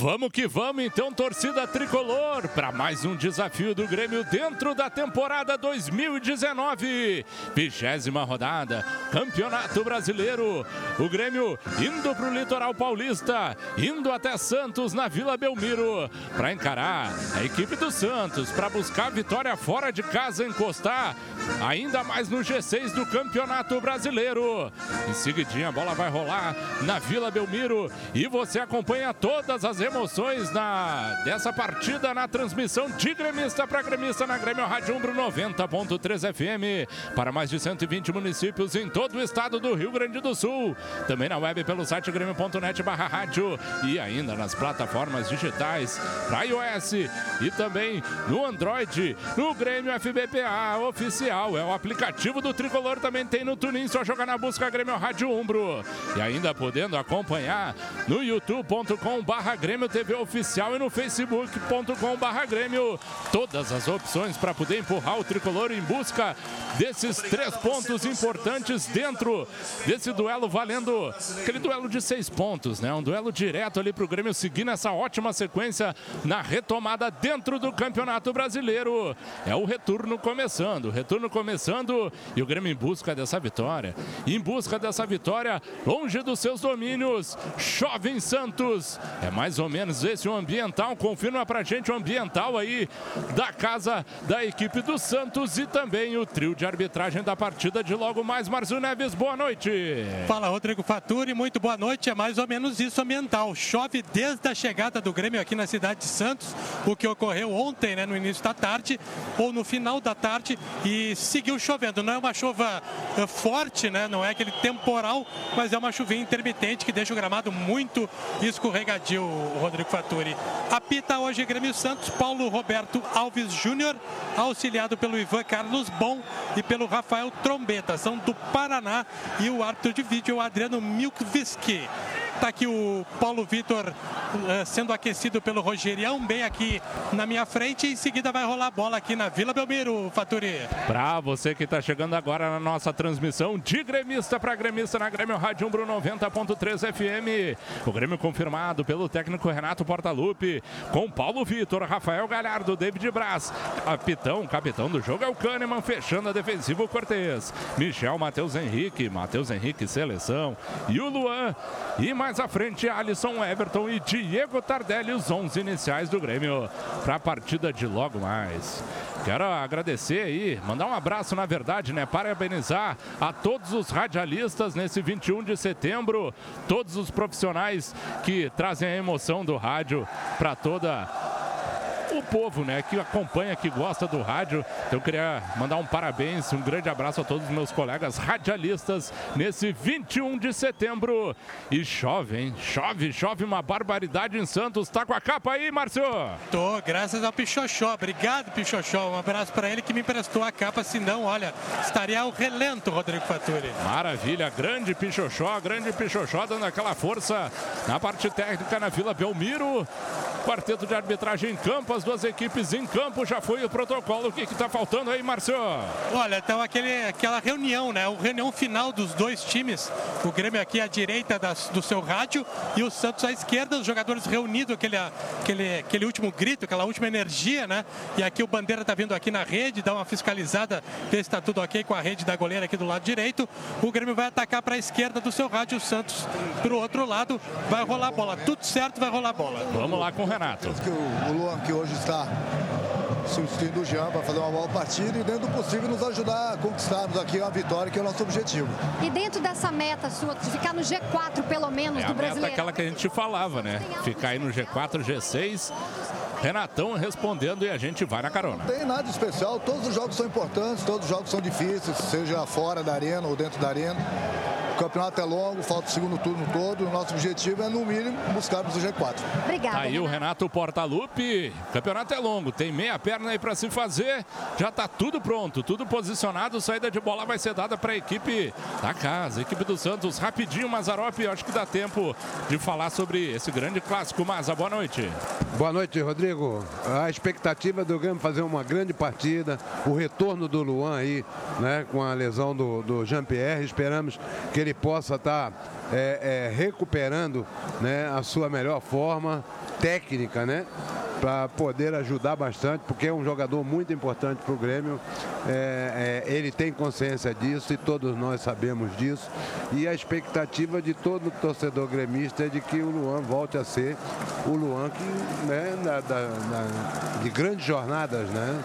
Vamos que vamos então, torcida tricolor, para mais um desafio do Grêmio dentro da temporada 2019. Vigésima rodada, Campeonato Brasileiro. O Grêmio indo para o litoral paulista, indo até Santos na Vila Belmiro, para encarar a equipe do Santos, para buscar vitória fora de casa, encostar ainda mais no G6 do Campeonato Brasileiro. Em seguidinha a bola vai rolar na Vila Belmiro e você acompanha todas as emoções na, dessa partida na transmissão de gremista para gremista na Grêmio Rádio Umbro 90.3 FM para mais de 120 municípios em todo o estado do Rio Grande do Sul. Também na web pelo site grêmio.net barra rádio e ainda nas plataformas digitais para iOS e também no Android, no Grêmio FBPA oficial. É o aplicativo do Tricolor, também tem no Tunin, só jogar na busca Grêmio Rádio Umbro. E ainda podendo acompanhar no youtube.com barra Grêmio TV Oficial e no facebook.com barra Grêmio. Todas as opções para poder empurrar o Tricolor em busca desses três pontos importantes dentro desse duelo valendo aquele duelo de seis pontos, né? Um duelo direto ali para o Grêmio seguir nessa ótima sequência na retomada dentro do Campeonato Brasileiro. É o retorno começando, o retorno começando e o Grêmio em busca dessa vitória. Em busca dessa vitória, longe dos seus domínios, chove em Santos. É mais ou menos esse o ambiental, confirma pra gente o ambiental aí da casa da equipe do Santos e também o trio de arbitragem da partida de logo mais. Marcio Neves, boa noite. Fala, Rodrigo Faturi, muito boa noite. É mais ou menos isso ambiental. Chove desde a chegada do Grêmio aqui na cidade de Santos, o que ocorreu ontem, né, no início da tarde ou no final da tarde e seguiu chovendo. Não é uma chuva uh, forte, né? Não é aquele temporal, mas é uma chuvinha intermitente que deixa o gramado muito escorregadio, Rodrigo Faturi. Apita hoje Grêmio Santos, Paulo Roberto Alves Júnior, auxiliado pelo Ivan Carlos Bom e pelo Rafael Trombeta. São do Paraná e o árbitro de vídeo é o Adriano Milkviski. Está aqui o Paulo Vitor uh, sendo aquecido pelo Rogerião, bem aqui na minha frente. Em seguida vai rolar a bola aqui na Vila Belmiro, Faturi. Para você que está chegando agora na nossa transmissão de gremista para gremista na Grêmio Rádio Umbro 90.3 FM. O Grêmio confirmado pelo técnico Renato Portaluppi, com Paulo Vitor, Rafael Galhardo, David Braz. Capitão, capitão do jogo é o Kahneman, fechando a defensiva o Cortez. Michel, Matheus Henrique, Matheus Henrique, seleção. E o Luan. E mais à frente, Alisson Everton e Diego Tardelli, os 11 iniciais do Grêmio para a partida de logo mais. Quero agradecer aí, mandar um abraço, na verdade, né? Parabenizar a todos os radialistas nesse 21 de setembro, todos os profissionais que trazem a emoção do rádio para toda o povo, né, que acompanha, que gosta do rádio. Então eu queria mandar um parabéns, um grande abraço a todos os meus colegas radialistas nesse 21 de setembro. E chove, hein? Chove, chove uma barbaridade em Santos. Tá com a capa aí, Márcio? Tô, graças ao Pichochó. Obrigado, Pichochó. Um abraço para ele que me emprestou a capa, senão, olha, estaria ao relento, Rodrigo Faturi. Maravilha, grande Pichochó, grande Pichochó dando aquela força na parte técnica na Vila Belmiro. Quarteto de arbitragem em campo, as duas equipes em campo, já foi o protocolo. O que está faltando aí, Márcio? Olha, então aquele, aquela reunião, né? A reunião final dos dois times. O Grêmio aqui à direita das, do seu rádio e o Santos à esquerda, os jogadores reunidos, aquele, aquele, aquele último grito, aquela última energia, né? E aqui o Bandeira tá vindo aqui na rede, dá uma fiscalizada, ver se tá tudo ok com a rede da goleira aqui do lado direito. O Grêmio vai atacar para a esquerda do seu rádio, o Santos para o outro lado, vai rolar a bola. Tudo certo, vai rolar a bola. Vamos lá com o Renato. Que o, o Luan, que hoje está substituindo o Jean para fazer uma boa partida e dentro do possível nos ajudar a conquistarmos aqui a vitória, que é o nosso objetivo. E dentro dessa meta sua, de ficar no G4 pelo menos É do a meta brasileiro. aquela que a gente falava, né? Ficar aí no G4, G6. Renatão respondendo e a gente vai na carona. Não tem nada de especial, todos os jogos são importantes, todos os jogos são difíceis, seja fora da arena ou dentro da arena. O campeonato é longo, falta o segundo turno todo. O nosso objetivo é, no mínimo, buscarmos o G4. Obrigada. Tá aí o Renato Portaluppi. O campeonato é longo, tem meia perna aí para se fazer. Já tá tudo pronto, tudo posicionado. Saída de bola vai ser dada para a equipe da casa, a equipe do Santos. Rapidinho, Mazarop. Acho que dá tempo de falar sobre esse grande clássico. Maza, boa noite. Boa noite, Rodrigo. A expectativa do Grêmio fazer uma grande partida, o retorno do Luan aí, né, com a lesão do, do Jean-Pierre. Esperamos que ele possa estar é, é, recuperando né, a sua melhor forma técnica, né? para poder ajudar bastante, porque é um jogador muito importante para o Grêmio. É, é, ele tem consciência disso e todos nós sabemos disso. E a expectativa de todo torcedor gremista é de que o Luan volte a ser o Luan que, né, da, da, da, de grandes jornadas, né,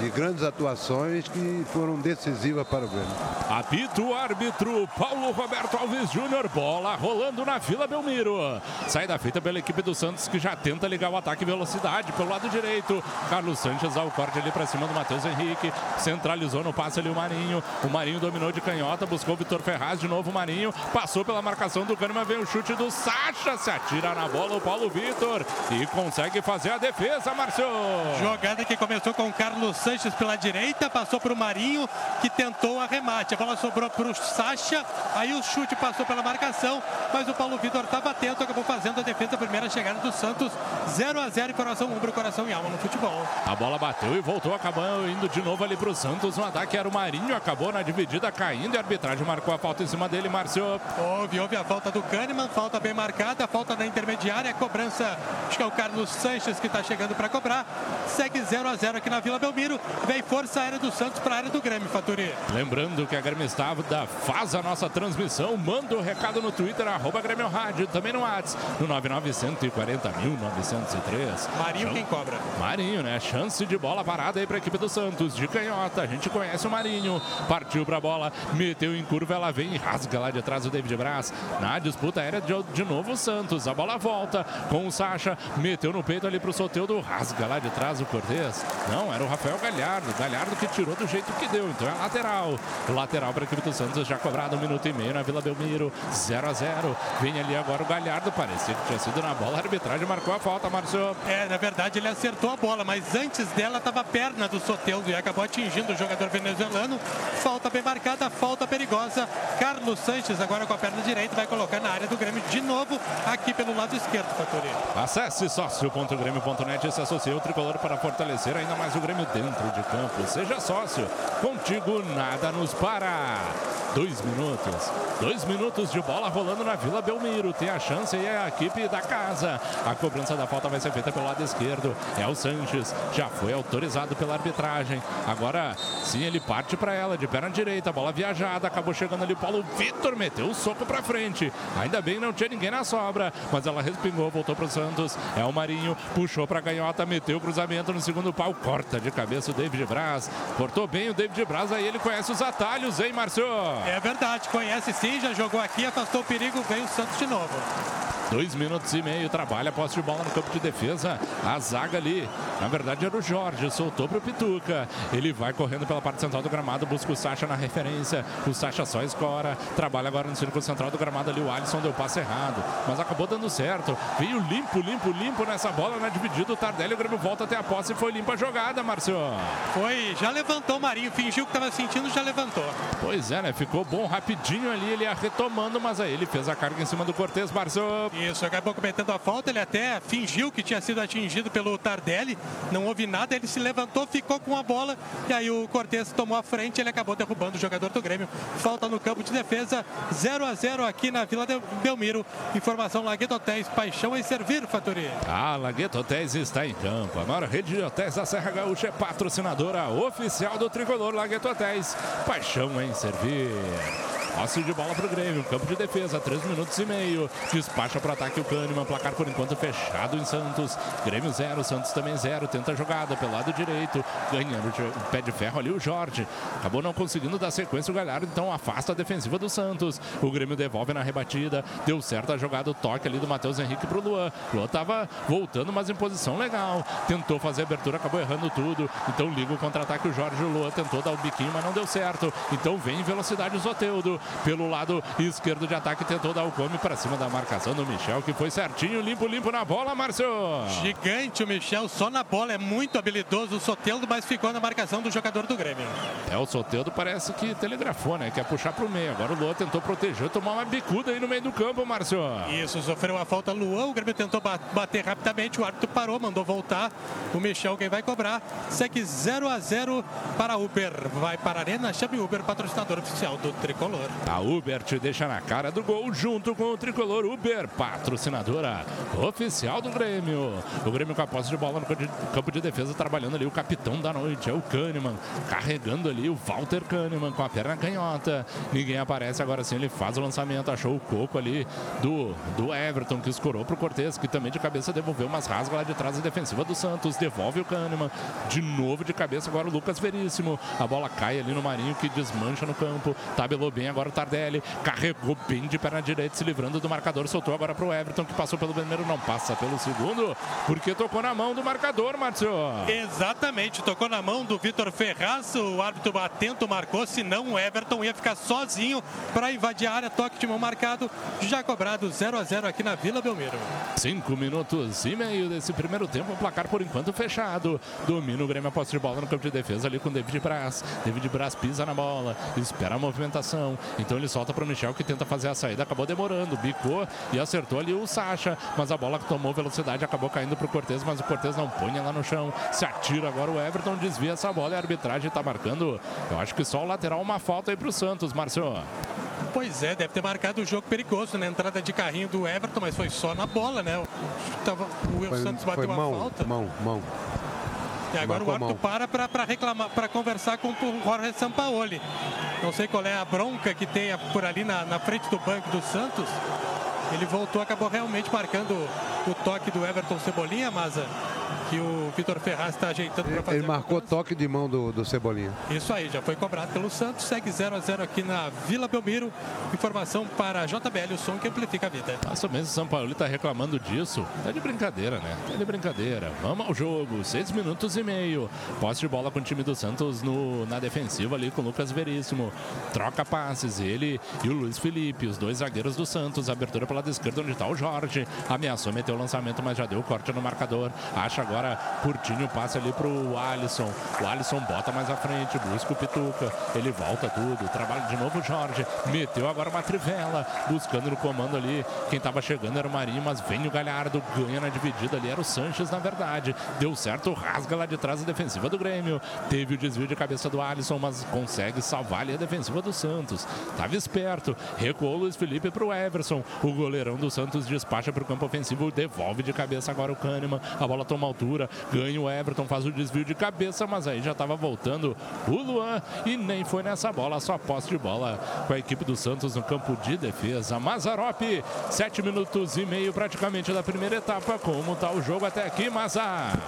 de grandes atuações que foram decisivas para o Grêmio. Apito o árbitro Paulo Roberto Alves Júnior, bola rolando na Vila Belmiro. Sai da feita pela equipe do Santos que já tenta ligar o ataque velocidade pelo lado direito. Carlos Sanches ao corte ali para cima do Matheus Henrique. Centralizou no passe ali o Marinho. O Marinho dominou de canhota, buscou o Vitor Ferraz. De novo o Marinho. Passou pela marcação do Kahneman. Vem o chute do Sacha. Se atira na bola o Paulo Vitor. E consegue fazer a defesa, Márcio. Jogada que começou com o Carlos Sanches pela direita. Passou para o Marinho, que tentou arremate. A bola sobrou para o Sacha. Aí o chute passou pela marcação. Mas o Paulo Vitor estava atento. Acabou fazendo a defesa. Primeira chegada do Santos. 0 a 0 informação coração, ombro, coração e alma no futebol. A bola bateu e voltou, acabando indo de novo ali para o Santos. No ataque era o Marinho, acabou na dividida caindo e a arbitragem marcou a falta em cima dele, Márcio. Houve, houve a falta do Kahneman, falta bem marcada, falta na intermediária, cobrança, acho que é o Carlos Sanches que está chegando para cobrar. Segue 0 a 0 aqui na Vila Belmiro. Vem força aérea do Santos para a área do Grêmio, Faturi. Lembrando que a Grêmio Estava faz a nossa transmissão, manda o recado no Twitter, arroba Grêmio Rádio, também no WhatsApp, no 99140 1903. Marinho quem cobra. Marinho, né? Chance de bola parada aí para a equipe do Santos. De canhota, a gente conhece o Marinho. Partiu para a bola, meteu em curva, ela vem e rasga lá de trás o David Braz. Na disputa aérea de, de novo o Santos. A bola volta com o Sacha, meteu no peito ali para o Soteudo, rasga lá de trás o Cortez. Não, era o Rafael Galhardo. Galhardo que tirou do jeito que deu. Então é lateral. Lateral para a equipe do Santos já cobrado um minuto e meio na Vila Belmiro. 0 a 0 Vem ali agora o Galhardo. Parecia que tinha sido na bola. A arbitragem marcou a falta, Márcio. É, na verdade ele acertou a bola, mas antes dela estava a perna do Soteldo e acabou atingindo o jogador venezuelano. Falta bem marcada, falta perigosa. Carlos Sanches agora com a perna direita vai colocar na área do Grêmio de novo aqui pelo lado esquerdo, Fatori. Acesse sócio.grêmio.net e se associe ao tricolor para fortalecer ainda mais o Grêmio dentro de campo. Seja sócio. Contigo nada nos para. Dois minutos. Dois minutos de bola rolando na Vila Belmiro. Tem a chance e é a equipe da casa. A cobrança da falta vai ser feita pelo lado esquerdo. É o Sanches. Já foi autorizado pela arbitragem. Agora sim ele parte para ela de perna direita. Bola viajada. Acabou chegando ali o Paulo Vitor. Meteu o soco para frente. Ainda bem não tinha ninguém na sobra. Mas ela respingou. Voltou para o Santos. É o Marinho. Puxou para a canhota. Meteu o cruzamento no segundo pau. Corta de cabeça o David Braz. Cortou bem o David Braz. Aí ele conhece os atalhos, hein, Márcio? É verdade, conhece sim, já jogou aqui, afastou o perigo, veio o Santos de novo. Dois minutos e meio, trabalha, posse de bola no campo de defesa. A zaga ali, na verdade era o Jorge, soltou para o Pituca. Ele vai correndo pela parte central do gramado, busca o Sacha na referência. O Sacha só escora, trabalha agora no círculo central do gramado ali. O Alisson deu passe errado, mas acabou dando certo. Veio limpo, limpo, limpo nessa bola na dividida. O Tardelli, o Grêmio volta até a posse e foi limpa a jogada, Márcio. Foi, já levantou o Marinho, fingiu que estava sentindo, já levantou. Pois é, né? Ficou bom rapidinho ali, ele ia retomando, mas aí ele fez a carga em cima do Cortez, Márcio. Isso, acabou cometendo a falta. Ele até fingiu que tinha sido atingido pelo Tardelli. Não houve nada. Ele se levantou, ficou com a bola. E aí o Cortes tomou a frente. Ele acabou derrubando o jogador do Grêmio. Falta no campo de defesa. 0 a 0 aqui na Vila Belmiro. Informação Lagueto Hotéis. Paixão em servir, Faturi. A Lagueto Hotéis está em campo. A maior rede de hotéis da Serra Gaúcha é patrocinadora oficial do tricolor Lagueto Hotéis. Paixão em servir. Passe de bola para o Grêmio, campo de defesa, 3 minutos e meio. Despacha para ataque o Kahneman, placar por enquanto fechado em Santos. Grêmio 0, Santos também 0. Tenta a jogada pelo lado direito, ganhando o pé de ferro ali o Jorge. Acabou não conseguindo dar sequência o Galhardo, então afasta a defensiva do Santos. O Grêmio devolve na rebatida, deu certo a jogada, o toque ali do Matheus Henrique para o Luan. Luan estava voltando, mas em posição legal. Tentou fazer a abertura, acabou errando tudo. Então liga o contra-ataque o Jorge. O Luan tentou dar o biquinho, mas não deu certo. Então vem em velocidade o Zoteudo pelo lado esquerdo de ataque, tentou dar o come para cima da marcação do Michel, que foi certinho, limpo, limpo na bola, Márcio. Gigante o Michel, só na bola, é muito habilidoso o Soteldo, mas ficou na marcação do jogador do Grêmio. É, o Soteldo parece que telegrafou, né? Quer puxar para o meio. Agora o Luan tentou proteger, tomar uma bicuda aí no meio do campo, Márcio. Isso, sofreu a falta Luan, o Grêmio tentou bater rapidamente, o árbitro parou, mandou voltar. O Michel quem vai cobrar. Segue 0 a 0 para Uber. Vai para a Arena, chame Uber, patrocinador oficial do Tricolor. A Uber te deixa na cara do gol junto com o tricolor Uber, patrocinadora oficial do Grêmio. O Grêmio com a posse de bola no campo de defesa, trabalhando ali o capitão da noite, é o Kahneman, carregando ali o Walter Kahneman com a perna canhota. Ninguém aparece, agora sim ele faz o lançamento, achou o coco ali do, do Everton, que escorou pro Cortez, que também de cabeça devolveu umas rasgas lá de trás da defensiva do Santos, devolve o Kahneman, de novo de cabeça agora o Lucas Veríssimo. A bola cai ali no Marinho, que desmancha no campo, tabelou bem agora o Tardelli, carregou bem de perna direita, se livrando do marcador, soltou agora para o Everton, que passou pelo primeiro, não passa pelo segundo, porque tocou na mão do marcador, Márcio. Exatamente, tocou na mão do Vitor Ferraz, o árbitro atento marcou, senão o Everton ia ficar sozinho para invadir a área, toque de mão marcado, já cobrado 0 a 0 aqui na Vila Belmiro. Cinco minutos e meio desse primeiro tempo, o placar por enquanto fechado. Domina o Grêmio a posse de bola no campo de defesa ali com David Braz. David Braz pisa na bola, espera a movimentação, então ele solta para o Michel que tenta fazer a saída, acabou demorando, bicou e acertou ali o Sacha, mas a bola que tomou velocidade acabou caindo para o Cortez, mas o Cortez não põe ela no chão, se atira agora o Everton, desvia essa bola e a arbitragem está marcando, eu acho que só o lateral uma falta aí para o Santos, Márcio. Pois é, deve ter marcado o jogo perigoso na né? entrada de carrinho do Everton, mas foi só na bola, né? Tava, o Will Santos bateu mão, a falta. Mão, mão. E agora Marcou o árbitro para para reclamar, para conversar com o Jorge Sampaoli. Não sei qual é a bronca que tem por ali na, na frente do banco do Santos. Ele voltou, acabou realmente marcando o toque do Everton Cebolinha, Maza que o Vitor Ferraz está ajeitando para fazer. Ele marcou toque de mão do, do Cebolinha. Isso aí, já foi cobrado pelo Santos. Segue 0 a 0 aqui na Vila Belmiro. Informação para JBL, o som que amplifica a vida. Mais ou menos o São Paulo está reclamando disso. Tá de brincadeira, né? Tá de brincadeira. Vamos ao jogo. Seis minutos e meio. Posse de bola com o time do Santos no, na defensiva ali com o Lucas Veríssimo. Troca passes. Ele e o Luiz Felipe, os dois zagueiros do Santos. Abertura pela esquerda onde está o Jorge. Ameaçou meter o lançamento, mas já deu corte no marcador. Acha agora Agora Curtinho passa ali pro Alisson. O Alisson bota mais à frente, busca o Pituca. Ele volta tudo. Trabalha de novo o Jorge. Meteu agora uma trivela. Buscando no comando ali. Quem estava chegando era o Marinho, mas vem o Galhardo. Ganha na dividida ali. Era o Sanches, na verdade. Deu certo, rasga lá de trás a defensiva do Grêmio. Teve o desvio de cabeça do Alisson, mas consegue salvar ali a defensiva do Santos. Tava esperto. Recuou o Luiz Felipe pro Everson. O goleirão do Santos despacha pro campo ofensivo. Devolve de cabeça agora o Kahneman. A bola toma altura altura. Ganha o Everton, faz o desvio de cabeça, mas aí já estava voltando o Luan e nem foi nessa bola, só posse de bola com a equipe do Santos no campo de defesa. Mazarop, sete minutos e meio praticamente da primeira etapa. Como está o jogo até aqui, Mazar?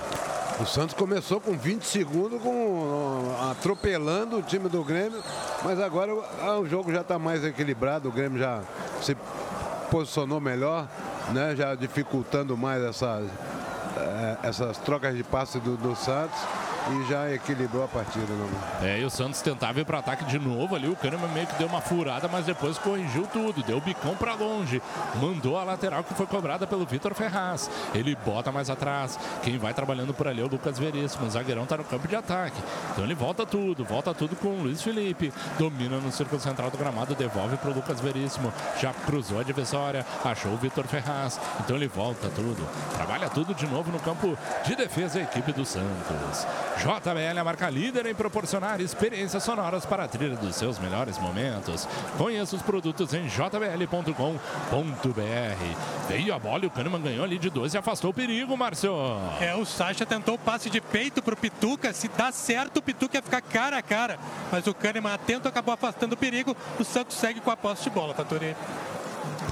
O Santos começou com 20 segundos, com, atropelando o time do Grêmio, mas agora o jogo já está mais equilibrado, o Grêmio já se posicionou melhor, né, já dificultando mais essa, essas trocas de passe do, do Santos e já equilibrou a partida. Né? É, e o Santos tentava ir para ataque de novo ali. O Kahneman meio que deu uma furada, mas depois corrigiu tudo. Deu o bicão para longe. Mandou a lateral que foi cobrada pelo Vitor Ferraz. Ele bota mais atrás. Quem vai trabalhando por ali é o Lucas Veríssimo. O zagueirão está no campo de ataque. Então ele volta tudo. Volta tudo com o Luiz Felipe. Domina no círculo central do gramado. Devolve para o Lucas Veríssimo. Já cruzou a adversária. Achou o Vitor Ferraz. Então ele volta tudo. Trabalha tudo de novo no campo de defesa a equipe do Santos. JBL, a marca líder em proporcionar experiências sonoras para a trilha dos seus melhores momentos. Conheça os produtos em jbl.com.br. Veio a bola e o Kahneman ganhou ali de 12 e afastou o perigo, Márcio. É, o Sacha tentou o passe de peito para o Pituca. Se dá certo, o Pituca ia ficar cara a cara. Mas o Kahneman atento acabou afastando o perigo. O Santos segue com a posse de bola, Faturi.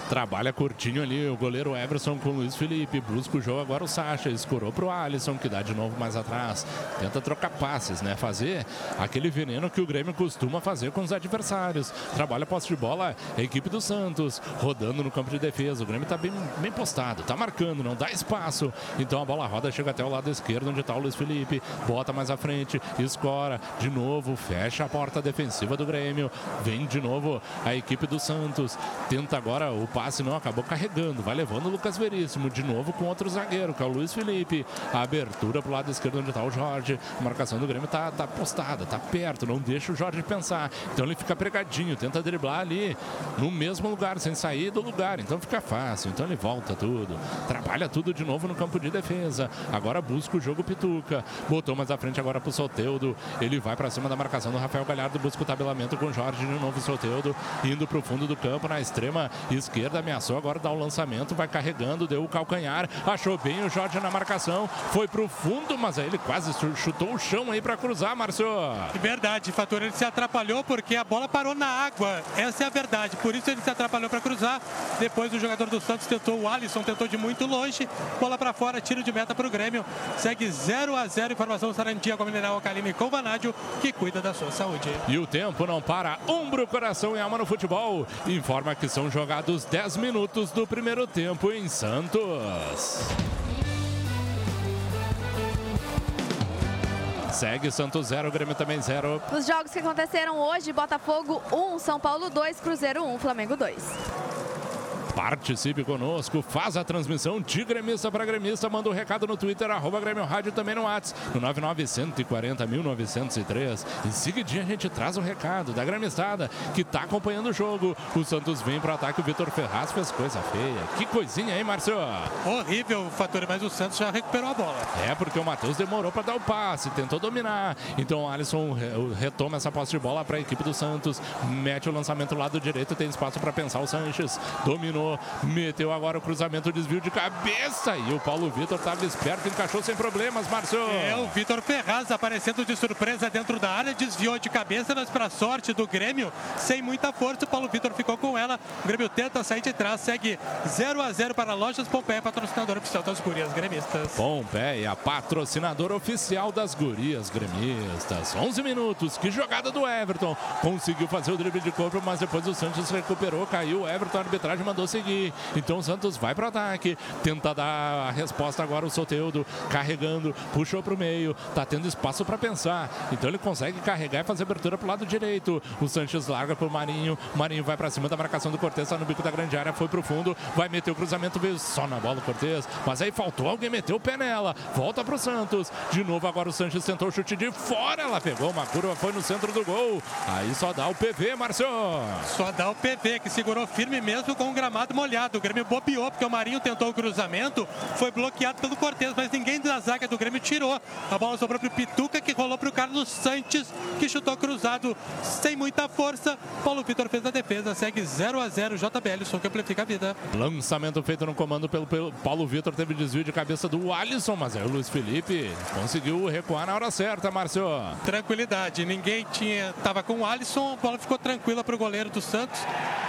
Trabalha curtinho ali o goleiro Everson com o Luiz Felipe. Busca o jogo agora o Sacha. Escorou pro Alisson, que dá de novo mais atrás. Tenta trocar passes, né? Fazer aquele veneno que o Grêmio costuma fazer com os adversários. Trabalha posse de bola equipe do Santos. Rodando no campo de defesa. O Grêmio tá bem, bem postado. Tá marcando, não dá espaço. Então a bola roda, chega até o lado esquerdo, onde tá o Luiz Felipe. Bota mais à frente. Escora. De novo. Fecha a porta defensiva do Grêmio. Vem de novo a equipe do Santos. Tenta agora o passe, não, acabou carregando. Vai levando o Lucas Veríssimo. De novo com outro zagueiro, que é o Luiz Felipe. A abertura pro lado esquerdo onde está o Jorge. A marcação do Grêmio tá, tá postada, tá perto. Não deixa o Jorge pensar. Então ele fica pregadinho, tenta driblar ali no mesmo lugar, sem sair do lugar. Então fica fácil. Então ele volta tudo. Trabalha tudo de novo no campo de defesa. Agora busca o jogo Pituca. Botou mais à frente agora pro Soteudo. Ele vai para cima da marcação do Rafael Galhardo. Busca o tabelamento com o Jorge de novo. Soteudo indo pro fundo do campo na extrema esquerda. Ameaçou agora dar o lançamento. Vai carregando, deu o calcanhar. Achou bem o Jorge na marcação. Foi pro fundo, mas aí ele quase chutou o chão aí para cruzar, Márcio. Verdade, Fator. Ele se atrapalhou porque a bola parou na água. Essa é a verdade. Por isso ele se atrapalhou para cruzar. Depois o jogador do Santos tentou, o Alisson tentou de muito longe. Bola para fora, tiro de meta para o Grêmio. Segue 0 a 0 Informação Sarandia com a Mineral Alcalina e com Vanádio, que cuida da sua saúde. E o tempo não para. Ombro, coração e alma no futebol. Informa que são jogados 10 minutos do primeiro tempo em Santos. Segue Santos 0, Grêmio também 0. Os jogos que aconteceram hoje, Botafogo 1, São Paulo 2, Cruzeiro 1, Flamengo 2. Participe conosco, faz a transmissão de gremista para gremista, manda o um recado no Twitter, arroba Grêmio Rádio também no WhatsApp, no 99140.903. Em seguidinho a gente traz o recado da gremistada que está acompanhando o jogo. O Santos vem para o ataque, o Vitor Ferraz fez coisa feia. Que coisinha, hein, Márcio? Horrível, Fator, mas o Santos já recuperou a bola. É, porque o Matheus demorou para dar o passe, tentou dominar. Então o Alisson retoma essa posse de bola para a equipe do Santos, mete o lançamento do lado direito, tem espaço para pensar o Sanches, dominou meteu agora o cruzamento, o desvio de cabeça e o Paulo Vitor estava esperto, encaixou sem problemas, Márcio. É, o Vitor Ferraz aparecendo de surpresa dentro da área, desviou de cabeça, mas para sorte do Grêmio, sem muita força, o Paulo Vitor ficou com ela. O Grêmio tenta sair de trás, segue 0 a 0 para Lojas Pompeia, patrocinador oficial das gurias gremistas. Pompeia, patrocinador oficial das gurias gremistas. 11 minutos, que jogada do Everton. Conseguiu fazer o drible de corpo, mas depois o Santos recuperou, caiu. O Everton, a arbitragem mandou seguir. Então o Santos vai para ataque, tenta dar a resposta agora o Soteudo, carregando, puxou para o meio, tá tendo espaço para pensar. Então ele consegue carregar e fazer abertura para o lado direito. O Sanches larga para o Marinho, Marinho vai para cima da marcação do Cortez, tá no bico da grande área, foi para o fundo, vai meter o cruzamento, veio só na bola o Cortez, mas aí faltou alguém meteu o pé nela, volta para o Santos. De novo agora o Sanches tentou o chute de fora, ela pegou uma curva, foi no centro do gol. Aí só dá o PV, Marcio. Só dá o PV que segurou firme mesmo com o gramado molhado. O Grêmio bobeou porque o Marinho tentou o cruzamento, foi bloqueado pelo Cortez, mas ninguém da zaga do Grêmio tirou. A bola sobrou para o Pituca, que rolou para o Carlos Santos, que chutou cruzado sem muita força. Paulo Vitor fez a defesa, segue 0 a 0 JBL, som que amplifica a vida. Lançamento feito no comando pelo, pelo Paulo Vitor, teve desvio de cabeça do Alisson, mas aí o Luiz Felipe conseguiu recuar na hora certa, Márcio. Tranquilidade, ninguém tinha, tava com o Alisson, a bola ficou tranquila para o goleiro do Santos.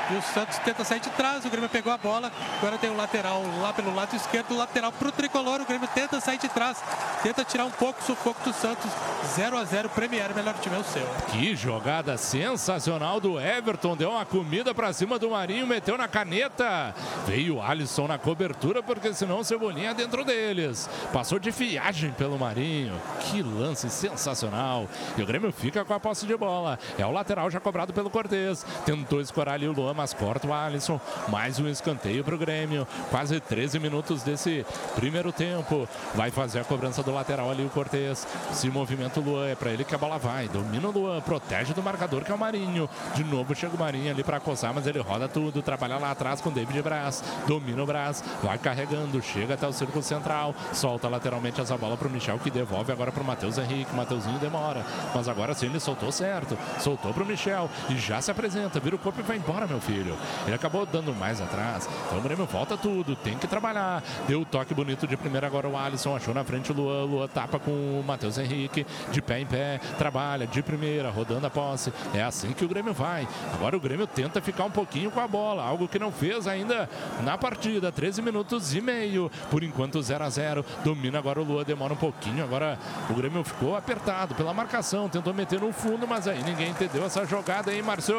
E o Santos tenta sair de trás, o Grêmio pegou a bola. Agora tem o lateral lá pelo lado esquerdo, lateral para o tricolor. O Grêmio tenta sair de trás, tenta tirar um pouco o sufoco do Santos. 0 a 0 Premier, melhor time é o seu. Que jogada sensacional do Everton. Deu uma comida para cima do Marinho, meteu na caneta. Veio o Alisson na cobertura, porque senão o Cebolinha dentro deles. Passou de fiagem pelo Marinho. Que lance sensacional. E o Grêmio fica com a posse de bola. É o lateral já cobrado pelo Cortez. Tentou escorar ali o Luan, mas corta o Alisson. Mais um escanteio para o Grêmio. Quase 13 minutos desse primeiro tempo. Vai fazer a cobrança do lateral ali o Cortez. Se movimenta o Luan, é para ele que a bola vai. Domina o Luan, protege do marcador que é o Marinho. De novo chega o Marinho ali para coçar, mas ele roda tudo. Trabalha lá atrás com o David Braz. Domina o Braz, vai carregando, chega até o círculo central. Solta lateralmente essa bola para o Michel que devolve agora para o Matheus Henrique. Mateuzinho demora, mas agora sim ele soltou certo. Soltou para o Michel e já se apresenta. Vira o corpo e vai embora, meu filho. Ele acabou dando mais atrás. Então o Grêmio volta tudo, tem que trabalhar. Deu o toque bonito de primeira agora o Alisson, achou na frente o Luan. Luan tapa com o Matheus Henrique, de pé em pé, trabalha de primeira, rodando a posse. É assim que o Grêmio vai. Agora o Grêmio tenta ficar um pouquinho com a bola, algo que não fez ainda na partida. 13 minutos e meio. Por enquanto 0 a 0 Domina agora o Luan, demora um pouquinho. Agora o Grêmio ficou apertado pela marcação, tentou meter no fundo, mas aí ninguém entendeu essa jogada aí, Márcio.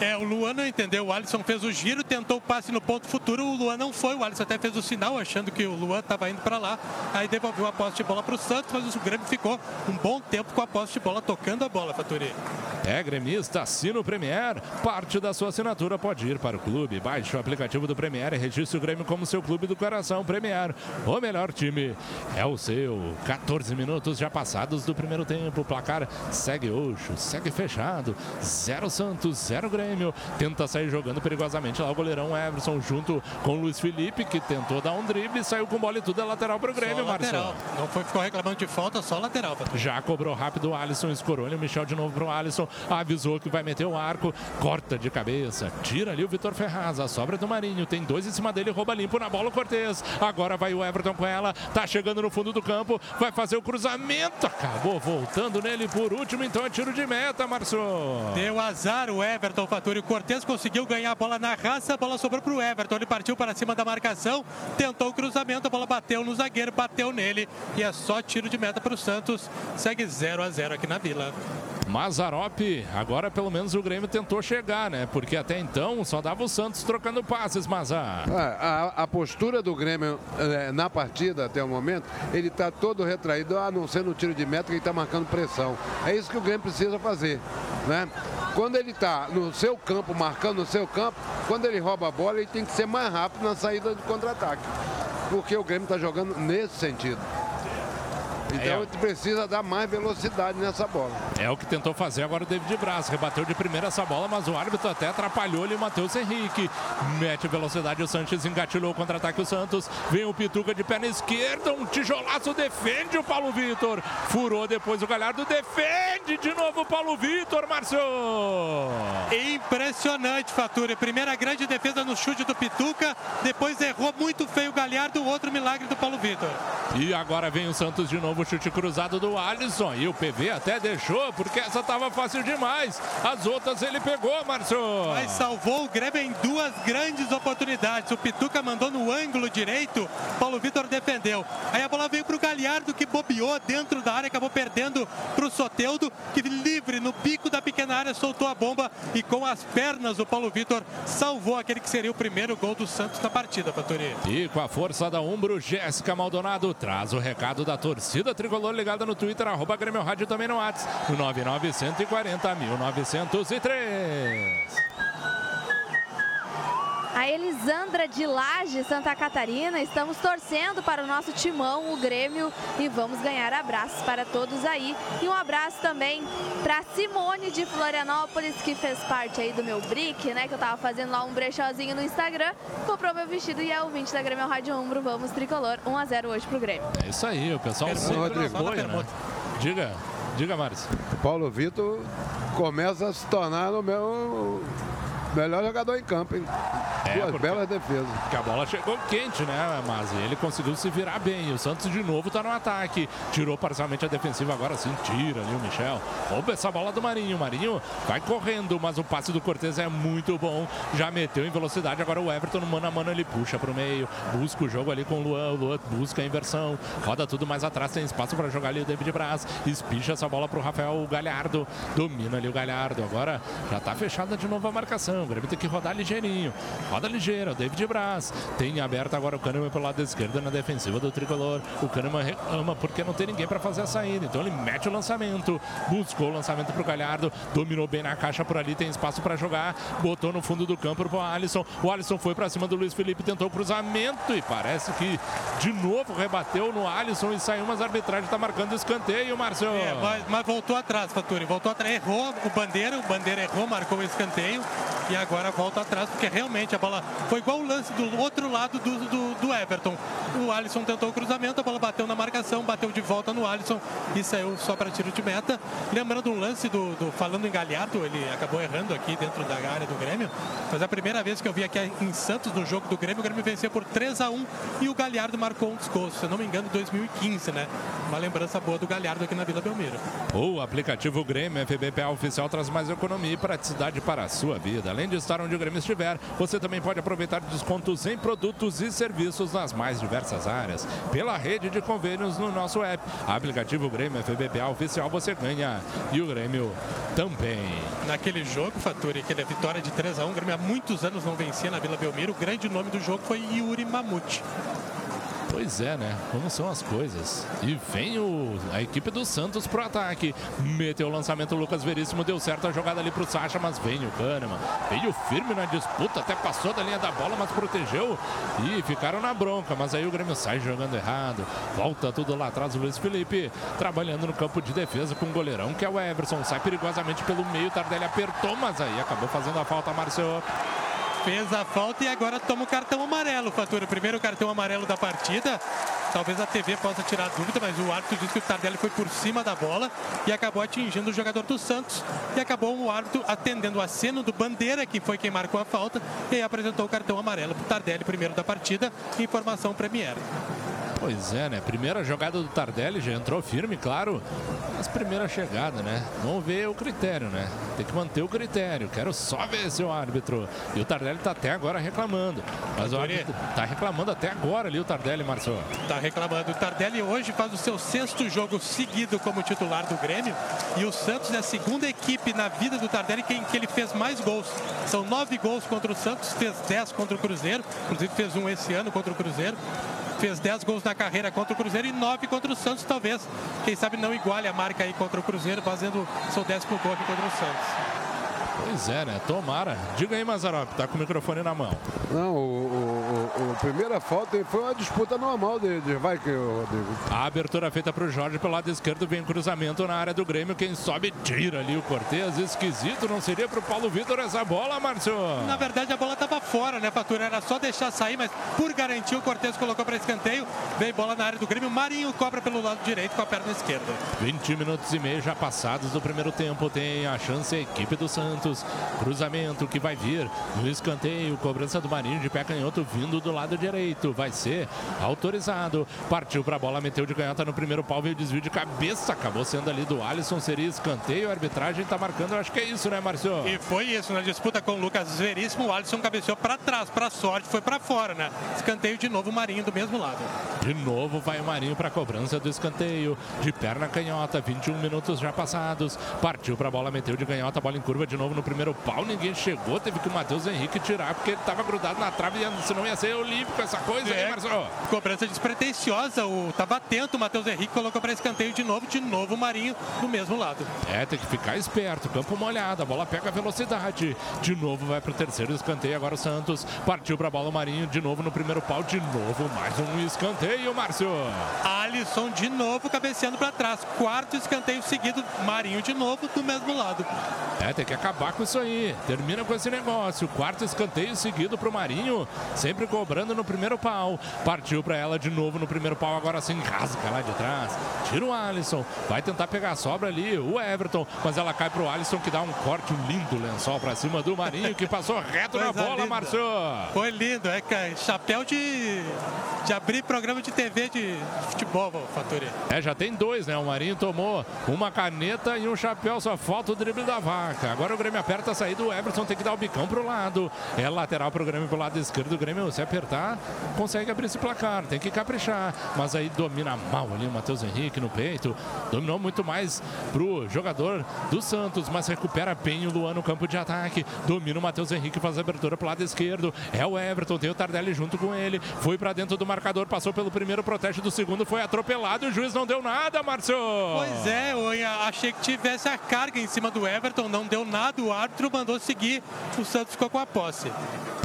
É, o Luan não entendeu. O Alisson fez o giro, tentou o passe no ponto futuro. O Luan não foi. O Alisson até fez o sinal, achando que o Luan estava indo para lá. Aí devolveu a posse de bola para o Santos, mas o Grêmio ficou um bom tempo com a posse de bola, tocando a bola, Faturi. É gremista, assina o Premier. Parte da sua assinatura pode ir para o clube. Baixe o aplicativo do Premier e registre o Grêmio como seu clube do coração. Premier, o melhor time é o seu. 14 minutos já passados do primeiro tempo. O placar segue Oxo, segue fechado. Zero Santos, zero Grêmio. Tenta sair jogando perigosamente lá o goleirão Everson junto com o Luiz Felipe, que tentou dar um drible, saiu com bola e tudo. É lateral para o Grêmio, Marcelo. Não foi, ficou reclamando de falta, só lateral. Já cobrou rápido o Alisson, escorou o Michel de novo para o Alisson, avisou que vai meter o arco, corta de cabeça, tira ali o Vitor Ferraz, a sobra do Marinho, tem dois em cima dele, rouba limpo na bola o Cortez. Agora vai o Everton com ela, tá chegando no fundo do campo, vai fazer o cruzamento, acabou voltando nele por último, então é tiro de meta, Marcio. Deu azar o Everton Faturi, o Cortez. Conseguiu ganhar a bola na raça, a bola sobrou para o Everton, ele partiu para cima da marcação, tentou o cruzamento, a bola bateu no zagueiro, bateu nele e é só tiro de meta para o Santos. Segue 0 a 0 aqui na Vila. Mazarop, agora pelo menos o Grêmio tentou chegar, né? Porque até então só dava o Santos trocando passes, Mazar. É, a, a, postura do Grêmio é, na partida até o momento, ele está todo retraído, a não ser no tiro de meta que ele está marcando pressão. É isso que o Grêmio precisa fazer, né? Quando ele está no seu campo, marcando no seu campo, quando ele rouba a bola, ele tem que ser mais rápido na saída de contra-ataque. Porque o Grêmio está jogando nesse sentido. Então é. precisa dar mais velocidade nessa bola. É o que tentou fazer agora o David Braz. Rebateu de primeira essa bola, mas o árbitro até atrapalhou ele, o Matheus Henrique. Mete velocidade, o Sanches engatilhou o contra-ataque o Santos. Vem o Pituca de perna esquerda, um tijolaço defende o Paulo Vitor. Furou depois o Galhardo, defende de novo o Paulo Vitor, Márcio. Impressionante, Faturi. Primeira grande defesa no chute do Pituca, depois errou muito feio o Galhardo, outro milagre do Paulo Vitor. E agora vem o Santos de novo, chute cruzado do Alisson. E o PV até deixou, porque essa estava fácil demais. As outras ele pegou, Márcio. Mas salvou o Grêmio em duas grandes oportunidades. O Pituca mandou no ângulo direito, Paulo Vitor defendeu. Aí a bola veio para o Galhardo, que bobeou dentro da área, acabou perdendo para o Soteudo, que livre no pico da pequena área soltou a bomba e com as pernas o Paulo Vitor salvou aquele que seria o primeiro gol do Santos na partida, Faturi. E com a força da Umbro, Jéssica Maldonado traz o recado da torcida tricolor ligada no Twitter, arroba Grêmio Rádio também no WhatsApp, no 9940 1903. A Elisandra de Laje, Santa Catarina, estamos torcendo para o nosso timão, o Grêmio, e vamos ganhar abraços para todos aí. E um abraço também para Simone de Florianópolis, que fez parte aí do meu brick, né? Que eu tava fazendo lá um brechózinho no Instagram, comprou meu vestido e é o 20 da Grêmio Rádio Umbro. Vamos, tricolor, 1 a 0 hoje pro Grêmio. É isso aí, o pessoal sempre Rodrigo. Apoia, né? Diga, diga, Maris. Paulo Vitor começa a se tornar no meu Melhor jogador em campo, hein? É, Duas belas defesas. Porque a bola chegou quente, né, mas ele conseguiu se virar bem. O Santos de novo tá no ataque. Tirou parcialmente a defensiva, agora sim tira ali o Michel. Rouba essa bola do Marinho. O Marinho vai correndo, mas o passe do Cortez é muito bom. Já meteu em velocidade. Agora o Everton no mano a mano ele puxa pro meio. Busca o jogo ali com o Luan. O Luan busca a inversão. Roda tudo mais atrás. Tem espaço para jogar ali o David Braz. Espicha essa bola pro Rafael Galhardo. Domina ali o Galhardo. Agora já tá fechada de novo a marcação. O Grêmio tem que rodar ligeirinho. Roda ligeira, o David Braz. Tem aberto agora o Kahneman pelo lado esquerdo na defensiva do tricolor. O Kahneman reclama porque não tem ninguém para fazer a saída. Então ele mete o lançamento. Buscou o lançamento para o Galhardo. Dominou bem na caixa por ali. Tem espaço para jogar. Botou no fundo do campo para o Alisson. O Alisson foi para cima do Luiz Felipe. Tentou o cruzamento. E parece que de novo rebateu no Alisson e saiu. Mas a arbitragem está marcando escanteio, Márcio. É, mas, mas, voltou atrás, Faturi. Voltou atrás. Errou o Bandeira. O Bandeira errou, marcou o escanteio. E agora volta atrás, porque realmente a bola foi igual o lance do outro lado do, do, do Everton. O Alisson tentou o cruzamento, a bola bateu na marcação, bateu de volta no Alisson e saiu só para tiro de meta. Lembrando um lance do, do, falando em Galhardo, ele acabou errando aqui dentro da área do Grêmio, mas a primeira vez que eu vi aqui em Santos no jogo do Grêmio, o Grêmio venceu por 3 a 1 e o Galhardo marcou um desgosto, se não me engano, 2015, né? Uma lembrança boa do Galhardo aqui na Vila Belmiro. O aplicativo Grêmio FBPA oficial traz mais economia e praticidade para a sua vida. Além de estar onde o Grêmio estiver, você também pode aproveitar descontos em produtos e serviços nas mais diversas áreas. Pela rede de convênios no nosso app. Aplicativo Grêmio FBPA oficial você ganha e o Grêmio também. Naquele jogo, Faturi, aquela vitória de 3 a 1 o Grêmio há muitos anos não vencia na Vila Belmiro. O grande nome do jogo foi Yuri Mamute. Pois é, né? Como são as coisas. E vem o, a equipe do Santos pro ataque. Meteu o lançamento, o Lucas Veríssimo deu certo a jogada ali pro Sacha, mas vem o Kahneman. Veio firme na disputa, até passou da linha da bola, mas protegeu e ficaram na bronca. Mas aí o Grêmio sai jogando errado. Volta tudo lá atrás o Luiz Felipe, trabalhando no campo de defesa com o goleirão, que é o Everson. Sai perigosamente pelo meio, Tardelli apertou, mas aí acabou fazendo a falta, Márcio fez a falta e agora toma o cartão amarelo, Fatura. O primeiro cartão amarelo da partida. Talvez a TV possa tirar dúvida, mas o árbitro disse que o Tardelli foi por cima da bola e acabou atingindo o jogador do Santos. E acabou o árbitro atendendo o aceno do Bandeira, que foi quem marcou a falta, e apresentou o cartão amarelo para o Tardelli, primeiro da partida. Informação Premier. Pois é, né? Primeira jogada do Tardelli já entrou firme, claro. Mas primeira chegada, né? Vamos ver o critério, né? Tem que manter o critério. Quero só ver seu árbitro. E o Tardelli tá até agora reclamando. Mas o árbitro tá reclamando até agora ali o Tardelli, Marcelo. Tá reclamando. O Tardelli hoje faz o seu sexto jogo seguido como titular do Grêmio. E o Santos é a segunda equipe na vida do Tardelli que, que ele fez mais gols. São nove gols contra o Santos, fez dez contra o Cruzeiro. Inclusive fez um esse ano contra o Cruzeiro fez 10 gols na carreira contra o Cruzeiro e 9 contra o Santos, talvez. Quem sabe não iguale a marca aí contra o Cruzeiro, fazendo seu décimo gol aqui contra o Santos. Pois é, né? Tomara. Diga aí, Mazarop, tá com o microfone na mão. Não, o, o, o primeira falta foi uma disputa normal de, de vai que Rodrigo. A abertura feita para o Jorge pelo lado esquerdo, vem cruzamento na área do Grêmio. Quem sobe tira ali o Cortez. Esquisito, não seria para o Paulo Vitor essa bola, Márcio? Na verdade, a bola estava fora, né, Fatura? Era só deixar sair, mas por garantir, o Cortez colocou para escanteio. Veio bola na área do Grêmio. Marinho cobra pelo lado direito com a perna esquerda. 20 minutos e meio já passados do primeiro tempo. Tem a chance a equipe do Santos. Santos. Cruzamento que vai vir no escanteio. Cobrança do Marinho de pé canhoto vindo do lado direito. Vai ser autorizado. Partiu para a bola, meteu de canhota no primeiro pau, veio desvio de cabeça. Acabou sendo ali do Alisson. Seria escanteio. A arbitragem está marcando. Acho que é isso, né, Marcio? E foi isso na disputa com o Lucas Veríssimo. O Alisson cabeceou para trás, para sorte, foi para fora, né? Escanteio de novo o Marinho do mesmo lado. De novo vai o Marinho para a cobrança do escanteio. De perna canhota, 21 minutos já passados. Partiu para a bola, meteu de canhota, bola em curva de novo no primeiro pau, ninguém chegou, teve que o Matheus Henrique tirar, porque ele estava grudado na trave, senão ia ser olímpico essa coisa é, aí, Marcelo. Cobrança despretensiosa, o, tava atento, o Matheus Henrique colocou para escanteio de novo, de novo o Marinho do mesmo lado. É, tem que ficar esperto, campo molhado, a bola pega velocidade, de novo vai para o terceiro escanteio, agora o Santos partiu para a bola o Marinho, de novo no primeiro pau, de novo mais um escanteio, Márcio. Alisson de novo cabeceando para trás, quarto escanteio seguido, Marinho de novo do mesmo lado. É, tem que acabar com isso aí. Termina com esse negócio. Quarto escanteio seguido para o Marinho. Sempre cobrando no primeiro pau. Partiu para ela de novo no primeiro pau. Agora sim, rasga lá de trás. Tira o Alisson. Vai tentar pegar a sobra ali. O Everton. Mas ela cai para o Alisson que dá um corte, lindo lençol para cima do Marinho. Que passou reto na bola, Marcio. Foi lindo. É chapéu de, de abrir programa de TV de futebol, Fatori. É, já tem dois, né? O Marinho tomou uma caneta e um chapéu. Só falta o drible da vaca. Agora o Grêmio aperta a saída, o Everton tem que dar o bicão pro lado. É lateral pro Grêmio pro lado esquerdo. O Grêmio, se apertar, consegue abrir esse placar. Tem que caprichar. Mas aí domina mal ali o Matheus Henrique no peito. Dominou muito mais pro jogador do Santos, mas recupera bem o Luan no campo de ataque. Domina o Matheus Henrique, faz a abertura pro lado esquerdo. É o Everton, tem o Tardelli junto com ele. Foi para dentro do marcador, passou pelo primeiro, protege do segundo, foi atropelado. O juiz não deu nada, Márcio. Pois é, eu achei que tivesse a carga em cima do Everton, não deu nada. O árbitro mandou seguir, o Santos ficou com a posse.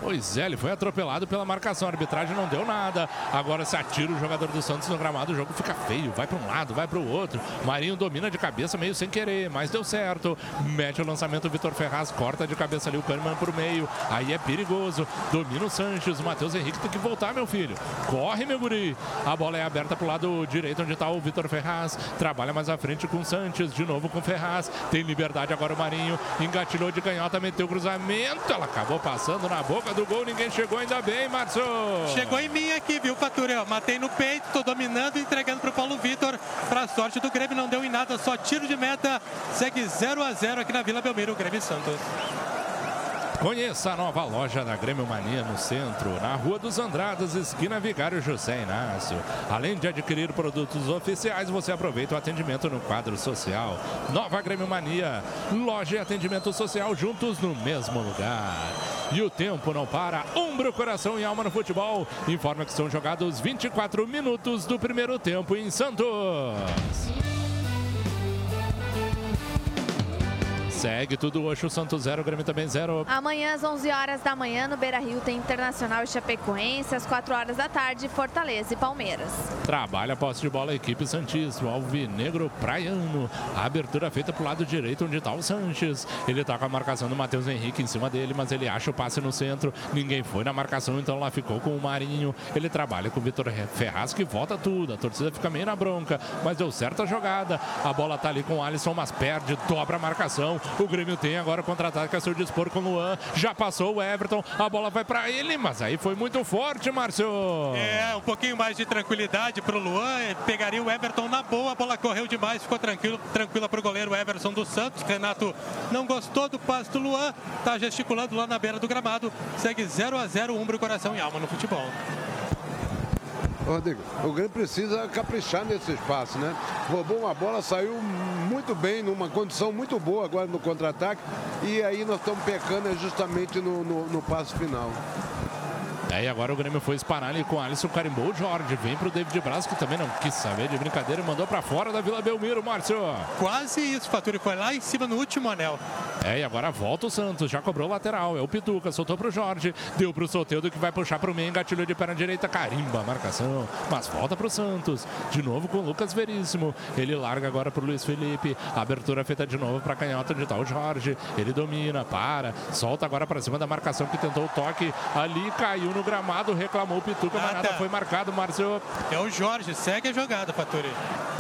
Pois é, ele foi atropelado pela marcação. A arbitragem não deu nada. Agora se atira o jogador do Santos no gramado, o jogo fica feio. Vai para um lado, vai para o outro. Marinho domina de cabeça, meio sem querer, mas deu certo. Mete o lançamento, o Vitor Ferraz corta de cabeça ali o Kahneman por meio. Aí é perigoso. Domina o Sanches. O Matheus Henrique tem que voltar, meu filho. Corre, meu guri. A bola é aberta para o lado direito, onde está o Vitor Ferraz. Trabalha mais à frente com o Sanches. De novo com o Ferraz. Tem liberdade agora o Marinho. Engatilhou de canhota, meteu o cruzamento. Ela acabou passando na boca do gol. Ninguém chegou ainda bem, Márcio. Chegou em mim aqui, viu, Fatura? Matei no peito, tô dominando, entregando pro Paulo Vitor. Pra sorte do Grêmio, não deu em nada, só tiro de meta. Segue 0 a 0 aqui na Vila Belmiro, o Grêmio Santos. Conheça a nova loja da Grêmio Mania no centro, na Rua dos Andradas, esquina Vigário José Inácio. Além de adquirir produtos oficiais, você aproveita o atendimento no quadro social. Nova Grêmio Mania, loja e atendimento social juntos no mesmo lugar. e o tempo não para. Umbro, coração e alma no futebol. Informa que são jogados 24 minutos do primeiro tempo em Santos. Segue tudo hoje, o Santos 0, o Grêmio também 0. Amanhã, às 11 horas da manhã, no Beira Rio, tem Internacional e Chapecoense. Às 4 horas da tarde, Fortaleza e Palmeiras. Trabalha a posse de bola a equipe Santista, Alvinegro Praiano. A abertura feita pro lado direito, onde está o Sanches. Ele tá com a marcação do Matheus Henrique em cima dele, mas ele acha o passe no centro. Ninguém foi na marcação, então lá ficou com o Marinho. Ele trabalha com o Vitor Ferraz, que volta tudo. A torcida fica meio na bronca, mas deu certa jogada. A bola tá ali com o Alisson, mas perde, dobra a marcação. O Grêmio tem agora contra-ataque a seu dispor com o Luan. Já passou o Everton. A bola vai para ele, mas aí foi muito forte, Márcio. É, um pouquinho mais de tranquilidade para o Luan. Pegaria o Everton na boa. A bola correu demais. Ficou tranquilo, tranquila para o goleiro Everson dos Santos. Renato não gostou do passe do Luan. Tá gesticulando lá na beira do gramado. Segue 0 a 0 Umbro, coração e alma no futebol. Rodrigo, o Grêmio precisa caprichar nesse espaço, né? Roubou uma bola, saiu muito bem, numa condição muito boa agora no contra-ataque. E aí nós estamos pecando justamente no, no, no passo final. É, e agora o Grêmio foi esparar ali com o Alisson, carimbou o Jorge. Vem pro David Braz, que também não quis saber de brincadeira e mandou para fora da Vila Belmiro, Márcio. Quase isso, Faturi foi lá em cima no último anel. É, e agora volta o Santos, já cobrou lateral. É o Pituca, soltou pro Jorge, deu pro Soteudo que vai puxar pro meio, engatilhou de perna direita, carimba a marcação, mas volta pro Santos. De novo com o Lucas Veríssimo. Ele larga agora pro Luiz Felipe. Abertura feita de novo pra canhota tá o Jorge. Ele domina, para, solta agora pra cima da marcação que tentou o toque. Ali caiu no gramado, reclamou o Pituca, mas nada foi marcado, Márcio. É o Jorge, segue a jogada, Faturi.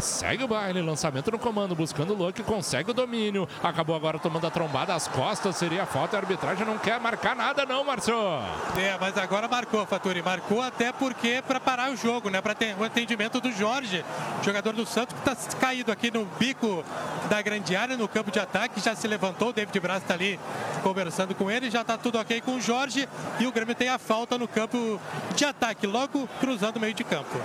Segue o baile, lançamento no comando, buscando o Luke, consegue o domínio. Acabou agora tomando a trombada às costas, seria falta. A arbitragem não quer marcar nada, não, Márcio. É, mas agora marcou, Faturi. Marcou até porque para parar o jogo, né? Para ter o atendimento do Jorge, jogador do Santos, que está caído aqui no bico da grande área, no campo de ataque. Já se levantou, o David Braz está ali conversando com ele. Já está tudo ok com o Jorge. E o Grêmio tem a falta no campo de ataque, logo cruzando o meio de campo.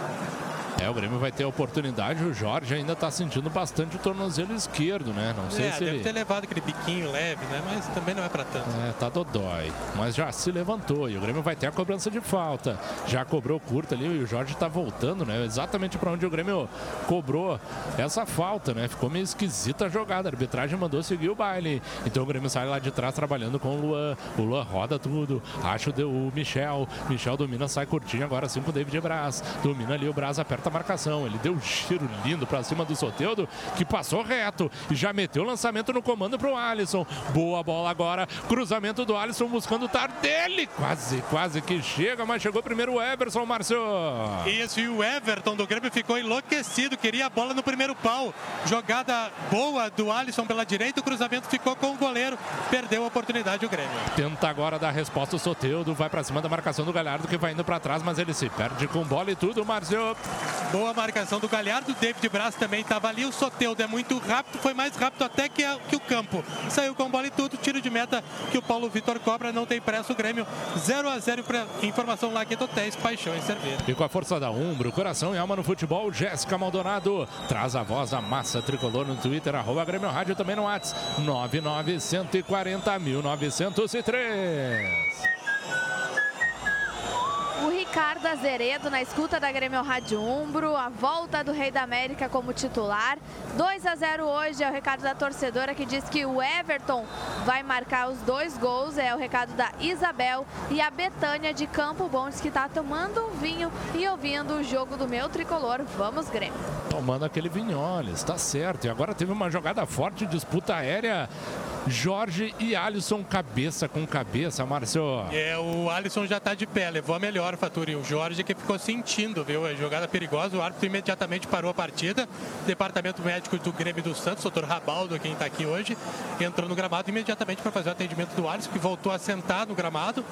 É, o Grêmio vai ter a oportunidade. O Jorge ainda está sentindo bastante o tornozelo esquerdo, né? Não sei é, se deve ele... ter levado aquele biquinho leve, né? Mas também não é para tanto. É, tá dodói. Mas já se levantou e o Grêmio vai ter a cobrança de falta. Já cobrou curta ali e o Jorge está voltando, né? Exatamente para onde o Grêmio cobrou essa falta, né? Ficou meio esquisita a jogada. A arbitragem mandou seguir o baile. Então o Grêmio sai lá de trás trabalhando com o Luan. O Luan roda tudo. Acha o Michel. Michel domina, sai curtinho agora sim com o David Braz. Domina ali o Braz, aperta marcação. Ele deu um giro lindo para cima do Soteudo, que passou reto e já meteu o lançamento no comando para o Alisson. Boa bola agora. Cruzamento do Alisson buscando o Tardelli. Quase, quase que chega, mas chegou primeiro o Everson, Márcio. Isso, e o Everton do Grêmio ficou enlouquecido, queria a bola no primeiro pau. Jogada boa do Alisson pela direita, o cruzamento ficou com o goleiro, perdeu a oportunidade o Grêmio. Tenta agora dar resposta o Soteudo, vai para cima da marcação do Galhardo que vai indo para trás, mas ele se perde com bola e tudo, Márcio. Boa marcação do Galhardo, David Braz também estava ali, o Soteudo é muito rápido, foi mais rápido até que, a, que o campo. Saiu com bola e tudo, tiro de meta que o Paulo Vitor cobra, não tem pressa o Grêmio. 0 a 0 para informação lá que Hotéis, Paixão e Cerveja. E com a força da Umbro, coração e alma no futebol, Jéssica Maldonado traz a voz da massa tricolor no Twitter, arroba Grêmio Rádio também no WhatsApp, 99140 1903. O Ricardo Azeredo na escuta da Grêmio Rádio Umbro, a volta do Rei da América como titular. 2 a 0 hoje é o recado da torcedora que diz que o Everton vai marcar os dois gols. É o recado da Isabel e a Betânia de Campo Bom diz que está tomando um vinho e ouvindo o jogo do meu tricolor. Vamos, Grêmio. Tomando aquele vinholes, tá certo. E agora teve uma jogada forte, disputa aérea. Jorge e Alisson cabeça com cabeça, Márcio. É, o Alisson já está de pé, levou a melhor, Faturi. O Jorge que ficou sentindo, viu? A jogada perigosa, o árbitro imediatamente parou a partida. Departamento médico do Grêmio do Santos, doutor Rabaldo, quem está aqui hoje, entrou no gramado imediatamente para fazer o atendimento do Alisson, que voltou a sentar no gramado.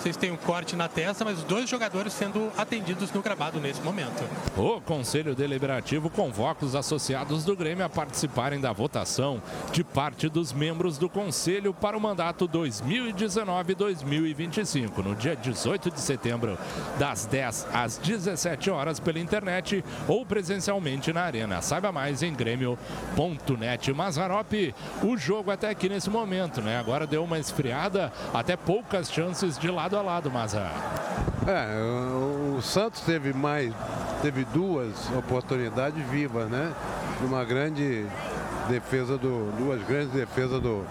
Vocês têm um corte na testa, mas os dois jogadores sendo atendidos no gramado nesse momento. O Conselho Deliberativo convoca os associados do Grêmio a participarem da votação de parte dos membros do Conselho para o mandato 2019-2025, no dia 18 de setembro, das 10 às 17 horas pela internet ou presencialmente na Arena. Saiba mais em grêmio.net. Mazarop, o jogo até aqui nesse momento, né? Agora deu uma esfriada, até poucas chances de lado a lado, Mazar. É, o, Santos teve mais, teve duas oportunidades vivas, né? Uma grande defesa do, duas grandes defesas do,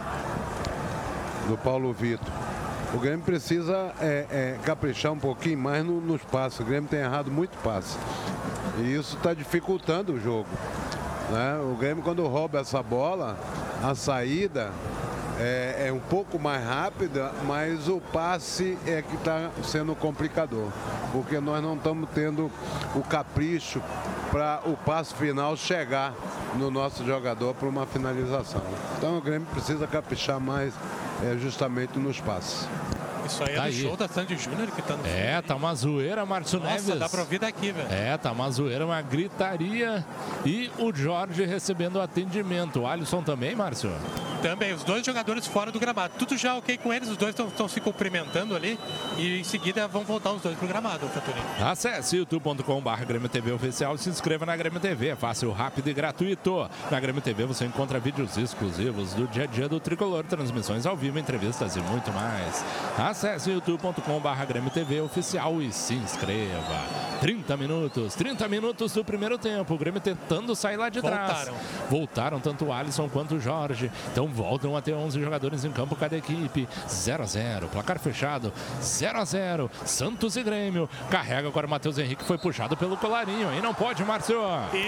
do Paulo Vitor. O Grêmio precisa é, é, caprichar um pouquinho mais no, nos passes. O Grêmio tem errado muito passe. E isso está dificultando o jogo. Né? O Grêmio, quando rouba essa bola, a saída é, é, um pouco mais rápida, mas o passe é que está sendo complicador, porque nós não estamos tendo o capricho para o passe final chegar no nosso jogador para uma finalização. Então o Grêmio precisa caprichar mais é, justamente nos passes. Isso aí é Tá do aí. show da Sandy Júnior que tá no É, tá uma zoeira, Márcio Nossa, Neves. dá pra ouvir daqui, velho. É, tá uma zoeira, uma gritaria. E o Jorge recebendo atendimento. O Alisson também, Márcio? Também, os dois jogadores fora do gramado. Tudo já ok com eles, os dois estão se cumprimentando ali. E em seguida vão voltar os dois pro gramado, Faturi. Acesse youtube.com.br Grêmio TV Oficial e se inscreva na Grêmio TV. É fácil, rápido e gratuito. Na Grêmio TV você encontra vídeos exclusivos do dia a dia do Tricolor, transmissões ao vivo, entrevistas e muito mais. Acesse youtube.com.br Grêmio TV Oficial e se inscreva. 30 minutos, 30 minutos do primeiro tempo. O Grêmio tentando sair lá de trás. Voltaram. Voltaram tanto o Alisson quanto o Jorge. Então voltam a ter 11 jogadores em campo cada equipe. 0 a 0 Placar fechado. 0 a 0 Santos e Grêmio. Carrega agora o Matheus Henrique. Foi puxado pelo colarinho. Aí não pode, Márcio.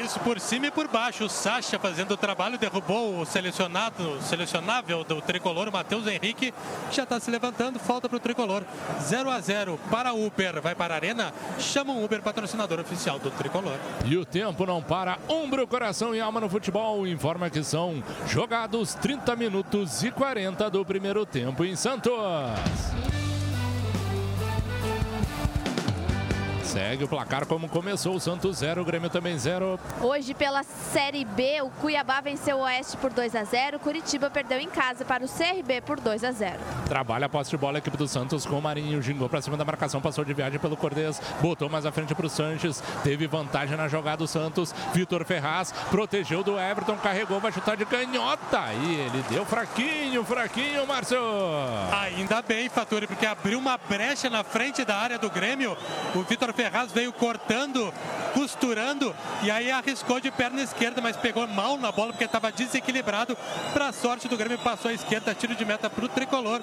Isso por cima e por baixo. O Sacha fazendo o trabalho, derrubou o selecionado, selecionável do tricolor, o Matheus Henrique, que já está se levantando. Falta para o tricolor. 0 a 0 para o Uber. Vai para a Arena. Chama o Uber, patrocinador oficial do tricolor. E o tempo não para. Ombro, coração e alma no futebol. Informa que são jogados 30 minutos e 40 do primeiro tempo em Santos. Segue o placar como começou. O Santos 0, o Grêmio também 0. Hoje, pela Série B, o Cuiabá venceu o Oeste por 2 a 0 Curitiba perdeu em casa para o CRB por 2 a 0 Trabalha a posse de bola a equipe do Santos com o Marinho. Gingou pra cima da marcação, passou de viagem pelo Cordez. Botou mais à frente pro Sanches. Teve vantagem na jogada do Santos. Vitor Ferraz protegeu do Everton, carregou, vai chutar de canhota. E ele deu fraquinho, fraquinho, Márcio. Ainda bem, Faturi, porque abriu uma brecha na frente da área do Grêmio. O Vitor Ferraz veio cortando, costurando e aí arriscou de perna esquerda, mas pegou mal na bola porque estava desequilibrado. Para sorte do Grêmio, passou à esquerda, tiro de meta para o tricolor.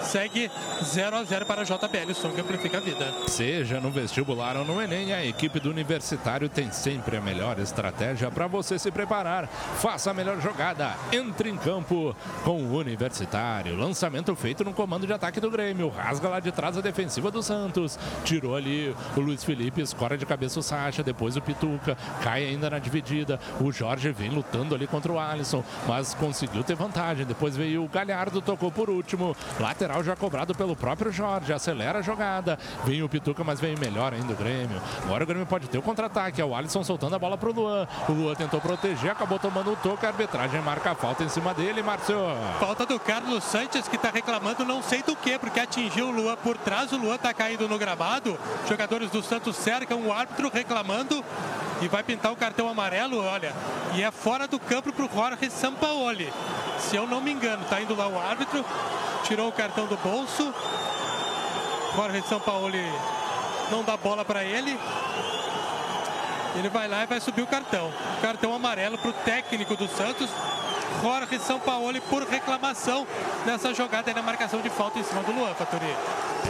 Segue 0 a 0 para a JBL, o som que amplifica a vida. Seja no vestibular ou no Enem, a equipe do Universitário tem sempre a melhor estratégia para você se preparar. Faça a melhor jogada. Entre em campo com o Universitário. Lançamento feito no comando de ataque do Grêmio. Rasga lá de trás a defensiva do Santos. Tirou ali o Luiz Felipe, escora de cabeça o Sacha. Depois o Pituca. Cai ainda na dividida. O Jorge vem lutando ali contra o Alisson, mas conseguiu ter vantagem. Depois veio o Galhardo, tocou por último. Lateral já cobrado pelo próprio Jorge. Acelera a jogada. Vem o Pituca, mas vem melhor ainda o Grêmio. Agora o Grêmio pode ter o contra-ataque. É o Alisson soltando a bola pro Luan. O Luan tentou proteger, acabou tomando o toque. A arbitragem marca a falta em cima dele, Márcio. Falta do Carlos Sanches que está reclamando não sei do que, porque atingiu o Luan por trás. O Luan está caído no gramado. Jogadores do Santos cercam o árbitro reclamando e vai pintar o cartão amarelo, olha. E é fora do campo para o Jorge Sampaoli. Se eu não me engano, tá indo lá o árbitro, tirou o cartão do bolso. Jorge Sampaoli não dá bola para ele. Ele vai lá e vai subir o cartão. Cartão amarelo para o técnico do Santos. Jorge Sampaoli por reclamação nessa jogada aí na marcação de falta em cima do Luan, Faturi.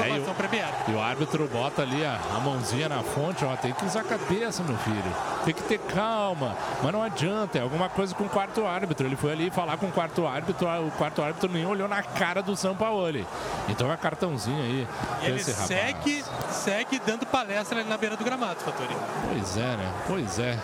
É, e o- premiada. E o árbitro bota ali a, a mãozinha na fonte, ó, tem que usar a cabeça, meu filho. Tem que ter calma. Mas não adianta, é alguma coisa com o quarto árbitro. Ele foi ali falar com o quarto árbitro, o quarto árbitro nem olhou na cara do Sampaoli. Então é cartãozinho aí. E ele esse rapaz. segue, segue dando palestra ali na beira do gramado, Faturi. Pois é, né? Pois é.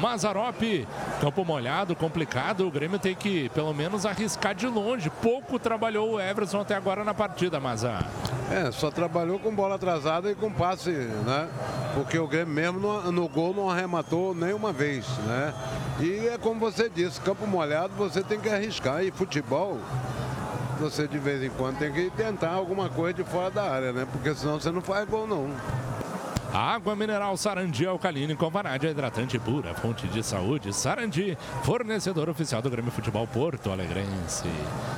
Mazarop, campo molhado, complicado, o Grêmio tem que pelo menos arriscar de longe. Pouco trabalhou o Everson até agora na partida, mas a É, só trabalhou com bola atrasada e com passe, né? Porque o Grêmio mesmo no, no gol não arrematou nenhuma vez, né? E é como você disse, campo molhado você tem que arriscar. E futebol, você de vez em quando tem que tentar alguma coisa de fora da área, né? Porque senão você não faz gol não. Água mineral Sarandi Alcalina com vanádia hidratante pura, fonte de saúde. Sarandi, fornecedor oficial do Grêmio Futebol Porto Alegrense.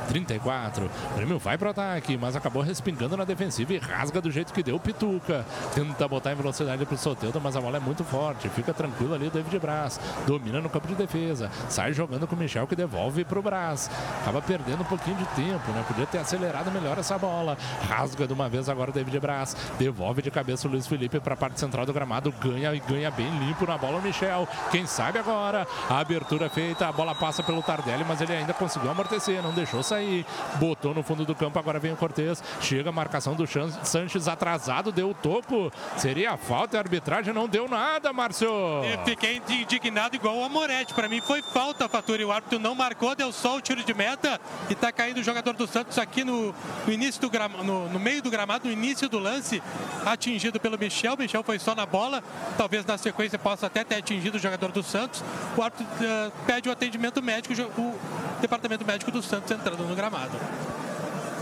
34. O Grêmio vai pro ataque, mas acabou respingando na defensiva e rasga do jeito que deu o Pituca. Tenta botar em velocidade pro Soteldo, mas a bola é muito forte. Fica tranquilo ali o David Braz. Domina no campo de defesa. Sai jogando com o Michel que devolve pro Braz. Acaba perdendo um pouquinho de tempo, né? Podia ter acelerado melhor essa bola. Rasga de uma vez agora o David Braz. Devolve de cabeça o Luiz Felipe para parte central do gramado, ganha e ganha bem limpo na bola o Michel. Quem sabe agora? A abertura feita, a bola passa pelo Tardelli, mas ele ainda conseguiu amortecer, não deixou sair. Botou no fundo do campo, agora vem o Cortez. Chega a marcação do Sanches atrasado, deu o toco. Seria falta, a arbitragem não deu nada, Márcio. Eu fiquei indignado igual o Amoretti. Para mim foi falta, Faturi. O árbitro não marcou, deu só o tiro de meta e tá caindo o jogador do Santos aqui no, no início do gramado, no, no meio do gramado, no início do lance, atingido pelo Michel. Michel foi só na bola, talvez na sequência possa até ter atingido o jogador do Santos. O árbitro uh, pede o atendimento médico, o departamento médico do Santos entrando no gramado.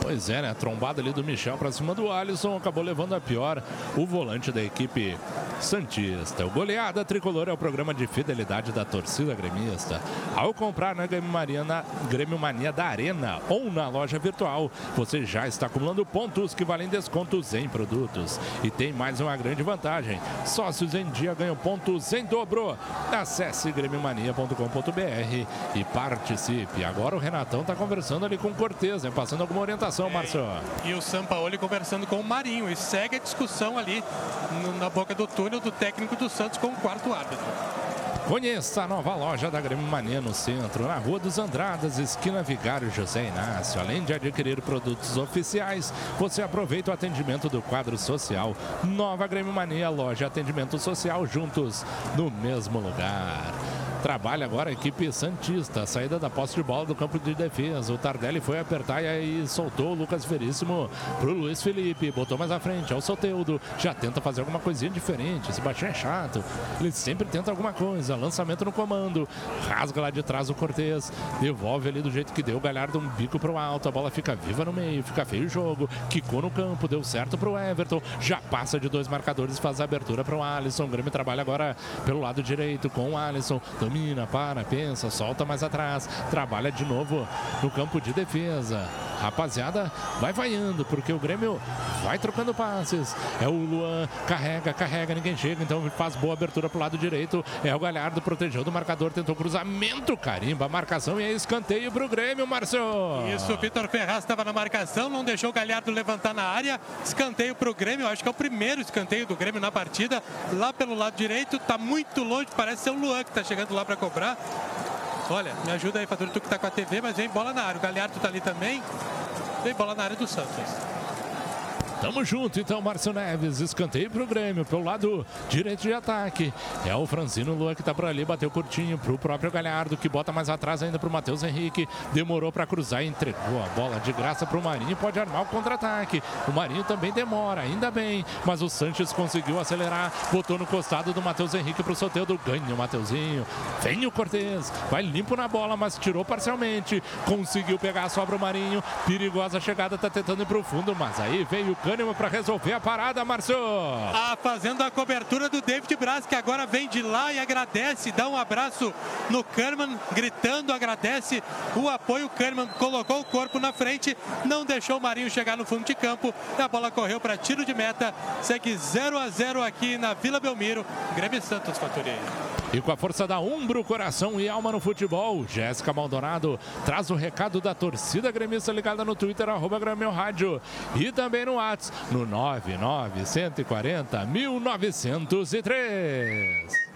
Pois é, né? A trombada ali do Michel para cima do Alisson acabou levando a pior o volante da equipe Santista. O Goleada Tricolor é o programa de fidelidade da torcida gremista. Ao comprar na Grêmio Mania, na Grêmio Mania da Arena ou na loja virtual, você já está acumulando pontos que valem descontos em produtos. E tem mais uma grande vantagem: sócios em dia ganham pontos em dobro. Acesse grêmiomania.com.br e participe. Agora o Renatão está conversando ali com o Cortez, né? passando alguma orientação, Márcio. E o Sampaoli conversando com o Marinho. E segue a discussão ali na boca do túnel do técnico do Santos com o quarto árbitro. Conheça a nova loja da Grêmio Mania no centro, na Rua dos Andradas, esquina Vigário José Inácio. Além de adquirir produtos oficiais, você aproveita o atendimento do quadro social. Nova Grêmio Mania, loja atendimento social juntos no mesmo lugar. Trabalha agora a equipe Santista. Saída da posse de bola do campo de defesa. O Tardelli foi apertar e soltou o Lucas Veríssimo pro Luiz Felipe. Botou mais à frente. É o Soteudo. Já tenta fazer alguma coisinha diferente. Esse baixinho é chato. Ele sempre tenta alguma coisa. Lançamento no comando. Rasga lá de trás o Cortez. Devolve ali do jeito que deu. O Galhardo um bico pro alto. A bola fica viva no meio. Fica feio o jogo. Quicou no campo. Deu certo pro Everton. Já passa de dois marcadores. Faz a abertura pro Alisson. O Grêmio trabalha agora pelo lado direito com o Alisson domina, para, pensa, solta mais atrás, trabalha de novo no campo de defesa. Rapaziada, vai vaiando, porque o Grêmio vai trocando passes. É o Luan, carrega, carrega, ninguém chega, então faz boa abertura pro lado direito. É o Galhardo, protegeu do marcador, tentou cruzamento, carimba, marcação e é escanteio pro Grêmio, Márcio. Isso, o Vitor Ferraz estava na marcação, não deixou o Galhardo levantar na área. Escanteio pro Grêmio, acho que é o primeiro escanteio do Grêmio na partida. Lá pelo lado direito, tá muito longe, parece ser o Luan que tá chegando lá para cobrar. Olha, me ajuda aí, Fador, tu que tá com a TV, mas vem bola na área. O Galhardo tá ali também. Vem bola na área do Santos. Tamo junto, então, Márcio Neves. Escanteio pro Grêmio, pelo lado direito de ataque. É o Franzino Lua que tá por ali, bateu curtinho pro próprio Galhardo, que bota mais atrás ainda pro Matheus Henrique. Demorou para cruzar entregou a bola de graça pro Marinho. Pode armar o contra-ataque. O Marinho também demora, ainda bem. Mas o Sanches conseguiu acelerar, botou no costado do Matheus Henrique pro Soteudo. Ganha o Mateuzinho. Vem o Cortez, vai limpo na bola, mas tirou parcialmente. Conseguiu pegar, sobra o Marinho. Perigosa chegada, tá tentando ir pro fundo, mas aí veio o Kahneman para resolver a parada, Marcio. Ah, fazendo a cobertura do David Braz, que agora vem de lá e agradece, dá um abraço no Kahneman, gritando, agradece o apoio. Kahneman colocou o corpo na frente, não deixou o Marinho chegar no fundo de campo. A bola correu para tiro de meta. Segue 0 a 0 aqui na Vila Belmiro. Grêmio Santos Faturi. E com a força da Umbro, coração e alma no futebol, Jéssica Maldonado traz o recado da torcida gremista ligada no Twitter, arroba Grêmio Rádio. E também no WhatsApp no 99140 1903.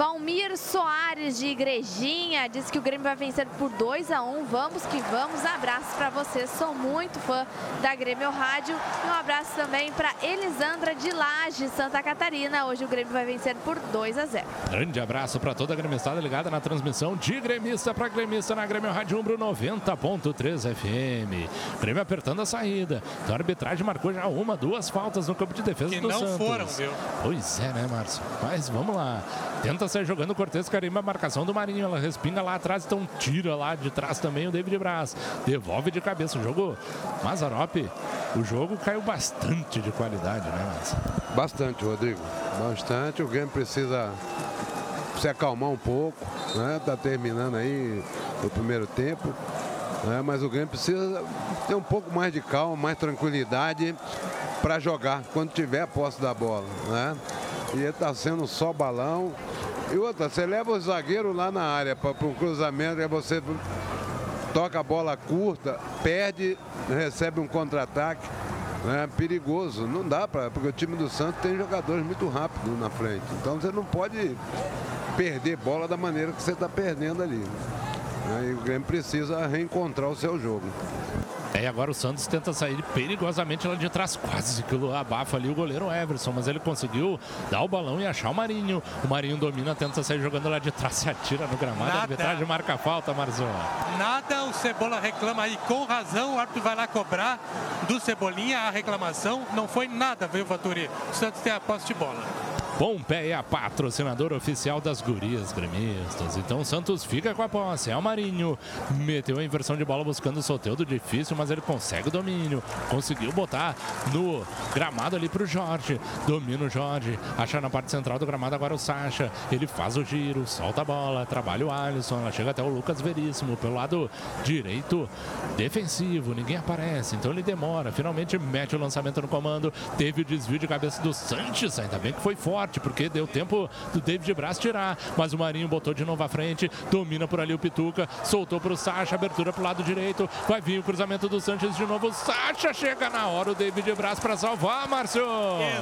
Valmir Soares de Igrejinha diz que o Grêmio vai vencer por 2 a 1 Vamos que vamos. Abraço para você. Sou muito fã da Grêmio Rádio. E um abraço também para Elisandra de Laje, Santa Catarina. Hoje o Grêmio vai vencer por 2 a 0. Grande abraço para toda a gremistada ligada na transmissão de gremista para gremista na Grêmio Rádio Umbro 90.3 FM. Grêmio apertando a saída. Então a arbitragem marcou já uma, duas faltas no campo de defesa Que do não Santos. foram, viu? Pois é, né, Márcio? Mas vamos lá. Tenta sair jogando Cortez carimba a marcação do Marinho. Ela respinga lá atrás, então tira lá de trás também o David Braz. Devolve de cabeça o jogo. Mazarop, o jogo caiu bastante de qualidade, né, Márcio? Bastante, Rodrigo. Bastante. O Grêmio precisa se acalmar um pouco. Né? Tá terminando aí o primeiro tempo. né? Mas o Grêmio precisa ter um pouco mais de calma, mais tranquilidade para jogar quando tiver a posse da bola. Né? E está sendo só balão. E outra, você leva o zagueiro lá na área para um cruzamento, aí você toca a bola curta, perde, recebe um contra-ataque. É perigoso, não dá para, porque o time do Santos tem jogadores muito rápidos na frente. Então você não pode perder bola da maneira que você está perdendo ali. né? E o Grêmio precisa reencontrar o seu jogo. É, e agora o Santos tenta sair perigosamente lá de trás, quase que o abafa ali o goleiro Everson, mas ele conseguiu dar o balão e achar o Marinho. O Marinho domina, tenta sair jogando lá de trás, se atira no gramado, Nada. a arbitragem marca a falta, Marzão. Nada, o Cebola reclama aí com razão, o árbitro vai lá cobrar do Cebolinha a reclamação. Não foi nada, viu, Faturi? O Santos tem a posse de bola. Pompeia, patrocinador oficial das gurias gremistas. Então o Santos fica com a posse. É o Marinho. Meteu a inversão de bola buscando o Soteldo difícil, mas ele consegue o domínio. Conseguiu botar no gramado ali pro Jorge. Domina o Jorge. Acha na parte central do gramado agora o Sacha. Ele faz o giro, solta a bola, trabalha o Alisson. Ela chega até o Lucas Veríssimo pelo lado direito defensivo. Ninguém aparece, então ele demora. Finalmente mete o lançamento no comando. Teve o desvio de cabeça do Sanches. Ainda bem que foi forte, porque deu tempo do David Braz tirar. Mas o Marinho botou de novo à frente. Domina por ali o Pituca. Soltou pro Sacha. Abertura pro lado direito. Vai vir o cruzamento do Sanches de novo. Sacha chega na hora. O David Braz para salvar, Márcio.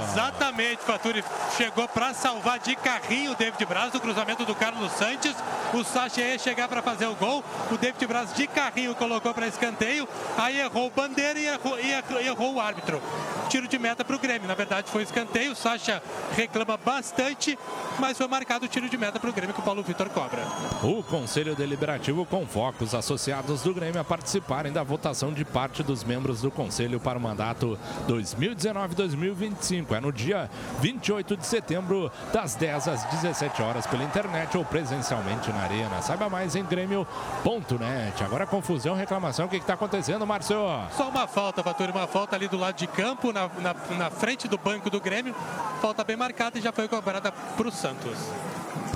Exatamente, Faturi chegou para salvar de carrinho o David Braz do cruzamento do Carlos Santos. O Sacha ia chegar para fazer o gol. O David Braz de carrinho colocou para escanteio. Aí errou o bandeira e errou, e errou o árbitro. Tiro de meta para o Grêmio. Na verdade, foi escanteio. O Sacha reclama bastante, mas foi marcado o tiro de meta para o Grêmio que o Paulo Vitor cobra. O Conselho Deliberativo convoca os associados do Grêmio a participarem da votação de parte dos membros do Conselho para o mandato 2019-2025. É no dia 28 de setembro, das 10 às 17 horas, pela internet ou presencialmente na Arena. Saiba mais em grêmio.net. Agora confusão, reclamação. O que está acontecendo, Márcio? Só uma falta, Faturi, uma falta ali do lado de campo, na, na, na frente do banco do Grêmio. Falta bem marcada e já foi cobrada para o Santos.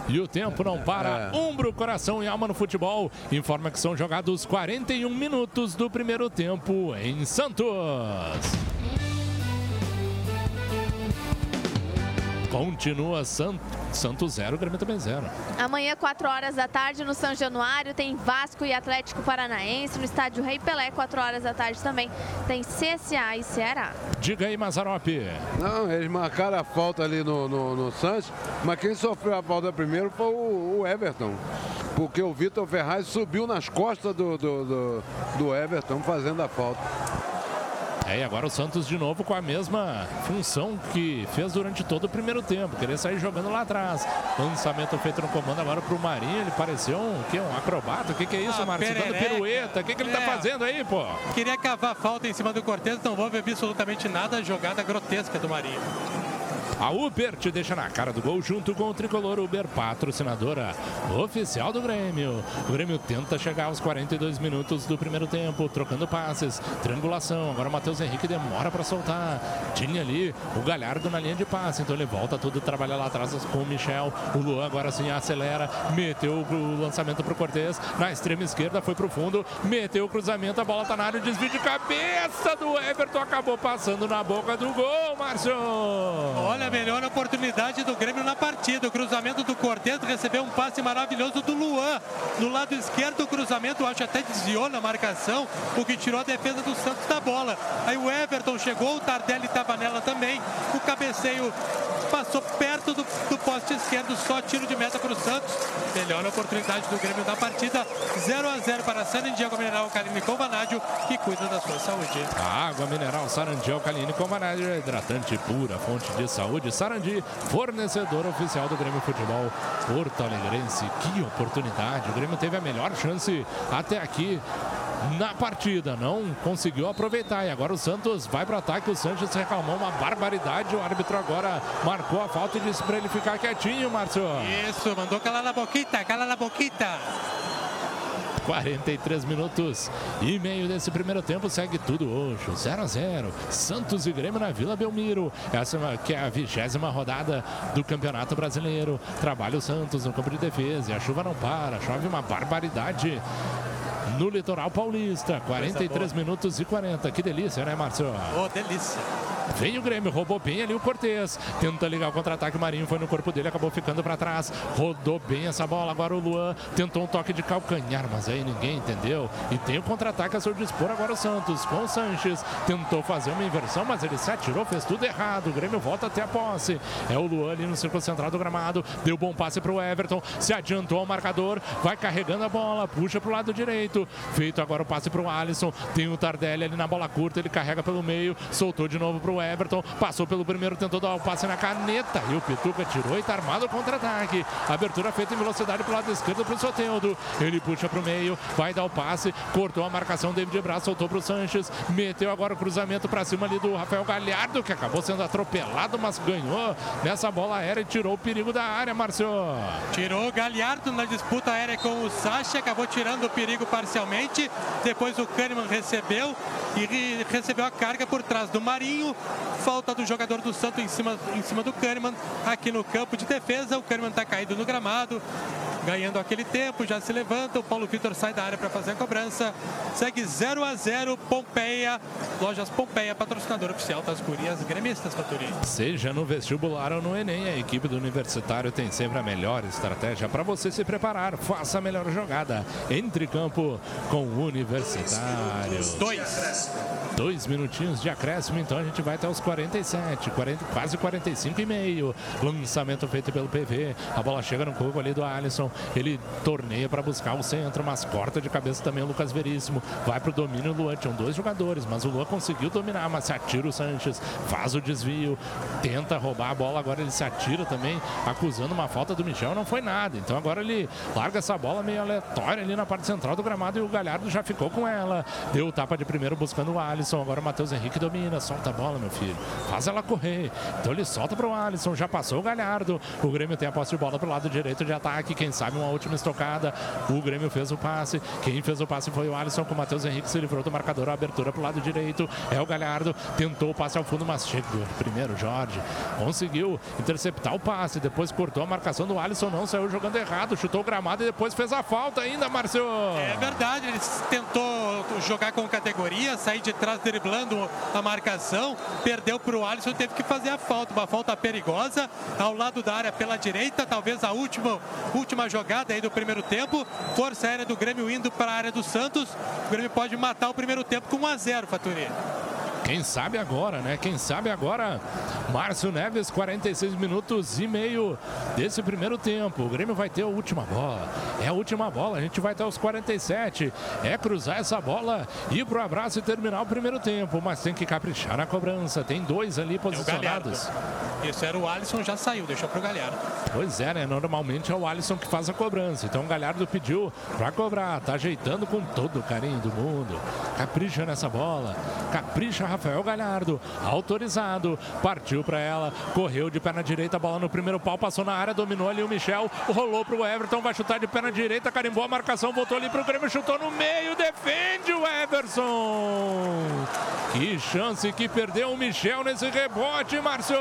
E o tempo não para. É. Umbro, coração e alma no futebol. Informa que são jogados 41 minutos do primeiro tempo em Santos. Continua San... Santos 0, Grêmio também 0. Amanhã, 4 horas da tarde, no São Januário, tem Vasco e Atlético Paranaense. No estádio Rei Pelé, 4 horas da tarde também, tem CSA e Ceará. Diga aí, Mazarop. Não, eles marcaram a falta ali no, no, no Santos, mas quem sofreu a falta primeiro foi o, o Everton. Porque o Vitor Ferraz subiu nas costas do, do, do, do Everton fazendo a falta. É, e agora o Santos de novo com a mesma função que fez durante todo o primeiro tempo. Querer sair jogando lá atrás. Lançamento feito no comando agora pro Marinho. Ele pareceu um, o quê? um acrobata. O que, que é isso, Ah, Márcio? Dando pirueta. O que, que ele tá É. fazendo aí, pô? Queria cavar falta em cima do Cortez, não vou ver absolutamente nada. A jogada grotesca do Marinho. A Uber te deixa na cara do gol junto com o tricolor Uber, patrocinadora oficial do Grêmio. O Grêmio tenta chegar aos 42 minutos do primeiro tempo, trocando passes, triangulação. Agora o Matheus Henrique demora para soltar. Tinha ali o Galhardo na linha de passe, então ele volta tudo, trabalha lá atrás com o Michel. O Luan agora sim acelera, meteu o lançamento pro Cortez, na extrema esquerda foi pro fundo, meteu o cruzamento, a bola tá na área, o desvio de cabeça do Everton acabou passando na boca do gol, Márcio. Olha, melhor oportunidade do Grêmio na partida. O cruzamento do Cortez recebeu um passe maravilhoso do Luan. No lado esquerdo, o cruzamento, acho até desviou na marcação, o que tirou a defesa do Santos da bola. Aí o Everton chegou, o Tardelli estava nela também. O cabeceio passou perto do, do poste esquerdo, só tiro de meta para o Santos. Melhor oportunidade do Grêmio da partida. 0 a 0 para Sarandi, Água Mineral Caline com Vanádio, que cuida da sua saúde. A água mineral Sarandi Alcaline com Vanádio, é hidratante pura, fonte de saúde. Sarandi, fornecedor oficial do Grêmio Futebol Porto Alegrense. Que oportunidade! O Grêmio teve a melhor chance até aqui na partida. Não conseguiu aproveitar. E agora o Santos vai para o ataque. O Sanches reclamou uma barbaridade. O árbitro agora marcou a falta e disse para ele ficar quietinho, Márcio. Isso, mandou calar na boquita, calar na boquita. 43 minutos e meio desse primeiro tempo. Segue tudo hoje. 0 a 0 Santos e Grêmio na Vila Belmiro. Essa que é a vigésima rodada do Campeonato Brasileiro. Trabalha o Santos no campo de defesa. E a chuva não para. Chove uma barbaridade no litoral paulista. 43 minutos e 40. Que delícia, né, Márcio? Oh, delícia. Vem o Grêmio, roubou bem ali o Cortez. Tenta ligar o contra-ataque. Marinho foi no corpo dele, acabou ficando para trás. Rodou bem essa bola. Agora o Luan tentou um toque de calcanhar, mas aí ninguém entendeu. E tem o contra-ataque a seu dispor agora o Santos com o Sanches. Tentou fazer uma inversão, mas ele se atirou, fez tudo errado. O Grêmio volta até a posse. É o Luan ali no círculo central do gramado. Deu bom passe para o Everton. Se adiantou ao marcador. Vai carregando a bola. Puxa para o lado direito. Feito agora o passe para o Alisson. Tem o Tardelli ali na bola curta. Ele carrega pelo meio. Soltou de novo para o Everton. Passou pelo primeiro, tentou dar o passe na caneta. E o Pituca tirou e está armado o contra-ataque. Abertura feita em velocidade para o lado esquerdo para o Soteldo. Ele puxa para o meio, vai dar o passe. Cortou a marcação, David Braz soltou para o Sanches. Meteu agora o cruzamento para cima ali do Rafael Galhardo, que acabou sendo atropelado, mas ganhou nessa bola aérea e tirou o perigo da área, Márcio. Tirou o Galhardo na disputa aérea com o Sacha, acabou tirando o perigo parcialmente. Depois o Kahneman recebeu e recebeu a carga por trás do Marinho. Falta do jogador do Santos em cima, em cima do Kahneman. Aqui no campo de defesa, o Kahneman está caído no gramado. Ganhando aquele tempo, já se levanta. O Paulo Vitor sai da área para fazer a cobrança. Segue 0 a 0 Pompeia. Lojas Pompeia, patrocinador oficial das Curias Gremistas, Faturi. Seja no vestibular ou no Enem, a equipe do Universitário tem sempre a melhor estratégia para você se preparar. Faça a melhor jogada. Entre campo com o Universitário. Dois. Dois minutinhos de acréscimo, então a gente vai até os 47, 40, quase 45 e meio. Lançamento feito pelo PV. A bola chega no corpo ali do Alisson. Ele torneia para buscar o centro, mas corta de cabeça também o Lucas Veríssimo. Vai para o domínio Luan. Tinham dois jogadores, mas o Luan conseguiu dominar, mas se atira o Sanches. Faz o desvio, tenta roubar a bola. Agora ele se atira também, acusando uma falta do Michel. Não foi nada. Então agora ele larga essa bola meio aleatória ali na parte central do gramado e o Galhardo já ficou com ela. Deu o tapa de primeiro buscando o Alisson. Agora o Matheus Henrique domina. Solta a bola, meu filho. Faz ela correr. Então ele solta para o Alisson. Já passou o Galhardo. O Grêmio tem a posse de bola para o lado direito de ataque. Quem sabe uma última estocada. O Grêmio fez o passe. Quem fez o passe foi o Alisson com o Matheus Henrique. Se livrou do marcador. A abertura para o lado direito. É o Galhardo. Tentou o passe ao fundo, mas chegou. Primeiro, Jorge. Conseguiu interceptar o passe. Depois cortou a marcação do Alisson. Não saiu jogando errado. Chutou o gramado e depois fez a falta ainda, Márcio. É verdade. Ele tentou jogar com categoria, sair de trás driblando a marcação. Perdeu para o Alisson. Teve que fazer a falta. Uma falta perigosa ao lado da área pela direita. Talvez a última, última jogada aí do primeiro tempo. Força aérea do Grêmio indo para a área do Santos. O Grêmio pode matar o primeiro tempo com 1 a 0, Faturi. Quem sabe agora, né? Quem sabe agora. Márcio Neves, 46 minutos e meio desse primeiro tempo. O Grêmio vai ter a última bola. É a última bola. A gente vai até os 47. É cruzar essa bola, ir pro abraço e terminar o primeiro tempo. Mas tem que caprichar na cobrança. Tem dois ali posicionados. É Isso era o Alisson, já saiu, deixou pro Galhardo. Pois é, né? Normalmente é o Alisson que faz a cobrança. Então o Galhardo pediu para cobrar. Tá ajeitando com todo o carinho do mundo. Capricha nessa bola. Capricha Rafael Galhardo, autorizado, partiu para ela, correu de perna direita, bola no primeiro pau, passou na área, dominou ali o Michel, rolou pro Everton, vai chutar de perna direita, carimbou a marcação, voltou ali pro Grêmio, chutou no meio, defende o Everson. Que chance que perdeu o Michel nesse rebote, Márcio.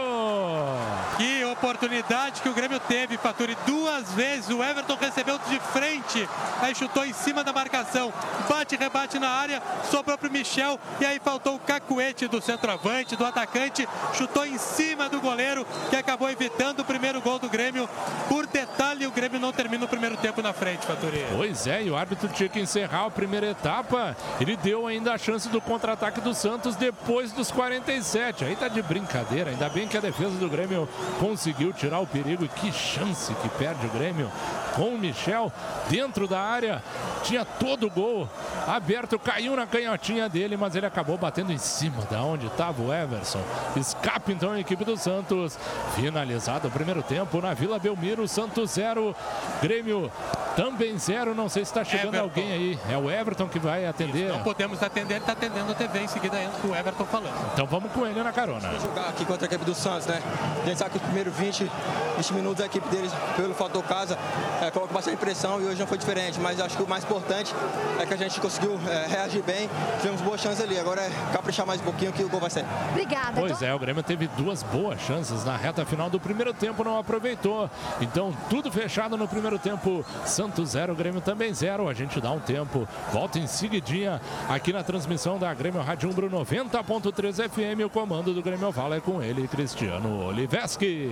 Que oportunidade que o Grêmio teve, Faturi, duas vezes. O Everton recebeu de frente, aí chutou em cima da marcação. Bate, rebate na área, sobrou para o Michel. E aí faltou o do centroavante, do atacante. Chutou em cima do goleiro, que acabou evitando o primeiro gol do Grêmio. Por detalhe, o Grêmio não termina o primeiro tempo na frente, Faturi. Pois é, e o árbitro tinha que encerrar a primeira etapa. Ele deu ainda a chance do contra-ataque do Santos depois dos 47. Aí tá de brincadeira. Ainda bem que a defesa do Grêmio conseguiu tirar o perigo. E que chance que perde o Grêmio com o Michel dentro da área. Tinha todo o gol aberto, caiu na canhotinha dele, mas ele acabou batendo em cima da onde estava o Everson. Escape então a equipe do Santos. Finalizado o primeiro tempo na Vila Belmiro, Santos 0, Grêmio também zero. Não sei se está chegando Everton. alguém aí. É o Everton que vai atender. Não podemos atender, ele está atendendo a TV. Em seguida entra o Everton falando. Então vamos com ele na carona. jogar aqui contra a equipe do Santos, né? A gente sabe que os primeiros 20, 20 minutos a equipe deles, pelo fator casa, é, coloca bastante pressão e hoje não foi diferente. Mas acho que o mais importante é que a gente conseguiu é, reagir bem, tivemos boas chances ali. Agora é caprichar mais um pouquinho que o gol vai sair. Obrigada. Pois Então, é, o Grêmio teve duas boas chances na reta final do primeiro tempo, não aproveitou. Então, tudo fechado no primeiro tempo. Santos 0, Grêmio também 0. A gente dá um tempo, volta em seguidinha aqui na transmissão da Grêmio Rádio Umbro 90.3 FM. O comando do Grêmio Oval é com ele, Cristiano Oliveski.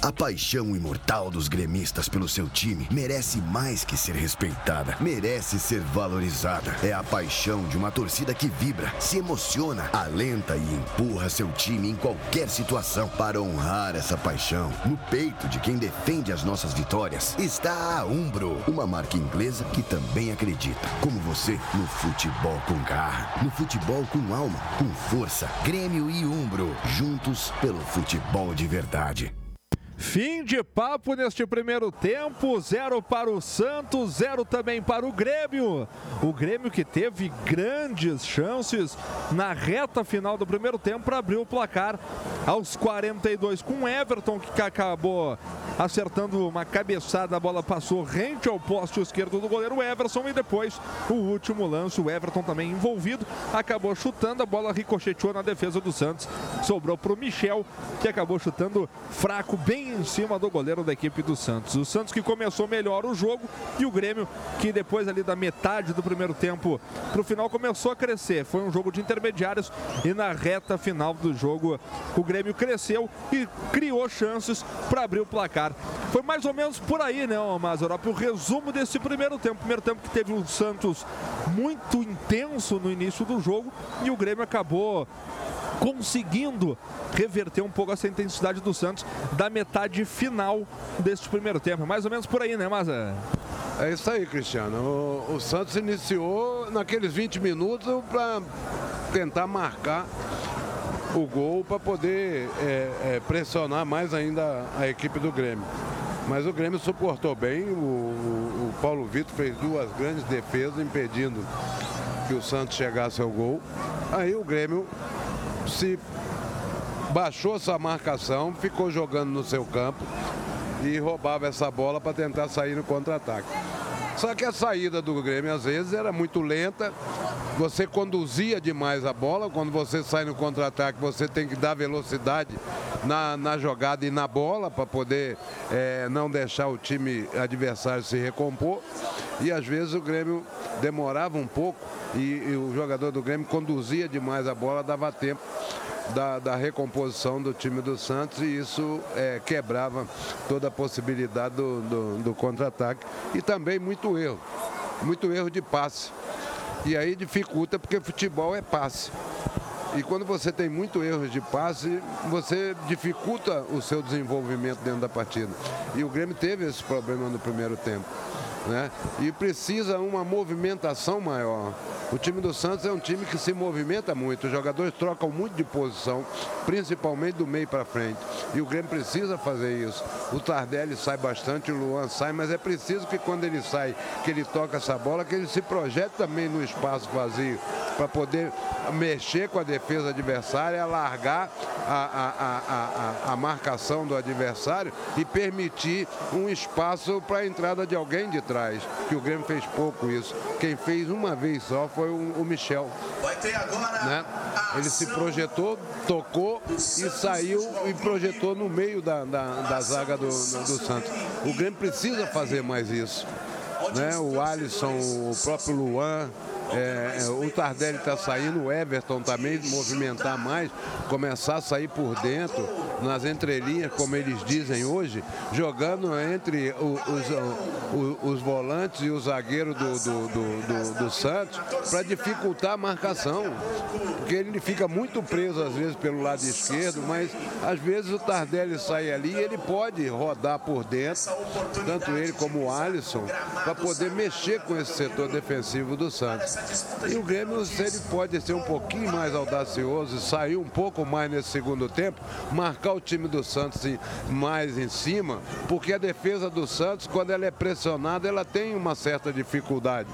A paixão imortal dos gremistas pelo seu time merece mais que ser respeitada, merece ser valorizada. É a paixão de uma torcida que vibra, se emociona, alenta e empurra seu time em qualquer situação. Para honrar essa paixão, no peito de quem defende as nossas vitórias, está a Umbro, uma marca inglesa que também acredita, como você, no futebol com garra, no futebol com alma, com força. Grêmio e Umbro, juntos pelo futebol de verdade. Fim de papo neste primeiro tempo, zero para o Santos, zero também para o Grêmio. O Grêmio que teve grandes chances na reta final do primeiro tempo para abrir o placar aos 42 com Everton que acabou acertando uma cabeçada, a bola passou rente ao poste esquerdo do goleiro Everson e depois o último lance, o Everton também envolvido, acabou chutando, a bola ricocheteou na defesa do Santos, sobrou para o Michel que acabou chutando fraco, bem em cima do goleiro da equipe do Santos. O Santos que começou melhor o jogo e o Grêmio que depois ali da metade do primeiro tempo para o final começou a crescer. Foi um jogo de intermediários e na reta final do jogo o Grêmio cresceu e criou chances para abrir o placar. Foi mais ou menos por aí, né, Mazarop? O resumo desse primeiro tempo. Primeiro tempo que teve o Santos muito intenso no início do jogo e o Grêmio acabou conseguindo reverter um pouco essa intensidade do Santos da metade final deste primeiro tempo. Mais ou menos por aí, né, Maza? É isso aí, Cristiano. O, o Santos iniciou naqueles 20 minutos para tentar marcar o gol para poder é, é, pressionar mais ainda a equipe do Grêmio. Mas o Grêmio suportou bem. O, o, o Paulo Vitor fez duas grandes defesas impedindo que o Santos chegasse ao gol. Aí o Grêmio se baixou essa marcação, ficou jogando no seu campo e roubava essa bola para tentar sair no contra-ataque. Só que a saída do Grêmio às vezes era muito lenta, você conduzia demais a bola, quando você sai no contra-ataque você tem que dar velocidade na, na jogada e na bola para poder é, não deixar o time adversário se recompor. E às vezes o Grêmio demorava um pouco e, e o jogador do Grêmio conduzia demais a bola, dava tempo da, da, recomposição do time do Santos e isso é, quebrava toda a possibilidade do, do, do contra-ataque. E também muito erro, muito erro de passe. E aí dificulta porque futebol é passe. E quando você tem muito erros de passe, você dificulta o seu desenvolvimento dentro da partida. E o Grêmio teve esse problema no primeiro tempo. Né? E precisa uma movimentação maior. O time do Santos é um time que se movimenta muito, os jogadores trocam muito de posição, principalmente do meio para frente. E o Grêmio precisa fazer isso. O Tardelli sai bastante, o Luan sai, mas é preciso que quando ele sai, que ele toca essa bola, que ele se projete também no espaço vazio, para poder mexer com a defesa adversária, alargar a, a, a, a, marcação do adversário e permitir um espaço para a entrada de alguém de trás. Que o Grêmio fez pouco isso. Quem fez uma vez só foi o, Michel. Vai ter agora né? Ele se projetou, tocou e saiu e projetou no meio da, da, da zaga do, do Santos. O Grêmio precisa fazer mais isso. Né? O Alisson, o próprio Luan, é, o Tardelli está saindo, o Everton também movimentar mais, começar a sair por dentro, nas entrelinhas, como eles dizem hoje, jogando entre os, os, os volantes e o zagueiro do, do, do, do Santos para dificultar a marcação. Porque ele fica muito preso às vezes pelo lado esquerdo, mas às vezes o Tardelli sai ali e ele pode rodar por dentro, tanto ele como o Alisson, para poder mexer com esse setor defensivo do Santos. E o Grêmio, se ele pode ser um pouquinho mais audacioso e sair um pouco mais nesse segundo tempo, marcar o time do Santos mais em cima, porque a defesa do Santos, quando ela é pressionada, ela tem uma certa dificuldade.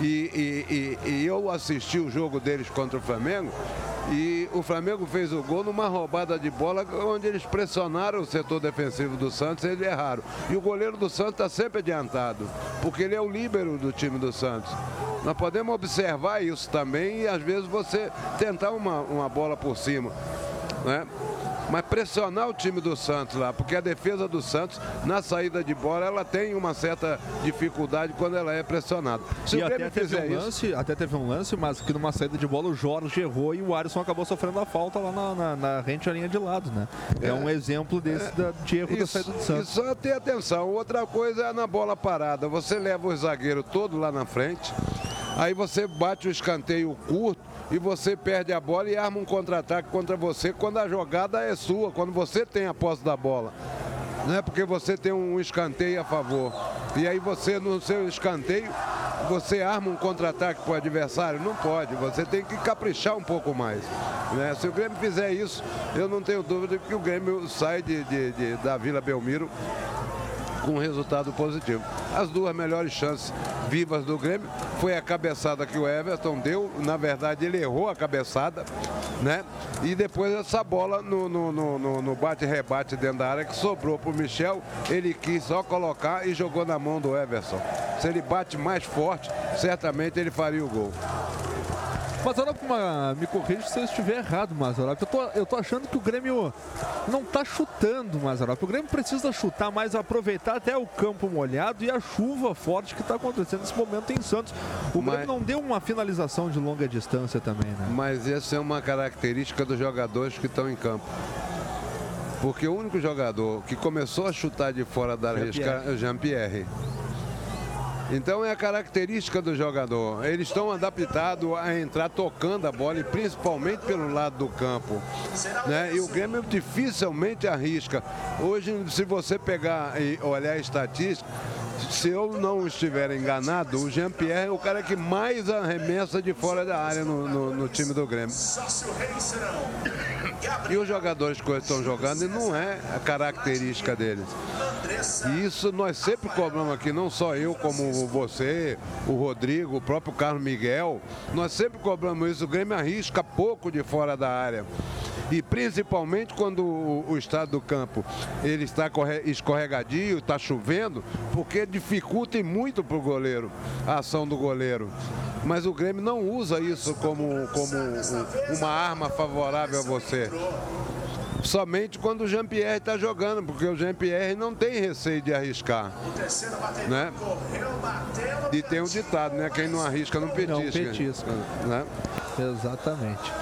E, e, e, e eu assisti o jogo deles contra o Flamengo e o Flamengo fez o gol numa roubada de bola onde eles pressionaram o setor defensivo do Santos e eles erraram. E o goleiro do Santos está sempre adiantado, porque ele é o líbero do time do Santos. Nós podemos observar isso também e às vezes você tentar uma, uma bola por cima. Né? mas pressionar o time do Santos lá, porque a defesa do Santos, na saída de bola, ela tem uma certa dificuldade quando ela é pressionada. Se e o até teve, um lance, isso... até teve um lance, mas que numa saída de bola o Jorge errou e o Alisson acabou sofrendo a falta lá na, na, na rente a linha de lado, né? É, é um exemplo desse é, da, de erro isso, da saída do Santos. E só ter atenção, outra coisa é na bola parada. Você leva o zagueiro todo lá na frente, aí você bate o escanteio curto, e você perde a bola e arma um contra-ataque contra você quando a jogada é sua, quando você tem a posse da bola. Não é porque você tem um escanteio a favor. E aí você, no seu escanteio, você arma um contra-ataque para o adversário? Não pode. Você tem que caprichar um pouco mais. Né? Se o Grêmio fizer isso, eu não tenho dúvida que o Grêmio sai de, de, de da Vila Belmiro com resultado positivo. As duas melhores chances vivas do Grêmio foi a cabeçada que o Everton deu, na verdade ele errou a cabeçada, né? E depois essa bola no, no, no, no bate-rebate dentro da área que sobrou para o Michel, ele quis só colocar e jogou na mão do Everson. Se ele bate mais forte, certamente ele faria o gol. Mazarop, me corrija se eu estiver errado, Mazarop. Eu tô, eu tô achando que o Grêmio não tá chutando, Mazarop. O Grêmio precisa chutar mais, aproveitar até o campo molhado e a chuva forte que está acontecendo nesse momento em Santos. O Mas... Grêmio não deu uma finalização de longa distância também, né? Mas essa é uma característica dos jogadores que estão em campo. Porque o único jogador que começou a chutar de fora da área é o Jean-Pierre. Então é a característica do jogador. Eles estão adaptados a entrar tocando a bola e principalmente pelo lado do campo. Né? E o Grêmio dificilmente arrisca. Hoje, se você pegar e olhar a estatística, se eu não estiver enganado, o Jean-Pierre é o cara que mais arremessa de fora da área no, no, no time do Grêmio. E os jogadores que estão jogando não é a característica deles. E isso nós sempre cobramos aqui, não só eu, como você, o Rodrigo, o próprio Carlos Miguel. Nós sempre cobramos isso. O Grêmio arrisca pouco de fora da área e principalmente quando o, estado do campo ele está escorregadio, está chovendo, porque dificulta muito para o goleiro a ação do goleiro. Mas o Grêmio não usa isso como, como uma arma favorável a você somente quando o Jean-Pierre está jogando, porque o Jean-Pierre não tem receio de arriscar. Né? E tem um ditado, né? Quem não arrisca não petisca. Não petisca. Né? Exatamente.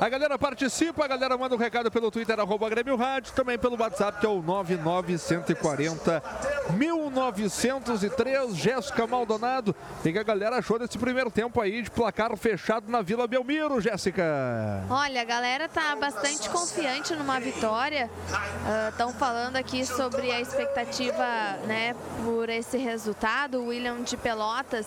A galera participa, a galera manda um recado pelo Twitter, arroba Grêmio Rádio, também pelo WhatsApp, que é o 99140 1903. Jéssica Maldonado, o que a galera achou desse primeiro tempo aí de placar fechado na Vila Belmiro, Jéssica? Olha, a galera tá bastante confiante numa vitória. Estão uh, falando aqui sobre a expectativa, né, por esse resultado. O William de Pelotas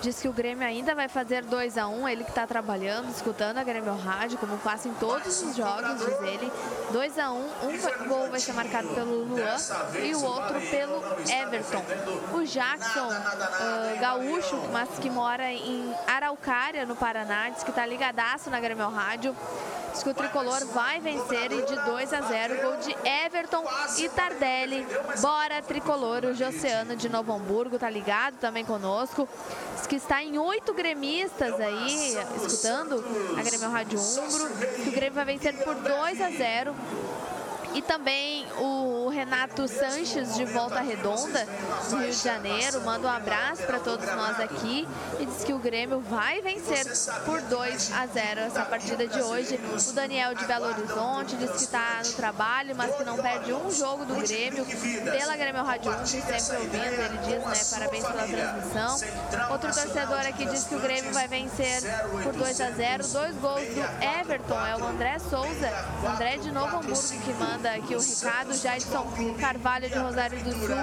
Diz que o Grêmio ainda vai fazer 2 a 1 um, ele que está trabalhando, escutando a Grêmio Rádio, como faz em todos os jogos, diz ele. 2 a 1 um, um gol vai ser marcado pelo Luan e o outro pelo Everton. O Jackson, uh, gaúcho, mas que mora em Araucária, no Paraná, diz que está ligadaço na Grêmio Rádio. Diz que o tricolor vai vencer e de 2 a 0, gol de Everton e Tardelli. Bora, tricolor, o Joseano de Novo Hamburgo, tá ligado também conosco. Diz que está em oito gremistas aí, escutando a Grêmio Rádio Umbro. Que o Grêmio vai vencer por 2 a 0. E também o Renato Sanches, de Volta Redonda, do Rio de Janeiro, manda um abraço para todos nós aqui e diz que o Grêmio vai vencer por 2 a 0 essa partida de hoje. O Daniel de Belo Horizonte diz que está no trabalho, mas que não perde um jogo do Grêmio, pela Grêmio Rádio 1, sempre ouvindo, ele diz, né, parabéns pela transmissão. Outro torcedor aqui diz que o Grêmio vai vencer por 2 a 0 dois gols do Everton, é o André Souza, André de Novo Hamburgo que manda manda aqui o recado, Jadson Carvalho de Rosário do Sul.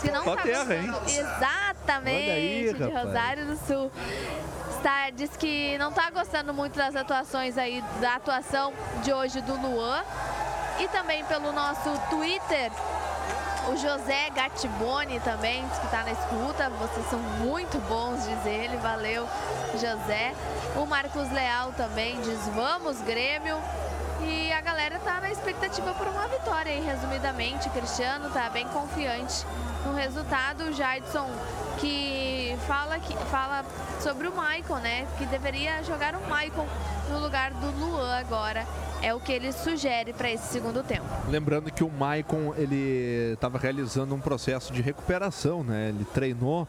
Se não Só tá terra, hein? Exatamente, aí, de. Rosário do Sul. Está, diz que não está gostando muito das atuações aí, da atuação de hoje do Luan. E também pelo nosso Twitter, o José Gatiboni também, que está na escuta. Vocês são muito bons, diz ele. Valeu, José. O Marcos Leal também diz: Vamos, Grêmio. E a galera tá na expectativa por uma vitória, hein? resumidamente. Cristiano tá bem confiante no resultado. O Jadson que fala, que fala sobre o Maicon, né? Que deveria jogar o Maicon no lugar do Luan agora. É o que ele sugere para esse segundo tempo. Lembrando que o Maicon ele estava realizando um processo de recuperação, né? Ele treinou.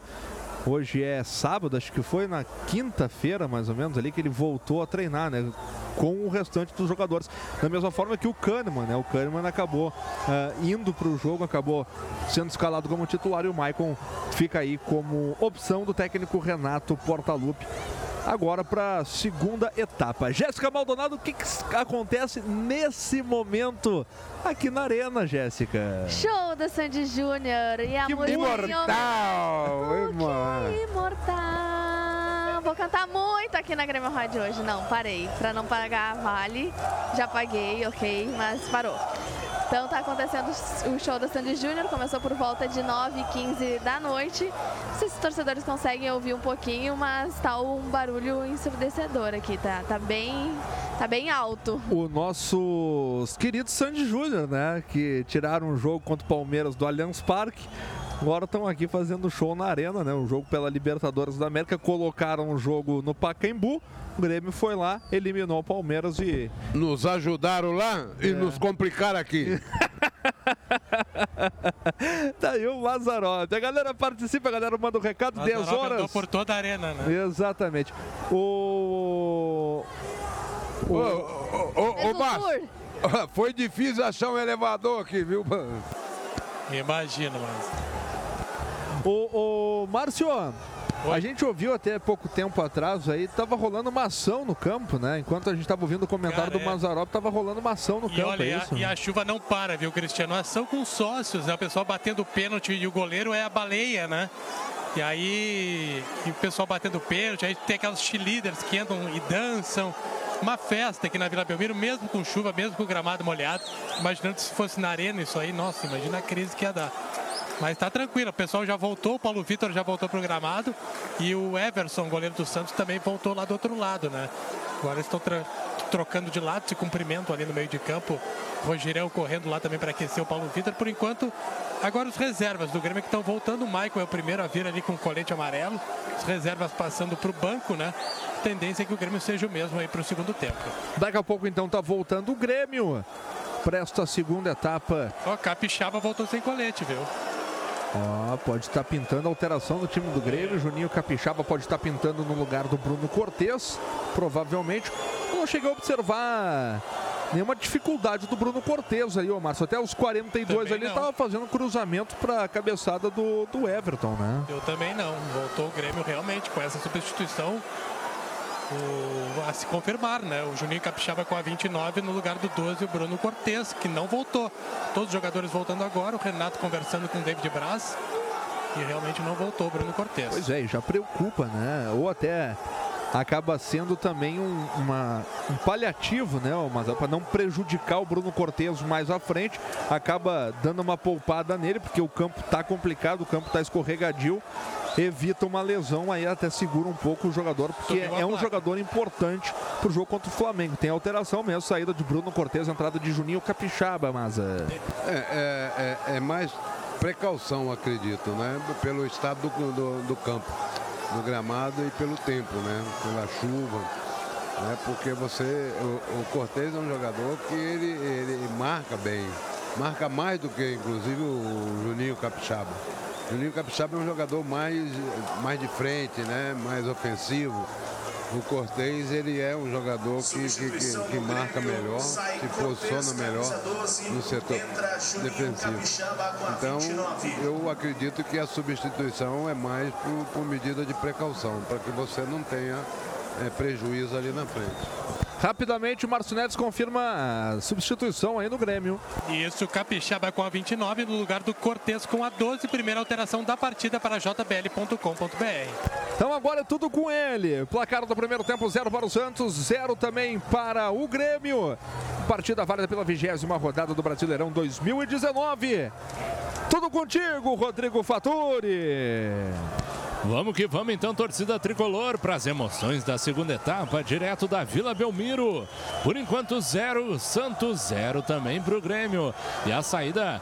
Hoje é sábado, acho que foi na quinta-feira, mais ou menos, ali que ele voltou a treinar, né? Com o restante dos jogadores. Da mesma forma que o Kahneman, né? O Kahneman acabou ah, indo para o jogo, acabou sendo escalado como titular e o Maicon fica aí como opção do técnico Renato Portaluppi agora para a segunda etapa. Jéssica Maldonado, o que, que acontece nesse momento aqui na Arena, Jéssica? Show da Sandy Júnior e a Que Imortal! irmã. Imortal. Vou cantar muito aqui na Grêmio Rádio hoje. Não, parei. Pra não pagar vale. Já paguei, ok, mas parou. Então tá acontecendo o show da Sandy Júnior. Começou por volta de 9h15 da noite. Não sei se os torcedores conseguem ouvir um pouquinho, mas tá um barulho ensurdecedor aqui. Tá, tá, bem, tá bem alto. O nossos queridos Sandy Júnior, né? Que tiraram um jogo contra o Palmeiras do Allianz Parque. Agora estão aqui fazendo show na arena, né? Um jogo pela Libertadores da América. Colocaram o jogo no Pacaembu. O Grêmio foi lá, eliminou o Palmeiras e. Nos ajudaram lá e É. nos complicaram aqui. tá aí o Lazarote. A galera participa, a galera manda o recado, 10 Mazarop andou horas. por toda a arena, né? Exatamente. O. Ô, Fez o Márcio, tour. foi difícil achar um elevador aqui, viu? Imagino, mas. O, o Márcio, a gente ouviu até pouco tempo atrás aí, tava rolando uma ação no campo, né? Enquanto a gente tava ouvindo o comentário Cara, do é. Mazarop, tava rolando uma ação no E campo, olha, é e a- isso? e a chuva não para, viu, Cristiano? Ação com sócios, né? O pessoal batendo pênalti e o goleiro é a baleia, né? E aí, e o pessoal batendo pênalti, aí tem aquelas cheerleaders que andam e dançam. Uma festa aqui na Vila Belmiro, mesmo com chuva, mesmo com o gramado molhado. Imaginando se fosse na arena isso aí, nossa, imagina a crise que ia dar. Mas tá tranquilo, o pessoal já voltou, o Paulo Vitor já voltou pro gramado e o Everson, goleiro do Santos, também voltou lá do outro lado, né? Agora estão trocando de lado, se cumprimentam ali no meio de campo. Rogerão correndo lá também para aquecer o Paulo Vitor. Por enquanto, agora os reservas do Grêmio que estão voltando. O Michael é o primeiro a vir ali com o colete amarelo. As reservas passando para o banco, né? Tendência é que o Grêmio seja o mesmo aí para o segundo tempo. Daqui a pouco então tá voltando o Grêmio para esta segunda etapa. Ó, Capixaba voltou sem colete, viu? Ó, pode estar pintando a alteração no time do Grêmio. Juninho Capixaba pode estar pintando no lugar do Bruno Cortes, provavelmente. Não cheguei a observar nenhuma dificuldade do Bruno Cortes aí, ô Márcio. Até os 42 Também ali não. tava fazendo cruzamento para a cabeçada do, do Everton, né? Eu também não. Voltou o Grêmio realmente com essa substituição o- a se confirmar, né? O Juninho Capixaba com a 29 no lugar do 12, o Bruno Cortes, que não voltou. Todos os jogadores voltando agora, o Renato conversando com o David Braz. E realmente não voltou o Bruno Cortes. Pois é, já preocupa, né? Ou até acaba sendo também um, uma- um paliativo, né? Mas para não prejudicar o Bruno Cortes mais à frente, acaba dando uma poupada nele, porque o campo tá complicado, o campo tá escorregadio evita uma lesão aí, até segura um pouco o jogador, porque é um jogador importante pro jogo contra o Flamengo. Tem alteração mesmo, saída de Bruno Cortes, entrada de Juninho Capixaba, mas... É, é, é, é mais precaução, acredito, né? Pelo estado do, do, do campo, do gramado e pelo tempo, né? Pela chuva né? porque você, o, o Cortez é um jogador que ele, ele marca bem, marca mais do que inclusive o Juninho Capixaba. Juninho Capixaba é um jogador mais, mais de frente, né? mais ofensivo. O Cortez ele é um jogador que, que, que, que marca melhor, se posiciona melhor no setor defensivo. Então eu acredito que a substituição é mais por, por medida de precaução, para que você não tenha é, prejuízo ali na frente. Rapidamente, o Márcio Neves confirma a substituição aí no Grêmio. Isso, Capixaba com a 29 no lugar do Cortes com a 12. Primeira alteração da partida para jbl.com.br. Então agora é tudo com ele. Placar do primeiro tempo, zero para o Santos, zero também para o Grêmio. Partida válida pela vigésima rodada do Brasileirão 2019. Tudo contigo, Rodrigo Faturi. Vamos que vamos então, torcida tricolor, para as emoções da segunda etapa, direto da Vila Belmiro. Por enquanto, zero, Santos zero também para o Grêmio. E a saída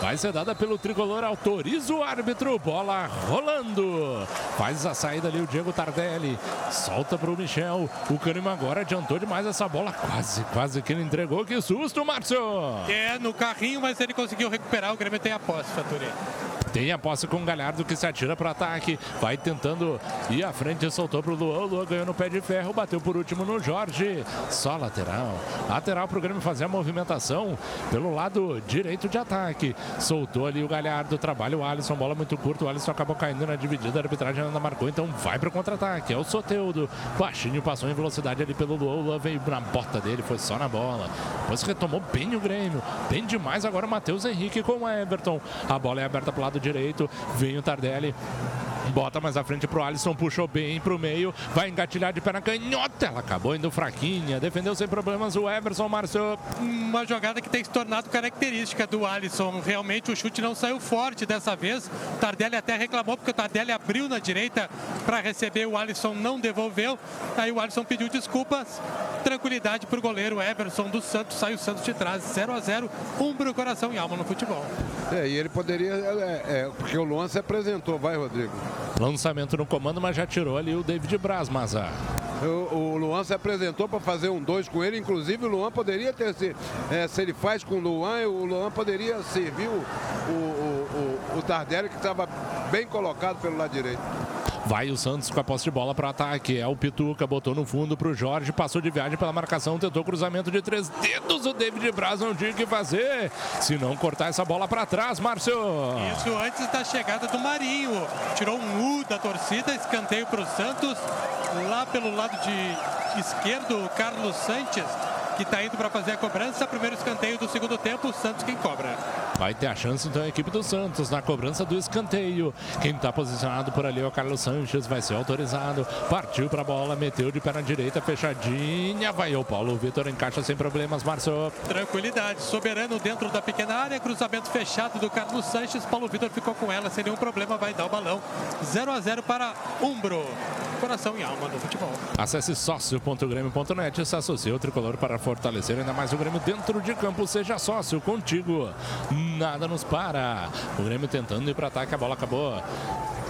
vai ser dada pelo tricolor, autoriza o árbitro, bola rolando. Faz a saída ali o Diego Tardelli, solta para o Michel. O Cânima agora adiantou demais essa bola, quase, quase que ele entregou. Que susto, Márcio! É, no carrinho, mas ele conseguiu recuperar. O Grêmio tem a posse, Faturi. Tem a posse com o Galhardo que se atira para ataque. Vai tentando ir à frente, soltou para o Luan. O Luan ganhou no pé de ferro, bateu por último no Jorge. Só lateral. Lateral para o Grêmio fazer a movimentação pelo lado direito de ataque. Soltou ali o Galhardo, trabalha o Alisson, bola muito curta. O Alisson acabou caindo na dividida, a arbitragem ainda marcou, então vai para o contra-ataque. É o Soteudo. Baixinho passou em velocidade ali pelo Luan. O Luan veio na bota dele, foi só na bola. Depois retomou bem o Grêmio. Bem demais agora o Matheus Henrique com o Everton. A bola é aberta para o lado direito. Vem o Tardelli. Bota mais à frente pro Alisson, puxou bem pro meio, vai engatilhar de pé na canhota. Ela acabou indo fraquinha, defendeu sem problemas o Everson, Márcio. Uma jogada que tem se tornado característica do Alisson. Realmente o chute não saiu forte dessa vez. O Tardelli até reclamou porque o Tardelli abriu na direita para receber, o Alisson não devolveu. Aí o Alisson pediu desculpas. Tranquilidade pro goleiro Everson do Santos. Sai o Santos de trás, 0 a 0 Umbro, coração e alma no futebol. É, e ele poderia, é, é, porque o Luan se apresentou, vai Rodrigo. Lançamento no comando, mas já tirou ali o David Braz, Maza. O, o Luan se apresentou para fazer um dois com ele. Inclusive, o Luan poderia ter. Se, é, se ele faz com o Luan, o Luan poderia servir o, o, o, o Tardelli, que estava bem colocado pelo lado direito. Vai o Santos com a posse de bola para ataque. É o Pituca, botou no fundo para o Jorge, passou de viagem pela marcação, tentou cruzamento de três dedos. O David Braz não tinha o que fazer. Se não cortar essa bola para trás, Márcio. Isso antes da chegada do Marinho. Tirou um U da torcida, escanteio para o Santos. Lá pelo lado de esquerdo, Carlos Sanches que está indo para fazer a cobrança. Primeiro escanteio do segundo tempo, o Santos quem cobra. Vai ter a chance então a equipe do Santos na cobrança do escanteio. Quem está posicionado por ali é o Carlos Sanches, vai ser autorizado. Partiu para a bola, meteu de pé na direita, fechadinha. Vai o Paulo Vitor, encaixa sem problemas, Márcio. Tranquilidade, soberano dentro da pequena área, cruzamento fechado do Carlos Sanches. Paulo Vitor ficou com ela sem nenhum problema, vai dar o balão. 0 a 0 para Umbro. Coração e alma do futebol. Acesse sócio.grêmio.net e se associe ao tricolor para fortalecer ainda mais o Grêmio dentro de campo. Seja sócio contigo. Nada nos para. O Grêmio tentando ir para ataque, a bola acabou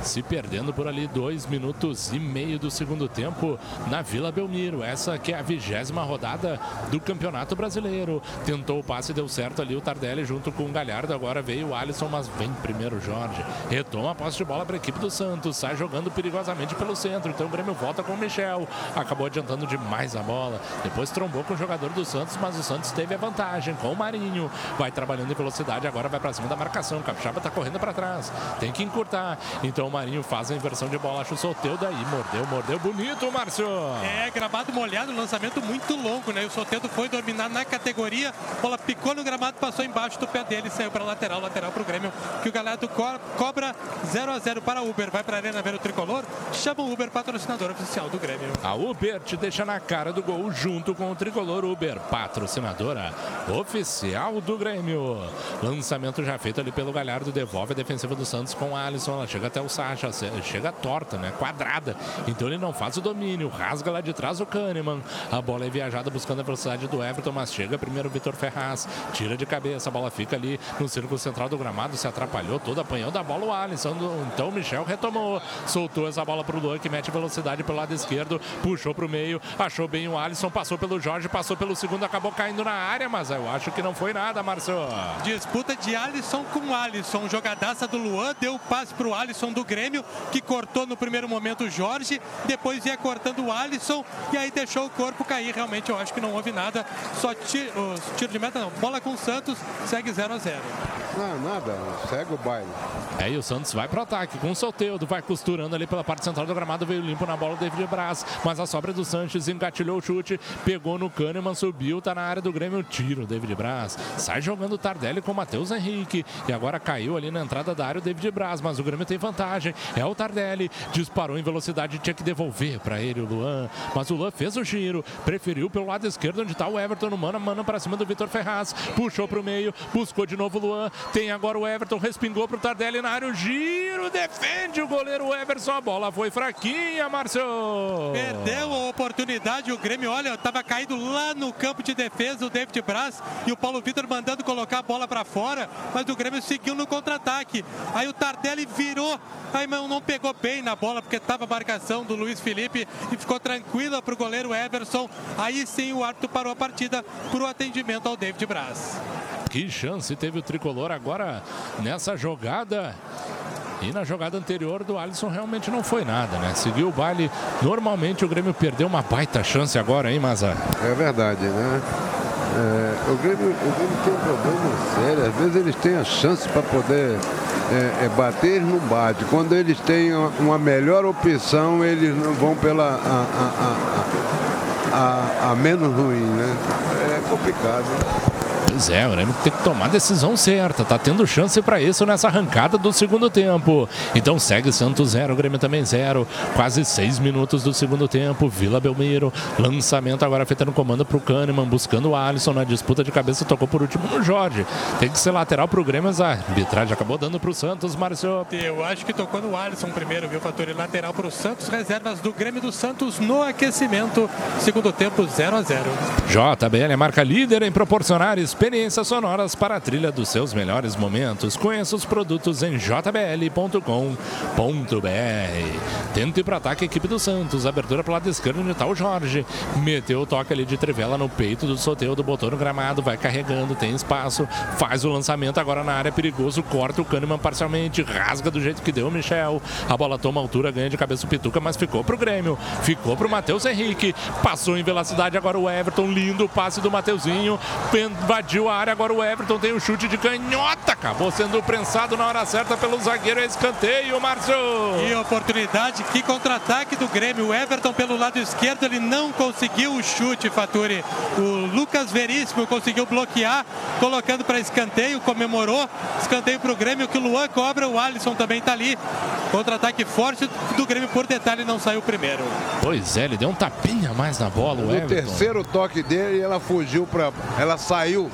se perdendo por ali dois minutos e meio do segundo tempo na Vila Belmiro. Essa que é a vigésima rodada do Campeonato Brasileiro. Tentou o passe, deu certo ali o Tardelli junto com o Galhardo. Agora veio o Alisson, mas vem primeiro o Jorge. Retoma a posse de bola para a equipe do Santos. Sai jogando perigosamente pelo centro. Então o Grêmio volta com o Michel. Acabou adiantando demais a bola. Depois trombou com o jogador do Santos, mas o Santos teve a vantagem com o Marinho. Vai trabalhando em velocidade, agora vai para cima da marcação. O Capixaba está correndo para trás. Tem que encurtar. Então Marinho faz a inversão de bola, acha o Soteldo aí, mordeu, mordeu, bonito, Márcio. É, gramado molhado, lançamento muito longo, né? O Soteldo foi dominar na categoria, bola picou no gramado, passou embaixo do pé dele, saiu para lateral, lateral para o Grêmio, que o Galhardo co cobra 0 a 0 para Uber, vai para a Arena ver o Tricolor, chama o Uber, patrocinador oficial do Grêmio. A Uber te deixa na cara do gol junto com o Tricolor Uber, patrocinadora oficial do Grêmio. Lançamento já feito ali pelo Galhardo, devolve a defensiva do Santos com o Alisson. Ela chega até o Sacha, chega torta, né? Quadrada. Então ele não faz o domínio, rasga lá de trás o Kahneman. A bola é viajada buscando a velocidade do Everton, mas chega primeiro o Vitor Ferraz. Tira de cabeça, a bola fica ali no círculo central do gramado, se atrapalhou todo, apanhou da bola o Alisson. Então o Michel retomou, soltou essa bola para o Luan, que mete velocidade pelo lado esquerdo, puxou para o meio, achou bem o Alisson, passou pelo Jorge, passou pelo segundo, acabou caindo na área, mas eu acho que não foi nada, Márcio. Disputa de Alisson com Alisson, jogadaça do Luan, deu passe para o Alisson do Grêmio, que cortou no primeiro momento o Jorge, depois ia cortando o Alisson e aí deixou o corpo cair. Realmente eu acho que não houve nada, só tiro, tiro de meta não. Bola com o Santos, segue 0 a 0 Não, nada, segue o baile. É, e o Santos vai pro ataque com o Soteudo, vai costurando ali pela parte central do gramado, veio limpo na bola o David Braz, mas a sobra do Sanches engatilhou o chute, pegou no Kahneman, subiu, tá na área do Grêmio, tiro, David Braz, sai jogando o Tardelli com o Matheus Henrique, e agora caiu ali na entrada da área o David Braz, mas o Grêmio tem vantagem, é o Tardelli, disparou em velocidade, tinha que devolver para ele o Luan, mas o Luan fez o giro, preferiu pelo lado esquerdo onde tá o Everton no mano mano para cima do Vitor Ferraz, puxou pro meio, buscou de novo o Luan, tem agora o Everton, respingou pro Tardelli na área, o giro, defende o goleiro Everson, a bola foi fraquinha, Márcio. Perdeu a oportunidade, o Grêmio, olha, estava caído lá no campo de defesa, o David Braz e o Paulo Vitor mandando colocar a bola para fora, mas o Grêmio seguiu no contra-ataque. Aí o Tardelli virou, aí não pegou bem na bola, porque estava a marcação do Luiz Felipe e ficou tranquila para o goleiro Everson. Aí sim o árbitro parou a partida por o atendimento ao David Braz. Que chance teve o tricolor agora nessa jogada. E na jogada anterior do Alisson realmente não foi nada, né? Seguiu o baile. Normalmente o Grêmio perdeu uma baita chance agora, hein, Maza? É verdade, né? É, o, Grêmio, o Grêmio tem um problema sério. Às vezes eles têm a chance para poder é, é, bater, eles não. Quando eles têm uma melhor opção, eles não vão pela a, a, a, a, menos ruim, né? É complicado. Pois é, o Grêmio tem que tomar a decisão certa. Tá tendo chance para isso nessa arrancada do segundo tempo. Então segue Santos 0, Grêmio também 0. Quase seis minutos do segundo tempo. Vila Belmiro. Lançamento agora feito no comando pro Kahneman, buscando o Alisson na disputa de cabeça. Tocou por último no Jorge. Tem que ser lateral pro Grêmio, mas a arbitragem acabou dando pro Santos, Márcio. Eu acho que tocou no Alisson primeiro, viu, Fator? Lateral pro Santos. Reservas do Grêmio do Santos no aquecimento. Segundo tempo, 0 a 0 JBL é marca líder em proporcionar experiências sonoras para a trilha dos seus melhores momentos. Conheça os produtos em jbl.com.br. Tenta ir para ataque equipe do Santos. Abertura para lado esquerdo está o Jorge. Meteu o toque ali de trivela no peito do Soteudo, botou no gramado, vai carregando, tem espaço, faz o lançamento agora na área perigoso, corta o Kahneman parcialmente, rasga do jeito que deu o Michel. A bola toma altura, ganha de cabeça o Pituca, mas ficou pro Grêmio. Ficou pro Matheus Henrique. Passou em velocidade agora o Everton, lindo passe do Mateuzinho. Invadiu a área, agora o Everton tem o um chute de canhota. Acabou sendo prensado na hora certa pelo zagueiro. É escanteio, Márcio. E oportunidade, que contra-ataque do Grêmio. O Everton pelo lado esquerdo, ele não conseguiu o chute, Faturi. O Lucas Veríssimo conseguiu bloquear, colocando para escanteio, comemorou. Escanteio para o Grêmio, que o Luan cobra. O Alisson também está ali. Contra-ataque forte do Grêmio, por detalhe, não saiu primeiro. Pois é, ele deu um tapinha mais na bola, o No Everton. terceiro toque dele, ela fugiu para. Ela saiu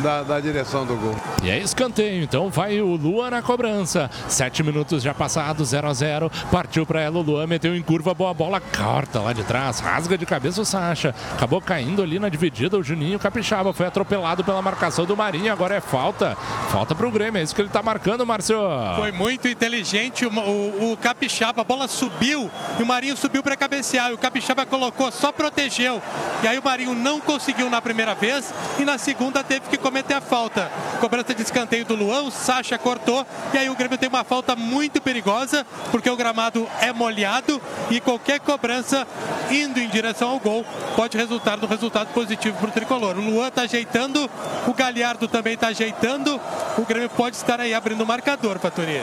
da, da, direção do gol. E é escanteio, então vai o Luan na cobrança. Sete minutos já passados, 0 a 0 Partiu para ela o Luan, meteu em curva, boa bola, corta lá de trás, rasga de cabeça o Sacha. Acabou caindo ali na dividida o Juninho Capixaba. Foi atropelado pela marcação do Marinho. Agora é falta. Falta para o Grêmio, é isso que ele está marcando, Márcio. Foi muito inteligente o, o, o, Capixaba. A bola subiu e o Marinho subiu para cabecear. E o Capixaba colocou, só protegeu. E aí o Marinho não conseguiu na primeira vez e na segunda teve que cometer a falta. Cobrança de escanteio do Luan, o Sacha cortou e aí o Grêmio tem uma falta muito perigosa porque o gramado é molhado e qualquer cobrança indo em direção ao gol pode resultar no resultado positivo para o tricolor. O Luan está ajeitando, o Galhardo também está ajeitando. O Grêmio pode estar aí abrindo o marcador, Faturi.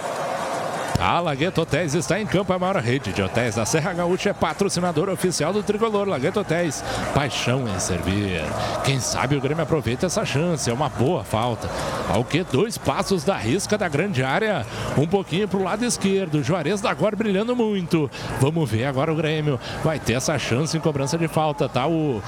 A Lagueto Hotéis está em campo, a maior rede de hotéis da Serra Gaúcha é patrocinador oficial do Tricolor Lagueto Hotéis. Paixão em servir. Quem sabe o Grêmio aproveita essa chance, é uma boa falta. Ao que dois passos da risca da grande área, um pouquinho para o lado esquerdo. Juarez da agora brilhando muito. Vamos ver agora o Grêmio. Vai ter essa chance em cobrança de falta, tá? O...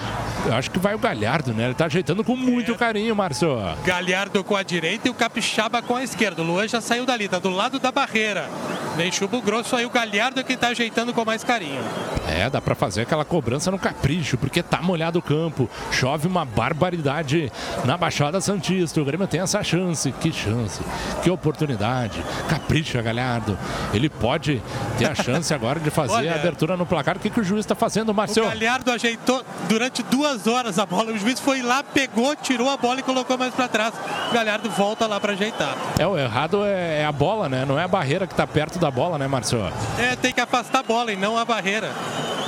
Eu acho que vai o Galhardo, né? Ele tá ajeitando com muito carinho, Márcio. Galhardo com a direita e o Capixaba com a esquerda. O Luan já saiu dali, tá do lado da barreira. Vem chumbo grosso aí, o Galhardo é que tá ajeitando com mais carinho. É, dá para fazer aquela cobrança no capricho, porque tá molhado o campo. Chove uma barbaridade na Baixada Santista. O Grêmio tem essa chance. Que chance, que oportunidade. Capricha, Galhardo. Ele pode ter a chance agora de fazer Olha, a abertura no placar. O que, que o juiz está fazendo, Marcelo? O Galhardo ajeitou durante duas horas a bola. O juiz foi lá, pegou, tirou a bola e colocou mais para trás. O Galhardo volta lá para ajeitar. É, o errado é, é a bola, né? Não é a barreira que tá perto da bola, né, Marcelo? É, tem que afastar a bola e não a barreira.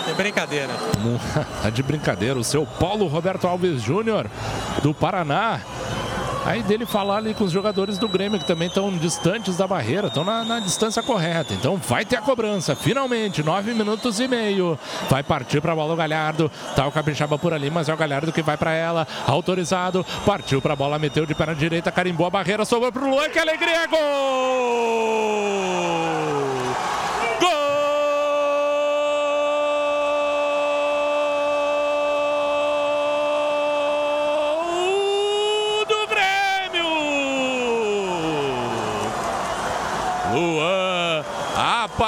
É brincadeira. tá de brincadeira. O seu Paulo Roberto Alves Júnior, do Paraná. Aí dele falar ali com os jogadores do Grêmio, que também estão distantes da barreira, estão na, na, distância correta. Então vai ter a cobrança, finalmente, nove minutos e meio. Vai partir para a bola o Galhardo. Tá o Capixaba por ali, mas é o Galhardo que vai para ela. Autorizado, partiu para a bola, meteu de perna direita, carimbou a barreira, sobrou para o Luan, que alegria, gol!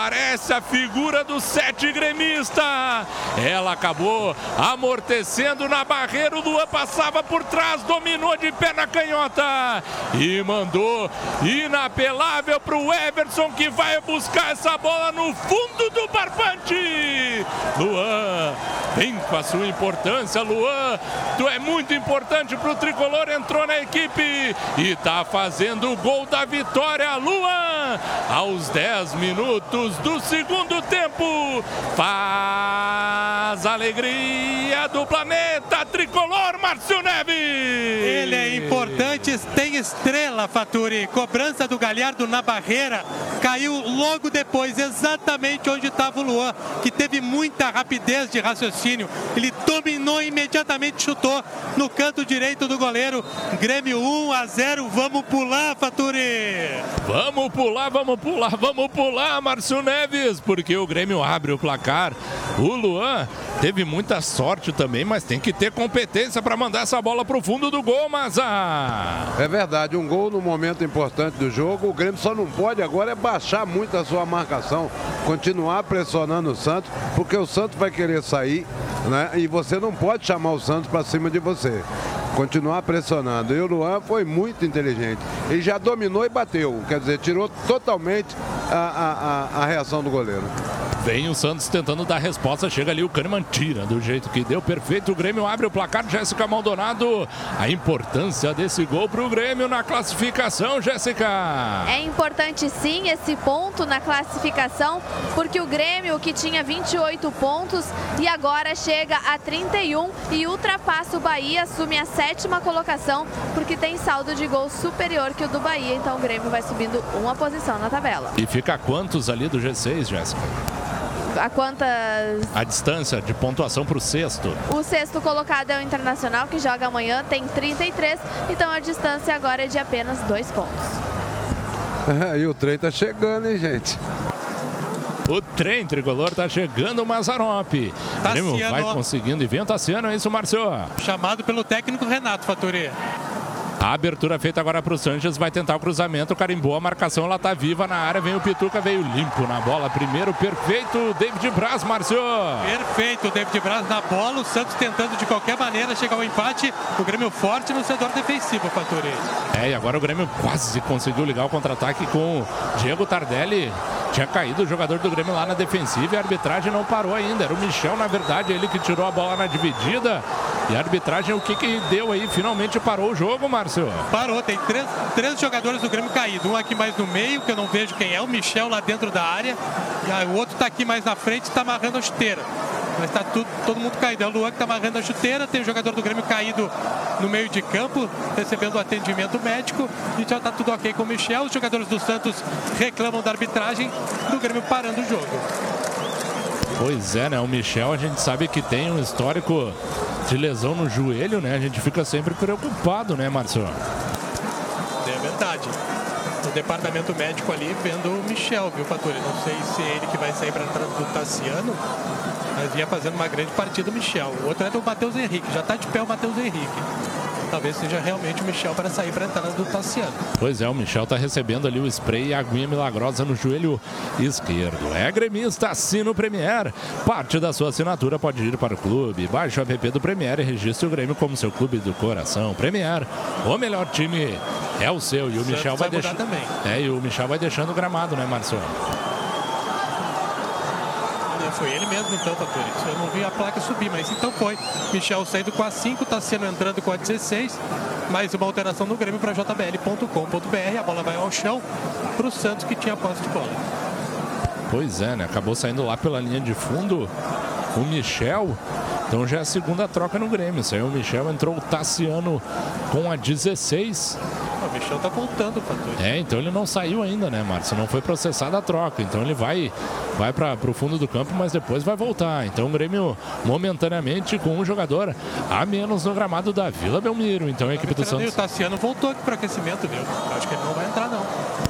Aparece a figura do sete gremista. Ela acabou amortecendo na barreira. O Luan passava por trás, dominou de perna canhota e mandou inapelável para o Everson que vai buscar essa bola no fundo do barbante. Luan vem com a sua importância, Luan. Tu é muito importante para o tricolor. Entrou na equipe e tá fazendo o gol da vitória, Luan. Aos 10 minutos do segundo tempo, faz alegria do planeta tricolor, Márcio Neves. Ele é importante, tem estrela, Faturi. Cobrança do Galhardo na barreira, caiu logo depois, exatamente onde estava o Luan, que teve muita rapidez de raciocínio. Ele dominou imediatamente, chutou no canto direito do goleiro. Grêmio 1 a 0, vamos pular, Faturi. Vamos pular, vamos pular, vamos pular, Márcio Neves, porque o Grêmio abre o placar. O Luan teve muita sorte também, mas tem que ter competência para mandar essa bola para o fundo do gol, Maza. É verdade, um gol no momento importante do jogo. O Grêmio só não pode agora é baixar muito a sua marcação, continuar pressionando o Santos, porque o Santos vai querer sair, né? E você não pode chamar o Santos para cima de você continuar pressionando. E o Luan foi muito inteligente. Ele já dominou e bateu, quer dizer, tirou totalmente a, a, a reação do goleiro. Vem o Santos tentando dar resposta. Chega ali o Kahneman, tira do jeito que deu. Perfeito. O Grêmio abre o placar. Jéssica Maldonado. A importância desse gol para o Grêmio na classificação, Jéssica. É importante sim esse ponto na classificação, porque o Grêmio, que tinha 28 pontos e agora chega a 31 e ultrapassa o Bahia, assume a sétima colocação, porque tem saldo de gol superior que o do Bahia. Então o Grêmio vai subindo uma posição na tabela. E fica quantos ali do G6, Jéssica? A quantas? A distância de pontuação para o sexto. O sexto colocado é o Internacional, que joga amanhã, tem 33. Então a distância agora é de apenas dois pontos. e o trem tá chegando, hein, gente? O trem tricolor tá chegando, o Mazarop. Tassiano. vai conseguindo e vem Tassiano, é isso, Márcio? Chamado pelo técnico Renato Faturi. A abertura feita agora para o Sanches, vai tentar o cruzamento, carimbou a marcação, ela está viva na área, vem o Pituca, veio limpo na bola, primeiro perfeito, David Braz, Márcio. Perfeito, David Braz na bola, o Santos tentando de qualquer maneira chegar ao empate, o Grêmio forte no setor defensivo, Faturi. É, e agora o Grêmio quase conseguiu ligar o contra-ataque com o Diego Tardelli, tinha caído o jogador do Grêmio lá na defensiva e a arbitragem não parou ainda. Era o Michel, na verdade, ele que tirou a bola na dividida. E a arbitragem, o que que deu aí? Finalmente parou o jogo, Márcio? Parou, tem três, três jogadores do Grêmio caídos. Um aqui mais no meio, que eu não vejo quem é, o Michel lá dentro da área. E o outro está aqui mais na frente, está amarrando a chuteira. Mas está todo mundo caído. É o Luan que está amarrando a chuteira. Tem o jogador do Grêmio caído no meio de campo, recebendo atendimento médico. E já está tudo ok com o Michel. Os jogadores do Santos reclamam da arbitragem. Do Grêmio parando o jogo. Pois é, né? O Michel a gente sabe que tem um histórico de lesão no joelho, né? A gente fica sempre preocupado, né, Marcelo? É verdade. O departamento médico ali vendo o Michel, viu, Faturi? Não sei se é ele que vai sair para trás do Tassiano, mas vinha fazendo uma grande partida o Michel. O outro é do Matheus Henrique, já está de pé o Matheus Henrique talvez seja realmente o Michel para sair para a entrada do Tassiano. Pois é, o Michel está recebendo ali o spray e a aguinha milagrosa no joelho esquerdo. É gremista, assina o Premier. Parte da sua assinatura pode ir para o clube. Baixe o app do Premier e registre o Grêmio como seu clube do coração. Premier, o melhor time é o seu. E o Michel vai, também. É, e o Michel vai deixando o gramado, né, Marcelo? Foi ele mesmo então, Faturi. Eu não vi a placa subir, mas então foi. Michel saindo com a 5, Tassiano entrando com a 16. Mais uma alteração no Grêmio para jbl.com.br. A bola vai ao chão para o Santos que tinha posse de bola. Pois é, né? Acabou saindo lá pela linha de fundo o Michel. Então já é a segunda troca no Grêmio. Saiu o Michel, entrou o Tassiano com a 16. O Michel tá voltando, Patrick. É, então ele não saiu ainda, né, Márcio? Não foi processada a troca. Então ele vai, vai para o fundo do campo, mas depois vai voltar. Então o Grêmio, momentaneamente, com um jogador a menos no gramado da Vila Belmiro. Então a equipe do Santos. O Tassiano voltou aqui para aquecimento, viu? Acho que ele não vai entrar, não.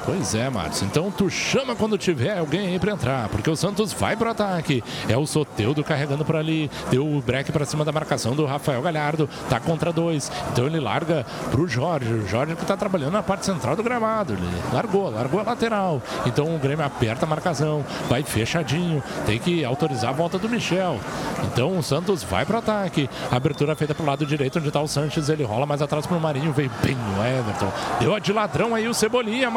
Pois é, Márcio. Então tu chama quando tiver alguém aí para entrar, porque o Santos vai pro ataque. É o Soteudo carregando por ali. Deu o break para cima da marcação do Rafael Galhardo. Tá contra dois. Então ele larga pro Jorge. O Jorge que tá trabalhando na parte central do gramado. Ele largou, largou a lateral. Então o Grêmio aperta a marcação, vai fechadinho, tem que autorizar a volta do Michel. Então o Santos vai para o ataque. Abertura feita pro lado direito, onde está o Sanches. Ele rola mais atrás pro Marinho, veio bem o Everton. Deu a de ladrão aí o Cebolinha,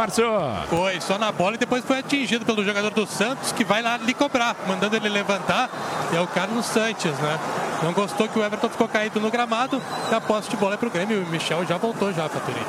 Foi, só na bola e depois foi atingido pelo jogador do Santos, que vai lá lhe cobrar, mandando ele levantar. É o Carlos Sanches, né? Não gostou que o Everton ficou caído no gramado. E a posse de bola é pro Grêmio. O Michel já voltou já, Faturi.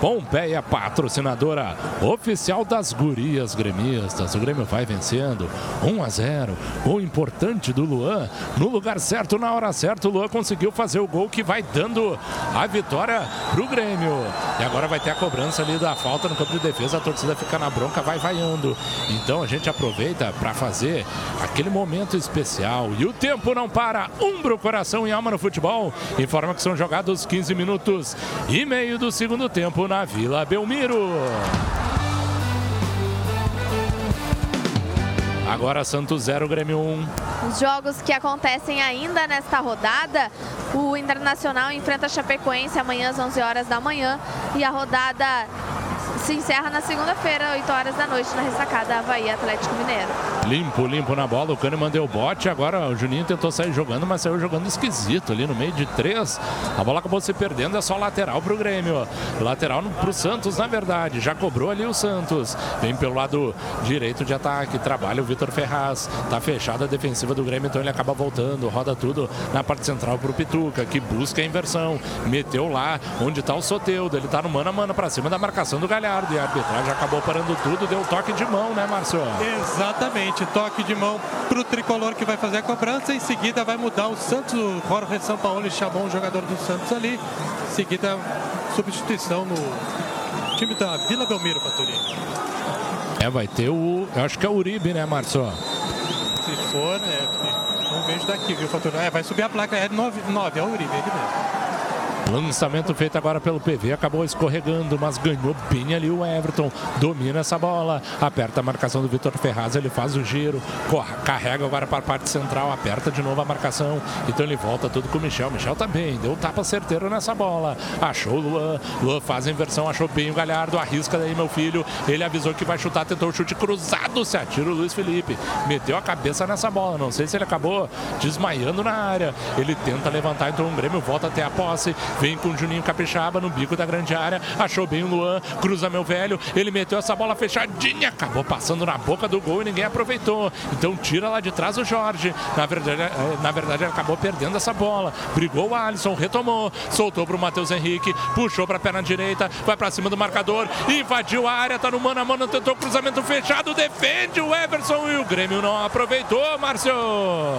Pompeia, patrocinadora oficial das gurias gremistas. O Grêmio vai vencendo 1 a 0. O importante do Luan, no lugar certo, na hora certa, o Luan conseguiu fazer o gol que vai dando a vitória pro Grêmio. E agora vai ter a cobrança ali da falta no campo de defesa, a torcida fica na bronca, vai vaiando. Então a gente aproveita para fazer aquele momento especial. E o tempo não para. Umbro, coração e alma no futebol. Informa que são jogados 15 minutos e meio do segundo tempo na Vila Belmiro. Agora Santos 0, Grêmio 1. Um. Os jogos que acontecem ainda nesta rodada, o Internacional enfrenta a Chapecoense amanhã às 11 horas da manhã e a rodada se encerra na segunda-feira, 8 horas da noite, na ressacada Havaí Atlético Mineiro. Limpo, limpo na bola. O Kahneman deu bote. Agora o Juninho tentou sair jogando, mas saiu jogando esquisito ali no meio de três. A bola acabou se perdendo. É só lateral para o Grêmio. Lateral para o Santos, na verdade. Já cobrou ali o Santos. Vem pelo lado direito de ataque. Trabalha o Vitor Ferraz. Tá fechada a defensiva do Grêmio, então ele acaba voltando. Roda tudo na parte central para o Pituca, que busca a inversão. Meteu lá onde está o Soteudo. Ele está no mano a mano para cima da marcação do Galhardo. Galhardo e a arbitragem acabou parando tudo, deu toque de mão, né, Márcio? Exatamente, toque de mão para o tricolor que vai fazer a cobrança. Em seguida vai mudar o Santos, o Jorge São Paulo chamou um jogador do Santos ali. Em seguida, substituição no time da Vila Belmiro, Faturi. É, vai ter o. Eu acho que é o Uribe, né, Márcio? Se for, né? Não vejo daqui, viu, Faturi? É, vai subir a placa, é 9, 9 é o Uribe, ele mesmo. Lançamento feito agora pelo PV, acabou escorregando, mas ganhou bem ali o Everton. Domina essa bola, aperta a marcação do Vitor Ferraz, ele faz o giro, carrega agora para a parte central, aperta de novo a marcação. Então ele volta tudo com o Michel. Michel tá bem, deu tapa certeiro nessa bola. Achou o Luan, Luan faz a inversão, achou bem o Galhardo, arrisca daí meu filho. Ele avisou que vai chutar, tentou o chute cruzado, se atira o Luiz Felipe. Meteu a cabeça nessa bola, não sei se ele acabou desmaiando na área. Ele tenta levantar, então o Grêmio volta até a posse, Vem com o Juninho Capixaba no bico da grande área. Achou bem o Luan. Cruza meu velho. Ele meteu essa bola fechadinha. Acabou passando na boca do gol e ninguém aproveitou. Então tira lá de trás o Jorge. Na verdade, é, na verdade acabou perdendo essa bola. Brigou o Alisson, retomou. Soltou pro Matheus Henrique. Puxou pra perna direita. Vai pra cima do marcador. Invadiu a área. Tá no mano a mano. Tentou cruzamento fechado. Defende o Everson e o Grêmio não aproveitou, Márcio.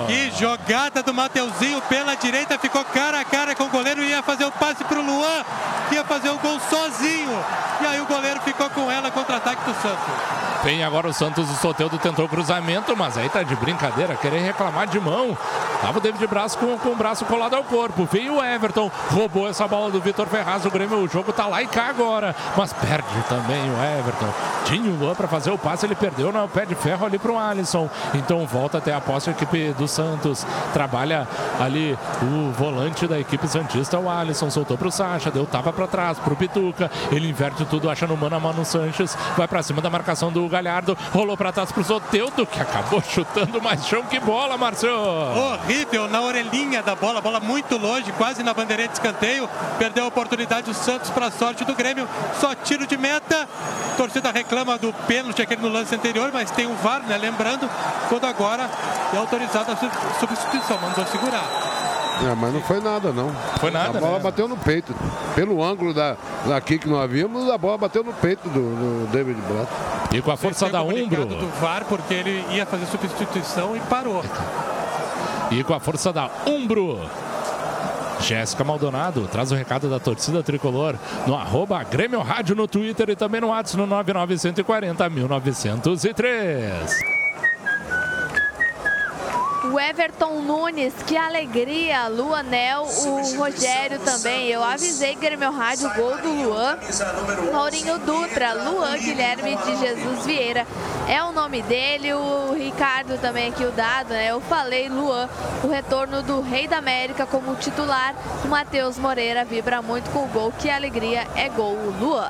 Que jogada do Mateuzinho pela direita. Ficou cara a cara com o goleiro e ia fazer fazer o passe pro Luan, que ia fazer o gol sozinho. E aí o goleiro ficou com ela contra-ataque do Santos. Vem agora o Santos, o Soteldo tentou cruzamento, mas aí tá de brincadeira, querer reclamar de mão. Tava o David Braz com, com o braço colado ao corpo. Veio o Everton, roubou essa bola do Vitor Ferraz. O Grêmio, o jogo tá lá e cá agora. Mas perde também o Everton. Tinha o Luan para fazer o passe, ele perdeu no pé de ferro ali pro Alisson. Então volta até a posse a equipe do Santos. Trabalha ali o volante da equipe Santista, o Alisson. Soltou pro Sacha, deu tapa para trás, pro Pituca. Ele inverte tudo, acha no mano a mano Sanches. Vai para cima da marcação do Galhardo. Rolou para trás pro Soteudo, que acabou chutando mais chão que bola, Marcelo. Horrível na orelhinha da bola, bola muito longe, quase na bandeira de escanteio. Perdeu a oportunidade o Santos para sorte do Grêmio. Só tiro de meta. Torcida reclama do pênalti aquele no lance anterior, mas tem o VAR, né? Lembrando, quando agora é autorizada a substituição, mandou segurar. É, mas não foi nada, não. Foi nada. A bola né? bateu no peito. Pelo ângulo da, daqui que nós vimos, a bola bateu no peito do, do David Braz. E com a força da Umbro. do VAR porque ele ia fazer substituição e parou. E com a força da Umbro. Jéssica Maldonado traz o recado da torcida tricolor no arroba Grêmio Rádio no Twitter e também no WhatsApp no 99140 1903. O Everton Nunes, que alegria. Luanel, o Rogério também. Eu avisei Grêmio Rádio, gol do Luan. Maurinho Dutra, Luan Guilherme de Jesus Vieira. É o nome dele, o Ricardo também aqui, o dado, né? Eu falei Luan, o retorno do Rei da América como titular. O Matheus Moreira vibra muito com o gol. Que alegria, é gol Luan.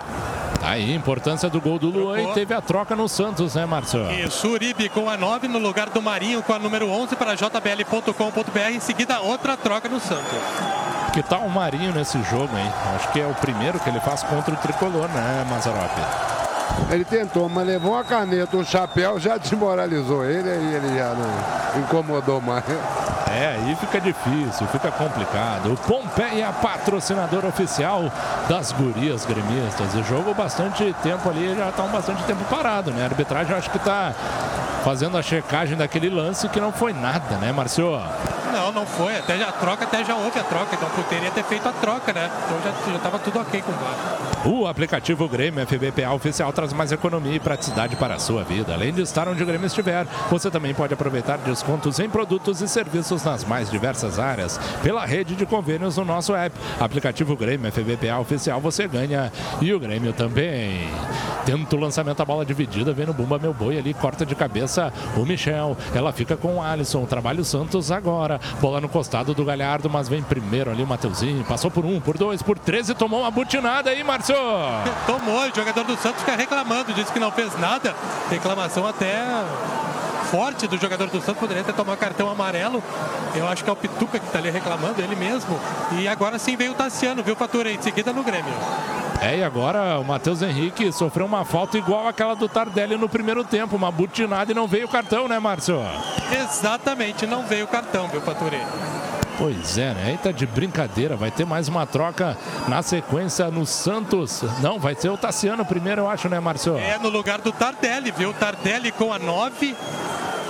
Tá Aí, importância do gol do Luan e teve a troca no Santos, né, Márcio? Isso, Uribe com a 9 no lugar do Marinho com a número 11 para jbl.com.br. Em seguida, outra troca no Santos. Que tal o Marinho nesse jogo, hein? Acho que é o primeiro que ele faz contra o tricolor, né, Mazarope? Ele tentou, mas levou uma caneta, um chapéu, já desmoralizou ele e ele já não incomodou mais. É, aí fica difícil, fica complicado. O Pompeia, patrocinador oficial das gurias gremistas. O jogo bastante tempo ali, já está um bastante tempo parado, né? A arbitragem acho que está fazendo a checagem daquele lance que não foi nada, né, Marcio? Não, não foi. Até já, a troca até já houve a troca. Então poderia ter feito a troca, né? Então já, já tudo ok com o VAR. O aplicativo Grêmio FBPA oficial traz mais economia e praticidade para a sua vida. Além de estar onde o Grêmio estiver, você também pode aproveitar descontos em produtos e serviços nas mais diversas áreas. Pela rede de convênios no nosso app. Aplicativo Grêmio FBPA oficial, você ganha e o Grêmio também. Tenta o lançamento, a bola dividida, vem no Bumba Meu Boi ali, corta de cabeça o Michel. Ela fica com o Alisson, trabalha o Santos agora. Bola no costado do Galhardo, mas vem primeiro ali o Mateuzinho. Passou por um, por dois, por três e tomou uma butinada aí, Márcio. Tomou, o jogador do Santos fica reclamando, disse que não fez nada. Reclamação até forte do jogador do Santos, poderia ter tomado cartão amarelo. Eu acho que é o Pituca que está ali reclamando, ele mesmo. E agora sim veio o Tassiano, viu, Fatura? Em seguida no Grêmio. É, e agora o Matheus Henrique sofreu uma falta igual aquela do Tardelli no primeiro tempo, uma butinada e não veio o cartão, né, Márcio? Exatamente, não veio o cartão, viu, Fatura? Pois é, né? Tá de brincadeira. Vai ter mais uma troca na sequência no Santos. Não, vai ser o Tassiano primeiro, eu acho, né, Márcio? É no lugar do Tardelli, viu? Tardelli com a 9,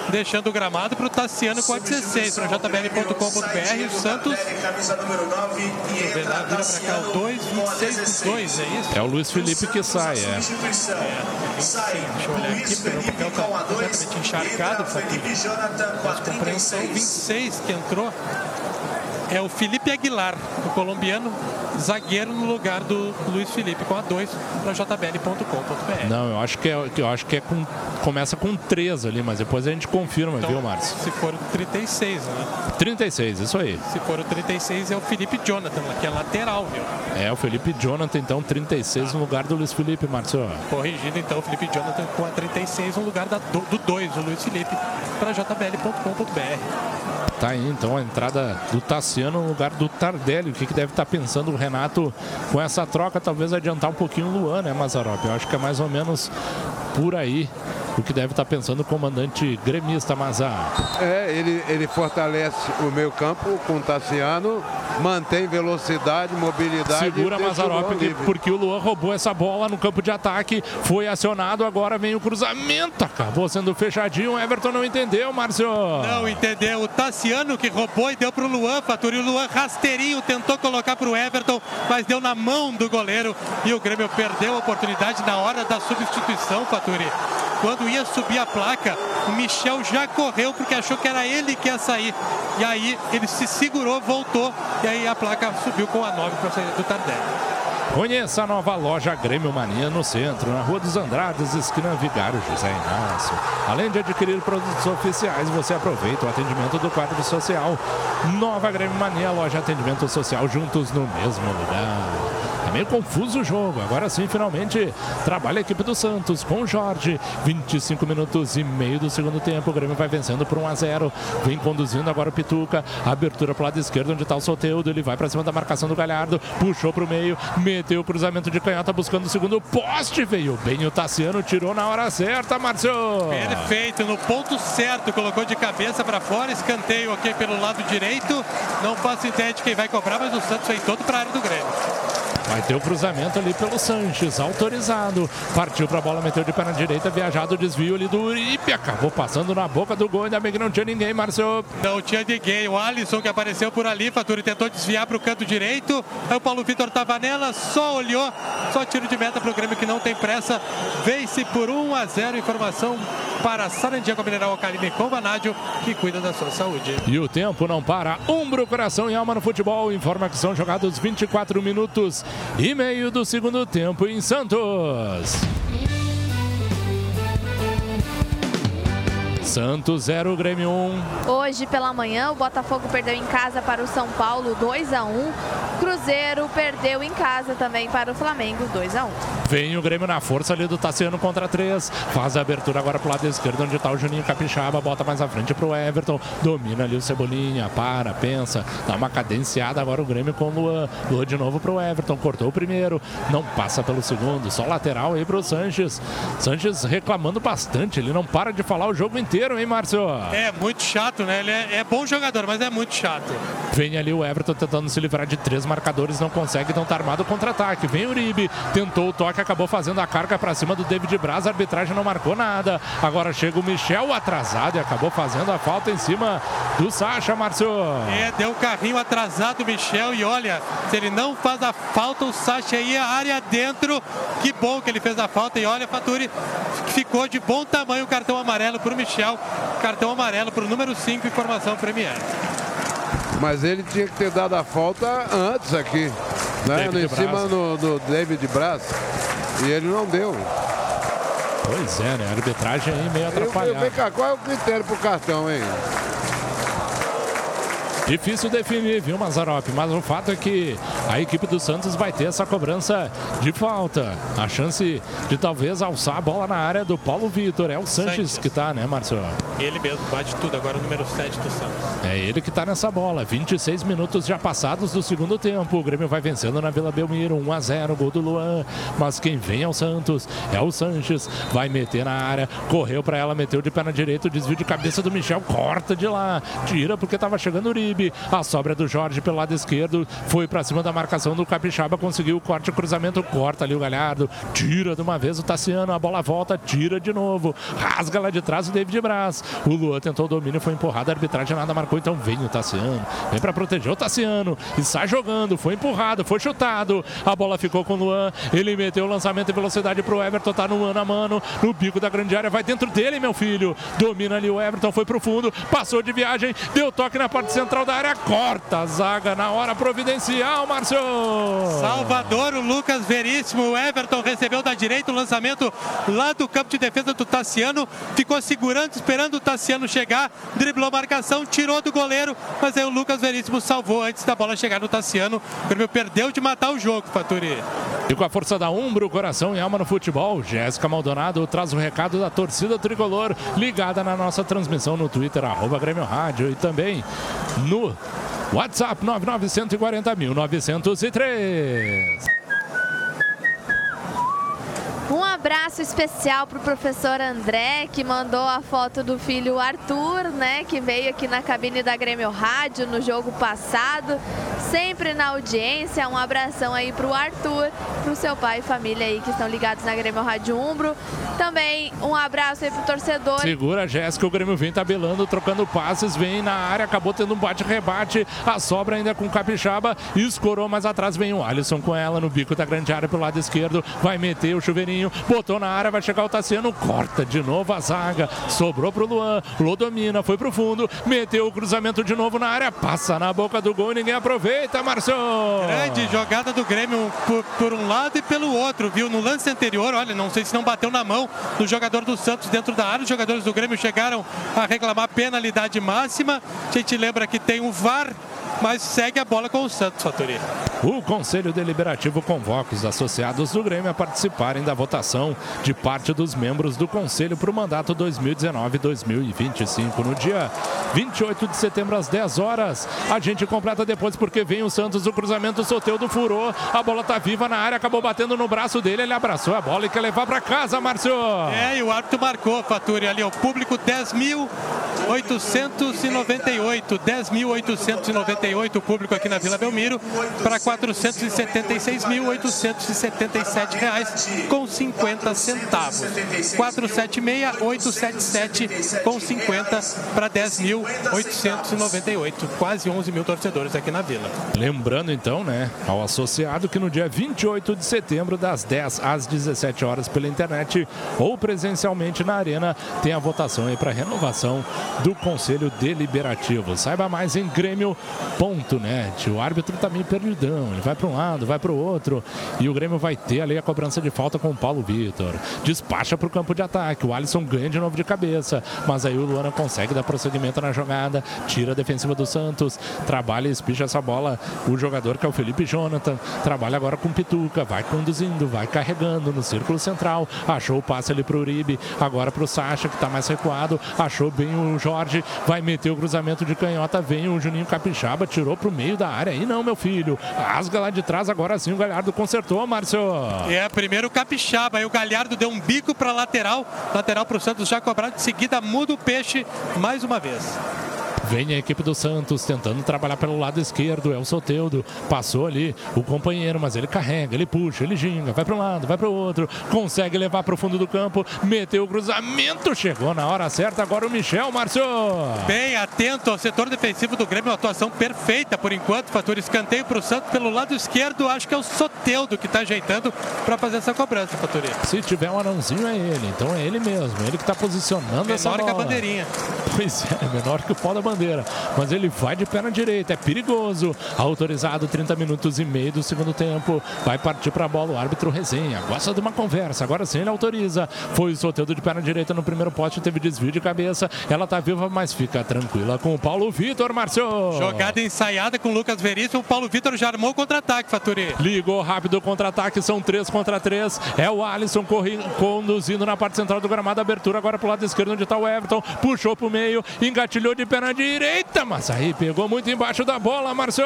deixando o gramado para o Tassiano com a 16. Para jbl.com.br, o Santos. Deixa eu lá, vira para cá o 2, 26 do 2, é isso? É o Luiz Felipe que sai, é. Deixa eu olhar aqui, porque meu papel está completamente encharcado. Faço compreensão. 26 que entrou é o Felipe Aguilar, o colombiano, zagueiro no lugar do Luiz Felipe, com a 2 para jbl.com.br. Não, eu acho que é, eu acho que é com, começa com 3 ali, mas depois a gente confirma, Então, viu, Márcio? Se for o 36, né? 36, isso aí. Se for o 36 é o Felipe Jonathan, que é lateral, viu? É o Felipe Jonathan, então, 36 no lugar do Luiz Felipe, Márcio. Corrigido então o Felipe Jonathan com a 36 no lugar da, do 2, o Luiz Felipe, para jbl.com.br. Tá aí, então, a entrada do Tassiano no lugar do Tardelli. O que, que deve estar pensando o Renato com essa troca? Talvez adiantar um pouquinho o Luan, né, Mazarop? Eu acho que é mais ou menos por aí. O que deve estar pensando o comandante gremista Mazar. É, ele, ele fortalece o meio campo com o Tassiano, mantém velocidade, mobilidade. Segura Mazarop porque o Luan roubou essa bola no campo de ataque, foi acionado, agora vem o cruzamento, acabou sendo fechadinho, o Everton não entendeu, Márcio. Não entendeu, o Tassiano que roubou e deu para o Luan, Faturi, o Luan rasteirinho tentou colocar para o Everton, mas deu na mão do goleiro e o Grêmio perdeu a oportunidade na hora da substituição, Faturi. Quando ia subir a placa, o Michel já correu porque achou que era ele que ia sair. E aí ele se segurou, voltou e aí a placa subiu com a 9 para saída do Tardelli. Conheça a nova loja Grêmio Mania no centro, na Rua dos Andrades, esquina Vigário José Inácio. Além de adquirir produtos oficiais, você aproveita o atendimento do quadro social. Nova Grêmio Mania, loja atendimento social juntos no mesmo lugar. Meio confuso o jogo. Agora sim, finalmente, trabalha a equipe do Santos com o Jorge. 25 minutos e meio do segundo tempo. O Grêmio vai vencendo por 1 a 0. Vem conduzindo agora o Pituca. Abertura para o lado esquerdo, onde está o Soteudo. Ele vai para cima da marcação do Galhardo. Puxou para o meio. Meteu o cruzamento de canhota buscando o segundo poste. Veio bem o Tassiano. Tirou na hora certa, Márcio. Perfeito, no ponto certo. Colocou de cabeça para fora. Escanteio aqui pelo lado direito. Não faço ideia de quem vai cobrar, mas o Santos foi todo para a área do Grêmio. Vai ter o cruzamento ali pelo Sanches, autorizado. Partiu para a bola, meteu de perna direita, viajado, desvio ali do Uribe. Acabou passando na boca do gol, ainda bem que não tinha ninguém, Márcio. Não tinha ninguém. O Alisson que apareceu por ali, Faturi tentou desviar para o canto direito. Aí o Paulo Vitor estava nela, só olhou, só tiro de meta para o Grêmio que não tem pressa. Vence por 1 a 0. Informação para Sarandiago Mineral Alcaline com Vanádio, que cuida da sua saúde. E o tempo não para. Umbro, coração e alma no futebol. Informa que são jogados 24 minutos e meio do segundo tempo em Santos. Santos 0, Grêmio 1. Hoje pela manhã, o Botafogo perdeu em casa para o São Paulo 2 a 1. Cruzeiro perdeu em casa também para o Flamengo 2 a 1. Vem o Grêmio na força ali do Tassiano contra 3. Faz a abertura agora pro lado esquerdo, onde está o Juninho Capixaba. Bota mais à frente pro Everton. Domina ali o Cebolinha. Para, pensa. Dá uma cadenciada agora o Grêmio com o Luan. Luan de novo pro Everton. Cortou o primeiro. Não passa pelo segundo. Só lateral aí pro Sanches. Sanches reclamando bastante. Ele não para de falar o jogo inteiro, hein, Márcio? É muito chato, né? Ele é, é bom jogador, mas é muito chato. Vem ali o Everton tentando se livrar de três marcadores. Não consegue, então tá armado o contra-ataque. Vem o Uribe. Tentou o toque acabou fazendo a carga para cima do David Braz. A arbitragem não marcou nada. Agora chega o Michel atrasado e acabou fazendo a falta em cima do Sacha, Márcio. É, deu um carrinho atrasado o Michel e olha, se ele não faz a falta, o Sacha ia área dentro. Que bom que ele fez a falta e olha, Faturi, ficou de bom tamanho o cartão amarelo para o Michel. Cartão amarelo para o número 5, informação Premier. Mas ele tinha que ter dado a falta antes aqui. Né? em cima do, do David Braz. E ele não deu. Pois é, né? A arbitragem aí meio atrapalhada. Vem cá, qual é o critério pro cartão, hein? Difícil definir, viu, Mazarop? Mas o fato é que a equipe do Santos vai ter essa cobrança de falta. A chance de talvez alçar a bola na área do Paulo Vitor. É o Sanches, Sanches. que tá, né, Marcelo? Ele mesmo bate tudo, agora o número 7 do Santos. É ele que tá nessa bola. 26 minutos já passados do segundo tempo. O Grêmio vai vencendo na Vila Belmiro. 1 a 0 gol do Luan. Mas quem vem é o Santos. É o Sanches. Vai meter na área. Correu para ela, meteu de perna direita. Desvio de cabeça do Michel. Corta de lá. Tira porque tava chegando o Uribe. A sobra do Jorge pelo lado esquerdo. Foi para cima da marcação do Capixaba. Conseguiu o corte, o cruzamento. Corta ali o Galhardo. Tira de uma vez o Tassiano. A bola volta. Tira de novo. Rasga lá de trás o David Braz. O Luan tentou o domínio. Foi empurrado. A arbitragem nada marcou. Então vem o Tassiano. Vem para proteger o Tassiano. E sai jogando. Foi empurrado. Foi chutado. A bola ficou com o Luan. Ele meteu o lançamento em velocidade pro Everton. Tá no mano a mano. No bico da grande área. Vai dentro dele, meu filho. Domina ali o Everton. Foi pro fundo. Passou de viagem. Deu toque na parte central da área, corta a zaga na hora providencial, Márcio. Salvador, o Lucas Veríssimo, o Everton recebeu da direita o lançamento lá do campo de defesa do Tassiano, ficou segurando, esperando o Tassiano chegar, driblou a marcação, tirou do goleiro, mas aí o Lucas Veríssimo salvou antes da bola chegar no Tassiano. O Grêmio perdeu de matar o jogo, Faturi. E com a força da Umbro, coração e alma no futebol, Jéssica Maldonado traz o recado da torcida tricolor ligada na nossa transmissão no Twitter, arroba Grêmio Rádio e também no WhatsApp 99140.903. Um abraço especial para o professor André, que mandou a foto do filho Arthur, né? Que veio aqui na cabine da Grêmio Rádio no jogo passado, sempre na audiência. Um abração aí para o Arthur, para o seu pai e família aí que estão ligados na Grêmio Rádio Umbro. Também um abraço aí para o torcedor. Segura, Jéssica, o Grêmio vem tabelando, trocando passes, vem na área, acabou tendo um bate-rebate, a sobra ainda com o Capixaba, escorou mais atrás, vem o Alisson com ela no bico da grande área pelo lado esquerdo, vai meter o chuveirinho, botou na área, vai chegar o Tassiano, corta de novo a zaga, sobrou pro Luan, Luan foi pro fundo, meteu o cruzamento de novo na área, passa na boca do gol e ninguém aproveita, Marcio. Grande jogada do Grêmio por, por, um lado e pelo outro, viu? No lance anterior, olha, não sei se não bateu na mão do jogador do Santos dentro da área, os jogadores do Grêmio chegaram a reclamar penalidade máxima. A gente lembra que tem o VAR mas segue a bola com o Santos, Faturi. O Conselho Deliberativo convoca os associados do Grêmio a participarem da votação de parte dos membros do Conselho para o mandato 2019-2025 no dia 28 de setembro às 10 horas. A gente completa depois porque vem o Santos, o cruzamento do furou, a bola tá viva na área, acabou batendo no braço dele, ele abraçou a bola e quer levar para casa, Márcio. É, e o árbitro marcou, Faturi, ali, o público 10.898, 10.898 o público aqui na Vila Belmiro para 476.877 reais com 50 centavos. 476.877 com 50 para 10.898, quase 11 mil torcedores aqui na Vila. Lembrando então, né, ao associado que no dia 28 de setembro das 10 às 17 horas pela internet ou presencialmente na arena tem a votação aí para renovação do Conselho Deliberativo. Saiba mais em Grêmio Grêmio.net. O árbitro tá meio perdidão, ele vai para um lado, vai para o outro. E o Grêmio vai ter ali a cobrança de falta com o Paulo Vitor. Despacha para o campo de ataque. O Alisson ganha de novo de cabeça. Mas aí o Luana consegue dar prosseguimento na jogada, tira a defensiva do Santos, trabalha e espicha essa bola. O jogador que é o Felipe Jonathan trabalha agora com Pituca, vai conduzindo, vai carregando no círculo central. Achou o passe ali para o Uribe, agora para o Sacha que está mais recuado. Achou bem o Jorge, vai meter o cruzamento de canhota. Vem o Juninho Capixaba, tirou pro meio da área. Aí não, meu filho. Rasga lá de trás, agora sim o Galhardo consertou, Márcio. É, primeiro Capixaba. Aí o Galhardo deu um bico pra lateral. Lateral pro Santos já cobrado. De seguida muda o peixe mais uma vez. Vem a equipe do Santos tentando trabalhar pelo lado esquerdo. É o Soteudo. Passou ali o companheiro, mas ele carrega, ele puxa, ele ginga, vai para um lado, vai para o outro. Consegue levar para o fundo do campo. Meteu o cruzamento. Chegou na hora certa. Agora o Michel, Márcio. Bem atento ao setor defensivo do Grêmio. Uma atuação perfeita por enquanto. Fator escanteio para o Santos pelo lado esquerdo. Acho que é o Soteudo que está ajeitando para fazer essa cobrança, Fatori. Se tiver um anãozinho, é ele. Então é ele mesmo. Ele que está posicionando menor essa bola. Menor que a bandeirinha. Pois é, menor que o pó da bandeira bandeira. Mas ele vai de perna direita, é perigoso. Autorizado 30 minutos e meio do segundo tempo. Vai partir para a bola o árbitro resenha. Gosta de uma conversa. Agora sim ele autoriza. Foi o sorteio de perna direita no primeiro poste, teve desvio de cabeça. Ela tá viva, mas fica tranquila com o Paulo Vitor, Márcio. Jogada ensaiada com o Lucas Veríssimo. O Paulo Vitor já armou o contra-ataque, Faturi. Ligou rápido o contra-ataque, são três contra três. É o Alisson correndo, conduzindo na parte central do gramado. Abertura agora pro lado esquerdo, onde está o Everton. Puxou pro meio, engatilhou de perna direita direita, mas aí pegou muito embaixo da bola, Márcio.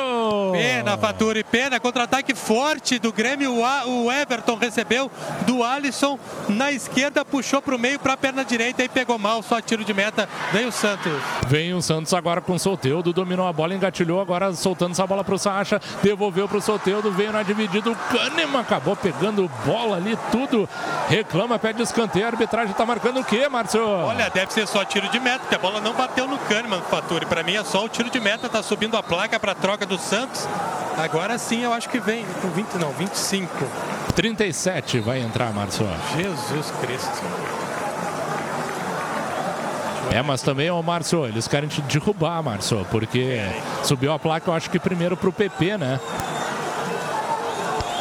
Pena, Faturi, pena. Contra-ataque forte do Grêmio. O Everton recebeu do Alisson na esquerda, puxou para o meio para a perna direita e pegou mal. Só tiro de meta. Vem o Santos. Vem o Santos agora com o Solteudo. Dominou a bola, engatilhou. Agora soltando essa bola para o Sacha. Devolveu para o Solteudo. Veio na dividida. O Kahneman acabou pegando bola ali, tudo. Reclama, pede escanteio. A arbitragem está marcando o quê, Márcio? Olha, deve ser só tiro de meta, porque a bola não bateu no Kahneman, Faturi. Para mim é só o tiro de meta, tá subindo a placa para troca do Santos. Agora sim eu acho que vem com 20, não, 25. 37 vai entrar, Márcio. Jesus Cristo. É, mas também, ô Márcio, eles querem te derrubar, Márcio, porque subiu a placa, eu acho que primeiro pro PP, né?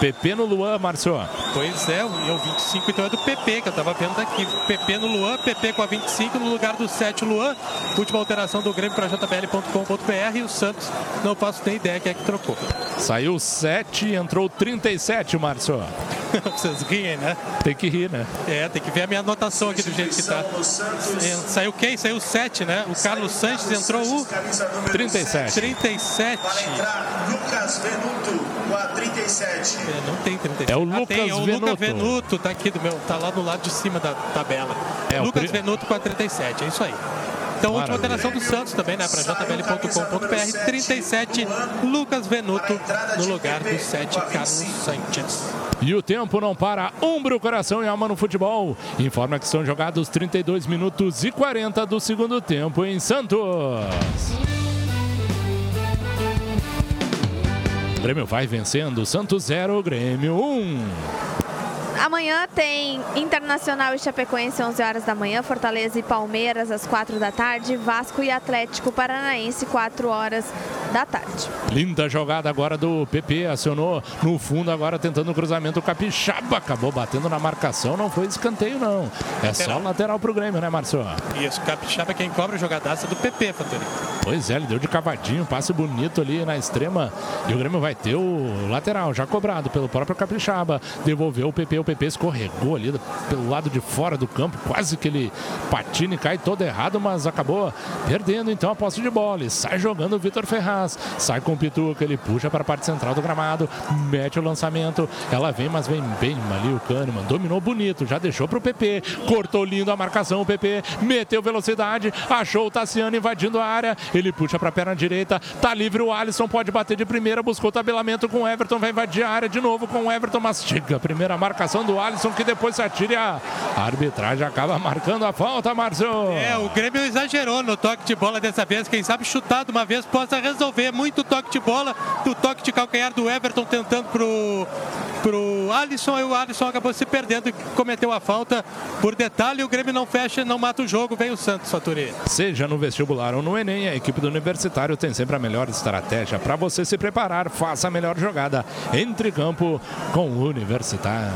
PP no Luan, Márcio. Pois é, o 25 então é do PP, que eu estava vendo aqui. PP no Luan, PP com a 25 no lugar do 7 Luan. Última alteração do Grêmio para jbl.com.br e o Santos, não faço nem ideia quem é que trocou. Saiu 7 entrou 37, Márcio. Vocês riem, né? Tem que rir, né? É, tem que ver a minha anotação aqui do jeito que tá. É, Saiu quem? Saiu 7, né? O Carlos Sanches entrou o 37. 37. Lucas Venuto com a 37. Não tem 37. É o Ah, Lucas tem, é o Venuto. Lucas Venuto, tá aqui do meu, tá lá do lado de cima da tabela. É, o Lucas pri- Venuto com a 37, é isso aí. Então, última Maravilha. alteração do Santos também, né? Para jbl.com.br, 37, Lucas Venuto no lugar do 7, Carlos Sanches. E o tempo não para. Umbro, coração e alma no futebol. Informa que são jogados 32 minutos e 40 do segundo tempo em Santos. Grêmio vai vencendo. Santos 0, Grêmio 1. Amanhã tem Internacional e Chapecoense, 11 horas da manhã, Fortaleza e Palmeiras, às 4 da tarde, Vasco e Atlético Paranaense, 4 horas da tarde. Linda jogada agora do PP. Acionou no fundo agora tentando o cruzamento. O Capixaba acabou batendo na marcação. Não foi escanteio, não. É só lateral pro Grêmio, né, Marcio? Isso, Capixaba é quem cobra a jogadaça do PP, Faturi. Pois é, ele deu de cavadinho, passe bonito ali na extrema. E o Grêmio vai ter o lateral já cobrado pelo próprio Capixaba. Devolveu o PP, o PP escorregou ali pelo lado de fora do campo. Quase que ele patina e cai todo errado, mas acabou perdendo então a posse de bola. E sai jogando o Vitor Ferraz. Sai com o Pituca, ele puxa para a parte central do gramado, mete o lançamento. Ela vem, mas vem bem ali o Kahneman. Dominou bonito, já deixou para o PP. Cortou lindo a marcação, o PP meteu velocidade, achou o Tassiano invadindo a área. Ele puxa para a perna direita, tá livre o Alisson, pode bater de primeira, buscou tabelamento com o Everton, vai invadir a área de novo com o Everton, mastiga a primeira marcação do Alisson, que depois se atira. e A arbitragem acaba marcando a falta, Márcio. É, o Grêmio exagerou no toque de bola dessa vez. Quem sabe chutar de uma vez possa resolver. Muito toque de bola, do toque de calcanhar do Everton tentando pro, pro Alisson. E o Alisson acabou se perdendo e cometeu a falta por detalhe. O Grêmio não fecha, não mata o jogo. Vem o Santos, Faturi. Seja no vestibular ou no Enem, a equipe do Universitário tem sempre a melhor estratégia para você se preparar. Faça a melhor jogada. Entre campo com o Universitário.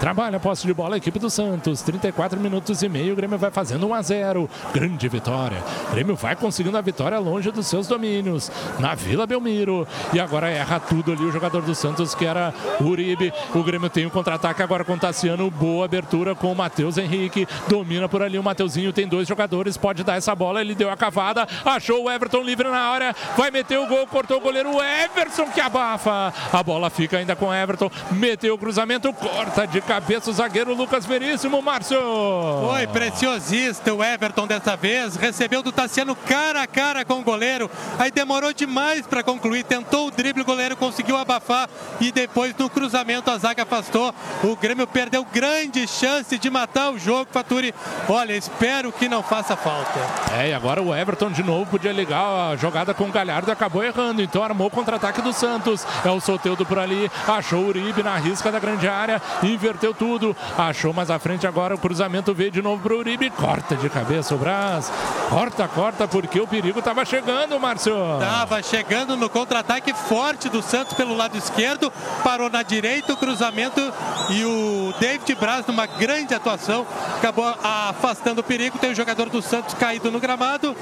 Trabalha a posse de bola a equipe do Santos. 34 minutos e meio. O Grêmio vai fazendo 1 a 0. Grande vitória. O Grêmio vai conseguindo a vitória longe dos seus domínios. Na Vila Belmiro. E agora erra tudo ali o jogador do Santos, que era o Uribe. O Grêmio tem um contra-ataque agora com o Tassiano. Boa abertura com o Matheus Henrique. Domina por ali o Mateuzinho. Tem dois jogadores. Pode dar essa bola. Ele deu a cavada. Achou o Everton livre na área. Vai meter o gol. Cortou o goleiro o Everson que abafa. A bola fica ainda com o Everton. Meteu o cruzamento. Corta de cabeça o zagueiro Lucas Veríssimo. Márcio. Foi preciosista o Everton dessa vez. Recebeu do Tassiano cara a cara com o goleiro. Aí demorou demais para concluir. Tentou o drible, o goleiro conseguiu abafar. E depois no cruzamento a zaga afastou. O Grêmio perdeu grande chance de matar o jogo, Faturi. Olha, espero que não faça falta. É, e agora o Everton de novo podia ligar a jogada com o Galhardo e acabou errando. Então armou o contra-ataque do Santos. É o Soteudo por ali. Achou o Uribe na risca da grande área. Inverteu tudo. Achou mais à frente agora. O cruzamento veio de novo pro Uribe. Corta de cabeça o Brás. Corta, corta, porque o perigo estava chegando, Márcio. Tava chegando no contra-ataque forte do Santos pelo lado esquerdo, parou na direita o cruzamento e o David Braz, numa grande atuação, acabou afastando o perigo. Tem o jogador do Santos caído no gramado.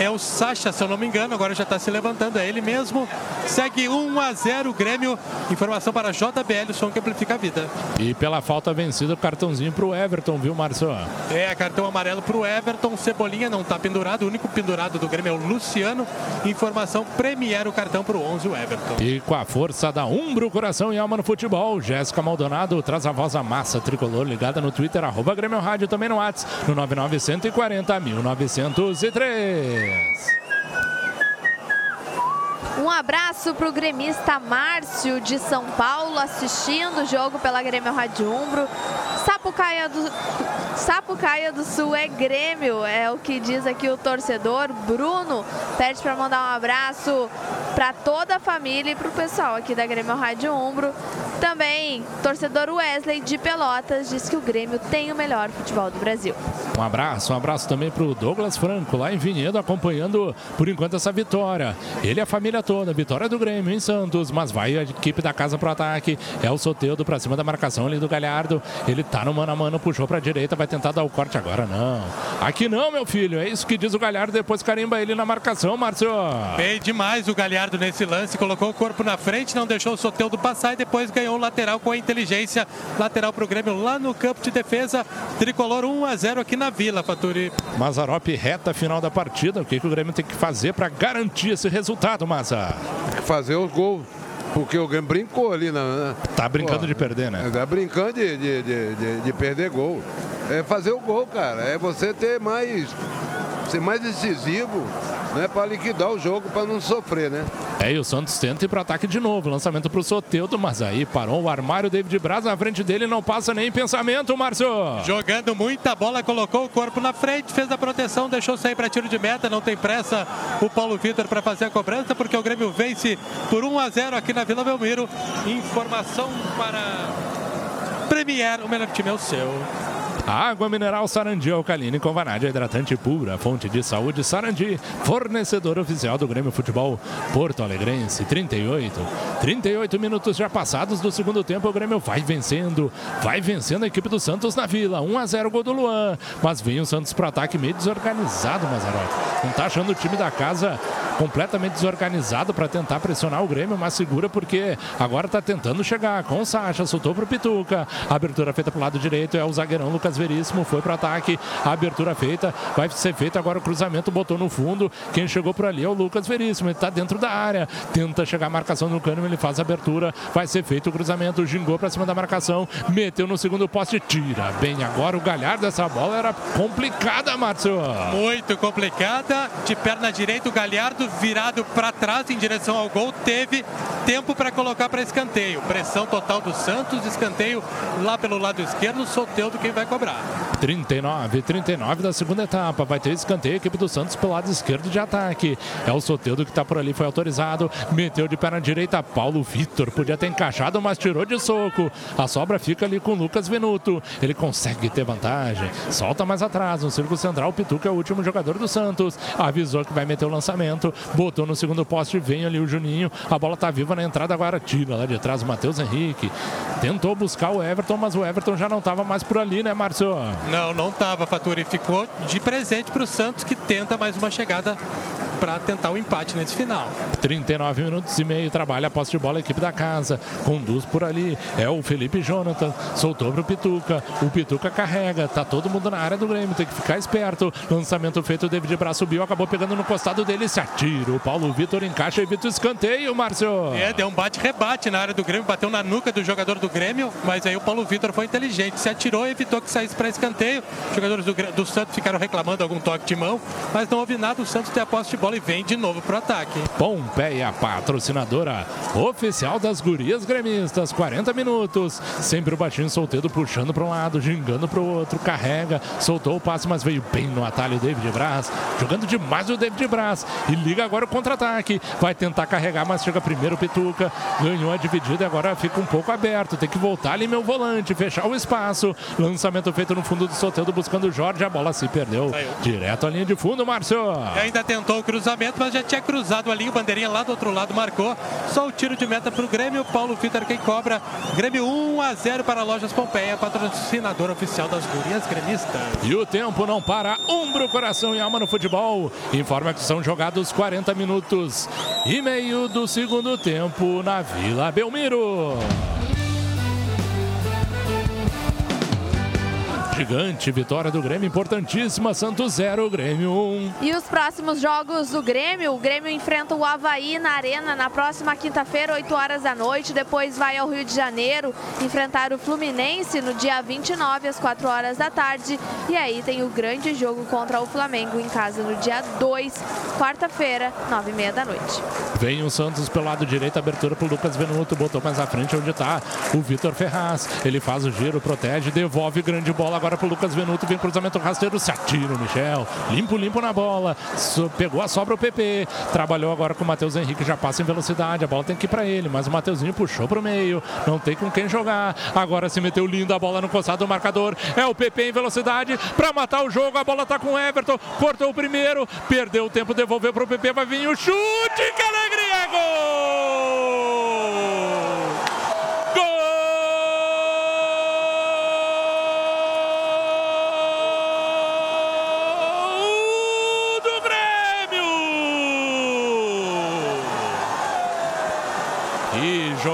É o Sacha, se eu não me engano, agora já está se levantando, é ele mesmo. Segue 1 a 0 o Grêmio. Informação para JBL, o som que amplifica a vida. E pela falta vencida, o cartãozinho pro Everton, viu, Márcio? É, cartão amarelo para o Everton. Cebolinha não está pendurado. O único pendurado do Grêmio é o Luciano. Informação Premier o cartão para o 11, o Everton. E com a força da Umbro, coração e alma no futebol, Jéssica Maldonado traz a voz da massa tricolor ligada no Twitter, arroba Grêmio Rádio, também no WhatsApp, no 9940 1903. Yes. Um abraço para o gremista Márcio de São Paulo, assistindo o jogo pela Grêmio Rádio Umbro. Sapucaia do, Sapucaia do Sul é Grêmio, é o que diz aqui o torcedor. Bruno pede para mandar um abraço para toda a família e para o pessoal aqui da Grêmio Rádio Umbro. Também, torcedor Wesley de Pelotas diz que o Grêmio tem o melhor futebol do Brasil. Um abraço, um abraço também para o Douglas Franco, lá em Vinhedo, acompanhando por enquanto essa vitória. Ele e a família toda, vitória do Grêmio em Santos, mas vai a equipe da casa pro ataque. É o Soteudo para cima da marcação ali do Galhardo. Ele tá no mano a mano, puxou para a direita, vai tentar dar o corte agora, não. Aqui não, meu filho, é isso que diz o Galhardo, depois carimba ele na marcação, Márcio. Bem demais o Galhardo nesse lance, colocou o corpo na frente, não deixou o Soteudo passar e depois ganhou o lateral com a inteligência. Lateral para o Grêmio lá no campo de defesa. Tricolor 1 a 0 aqui na Vila, Faturi. Mazarop reta final da partida. O que, que o Grêmio tem que fazer para garantir esse resultado, Maza? Tem que fazer os gols. Porque o Grêmio brincou ali. Na, tá brincando Pô, de perder, né? Tá brincando de, de, de, de, perder gol. É fazer o gol, cara. É você ter mais. ser mais decisivo né, para liquidar o jogo, para não sofrer, né? É, e o Santos tenta ir para ataque de novo. Lançamento para o Soteudo, mas aí parou o armário. David Braz na frente dele, não passa nem pensamento, Márcio. Jogando muita bola, colocou o corpo na frente, fez a proteção, deixou sair para tiro de meta. Não tem pressa o Paulo Vitor para fazer a cobrança, porque o Grêmio vence por 1 a 0 aqui na Vila Belmiro. Informação para Premier, o melhor time é o seu. Água mineral Sarandi alcalina com vanádio hidratante pura, fonte de saúde Sarandi, fornecedor oficial do Grêmio Futebol Porto Alegrense, 38. 38 minutos já passados do segundo tempo, o Grêmio vai vencendo, vai vencendo a equipe do Santos na Vila, 1 a 0 gol do Luan, mas vem o Santos para ataque meio desorganizado, Mazarop. Não tá achando o time da casa completamente desorganizado para tentar pressionar o Grêmio, mas segura porque agora está tentando chegar com o Sacha, soltou para o Pituca, a abertura feita para o lado direito é o zagueirão Lucas Veríssimo, foi para ataque, a abertura feita, vai ser feita agora o cruzamento, botou no fundo, quem chegou por ali é o Lucas Veríssimo, ele está dentro da área, tenta chegar a marcação no cano, ele faz a abertura, vai ser feito o cruzamento, gingou para cima da marcação, meteu no segundo poste, tira bem agora o Galhardo, essa bola era complicada, Márcio. Muito complicada, de perna direita o Galhardo virado para trás em direção ao gol, teve tempo para colocar para escanteio. Pressão total do Santos, escanteio lá pelo lado esquerdo, Soteudo quem vai cobrar. 39, 39 da segunda etapa. Vai ter escanteio, a equipe do Santos pelo lado esquerdo de ataque. É o Soteudo que está por ali, foi autorizado. Meteu de perna direita. Paulo Vitor podia ter encaixado, mas tirou de soco. A sobra fica ali com o Lucas Venuto. Ele consegue ter vantagem. Solta mais atrás. No círculo central, o Pituca é o último jogador do Santos. Avisou que vai meter o lançamento botou no segundo poste, vem ali o Juninho, a bola tá viva na entrada, agora tira lá de trás o Matheus Henrique. Tentou buscar o Everton, mas o Everton já não estava mais por ali, né, Márcio? Não, não estava, Faturi. Ficou de presente para o Santos, que tenta mais uma chegada para tentar o empate nesse final. 39 minutos e meio, trabalha a posse de bola a equipe da casa, conduz por ali, é o Felipe Jonathan, soltou para o Pituca, o Pituca carrega, tá todo mundo na área do Grêmio, tem que ficar esperto, lançamento feito, o David Braz subiu, acabou pegando no costado dele, se atira, o Paulo Vitor encaixa, evita o escanteio, Márcio. É, deu um bate-rebate na área do Grêmio, bateu na nuca do jogador do Grêmio, mas aí o Paulo Vitor foi inteligente, se atirou e evitou que saísse para escanteio, os jogadores do, do Santos ficaram reclamando algum toque de mão, mas não houve nada, o Santos tem a posse de bola e vem de novo pro ataque. Pompeia, patrocinadora oficial das gurias gremistas. 40 minutos. Sempre o baixinho solteiro puxando para um lado, gingando para o outro, carrega, soltou o passe, mas veio bem no atalho o David Braz. Jogando demais o David Braz. E liga agora o contra-ataque. Vai tentar carregar, mas chega primeiro o Pituca. Ganhou a dividida e agora fica um pouco aberto. Tem que voltar ali, meu volante, fechar o espaço. Lançamento feito no fundo do Soteldo buscando o Jorge. A bola se perdeu. Saiu. Direto à linha de fundo, Márcio. E ainda tentou o cruzamento, mas já tinha cruzado ali. O bandeirinha lá do outro lado marcou. Só o tiro de meta para o Grêmio. Paulo Vitor quem cobra. Grêmio 1 a 0 para a Lojas Pompeia, patrocinador oficial das gurias gremistas. E o tempo não para. Umbro, coração e alma no futebol. Informa que são jogados 40 minutos e meio do segundo tempo na Vila Belmiro. Gigante. Vitória do Grêmio importantíssima. Santos 0, Grêmio 1. E os próximos jogos do Grêmio? O Grêmio enfrenta o Havaí na Arena na próxima quinta-feira, 8 horas da noite. Depois vai ao Rio de Janeiro enfrentar o Fluminense no dia 29, às 4 horas da tarde. E aí tem o grande jogo contra o Flamengo em casa no dia 2, quarta-feira, 9 e meia da noite. Vem o Santos pelo lado direito, abertura para o Lucas Venuto, botou mais à frente onde está o Vitor Ferraz. Ele faz o giro, protege, devolve grande bola agora para o Lucas Venuto, vem cruzamento rasteiro, se atira o Michel, limpo, limpo na bola, pegou a sobra o PP, trabalhou agora com o Matheus Henrique, já passa em velocidade, a bola tem que ir para ele, mas o Mateuzinho puxou para o meio, não tem com quem jogar, agora se meteu lindo a bola no costado do marcador, é o PP em velocidade para matar o jogo, a bola está com o Everton, cortou o primeiro, perdeu o tempo, devolveu para o PP, vai vir o chute, que alegria, gol!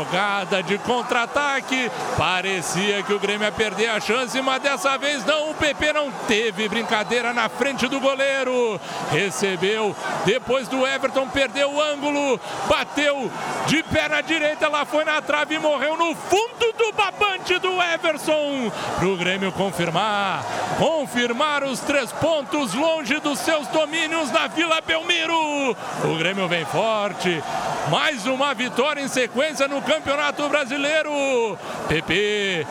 Jogada de contra-ataque. Parecia que o Grêmio ia perder a chance, mas dessa vez não. O PP não teve brincadeira na frente do goleiro. Recebeu depois do Everton, perdeu o ângulo. Bateu de perna direita, lá foi na trave e morreu no fundo do babante do Everson. Para o Grêmio confirmar. Confirmar os três pontos longe dos seus domínios na Vila Belmiro. O Grêmio vem forte. Mais uma vitória em sequência no Campeonato Brasileiro. PP.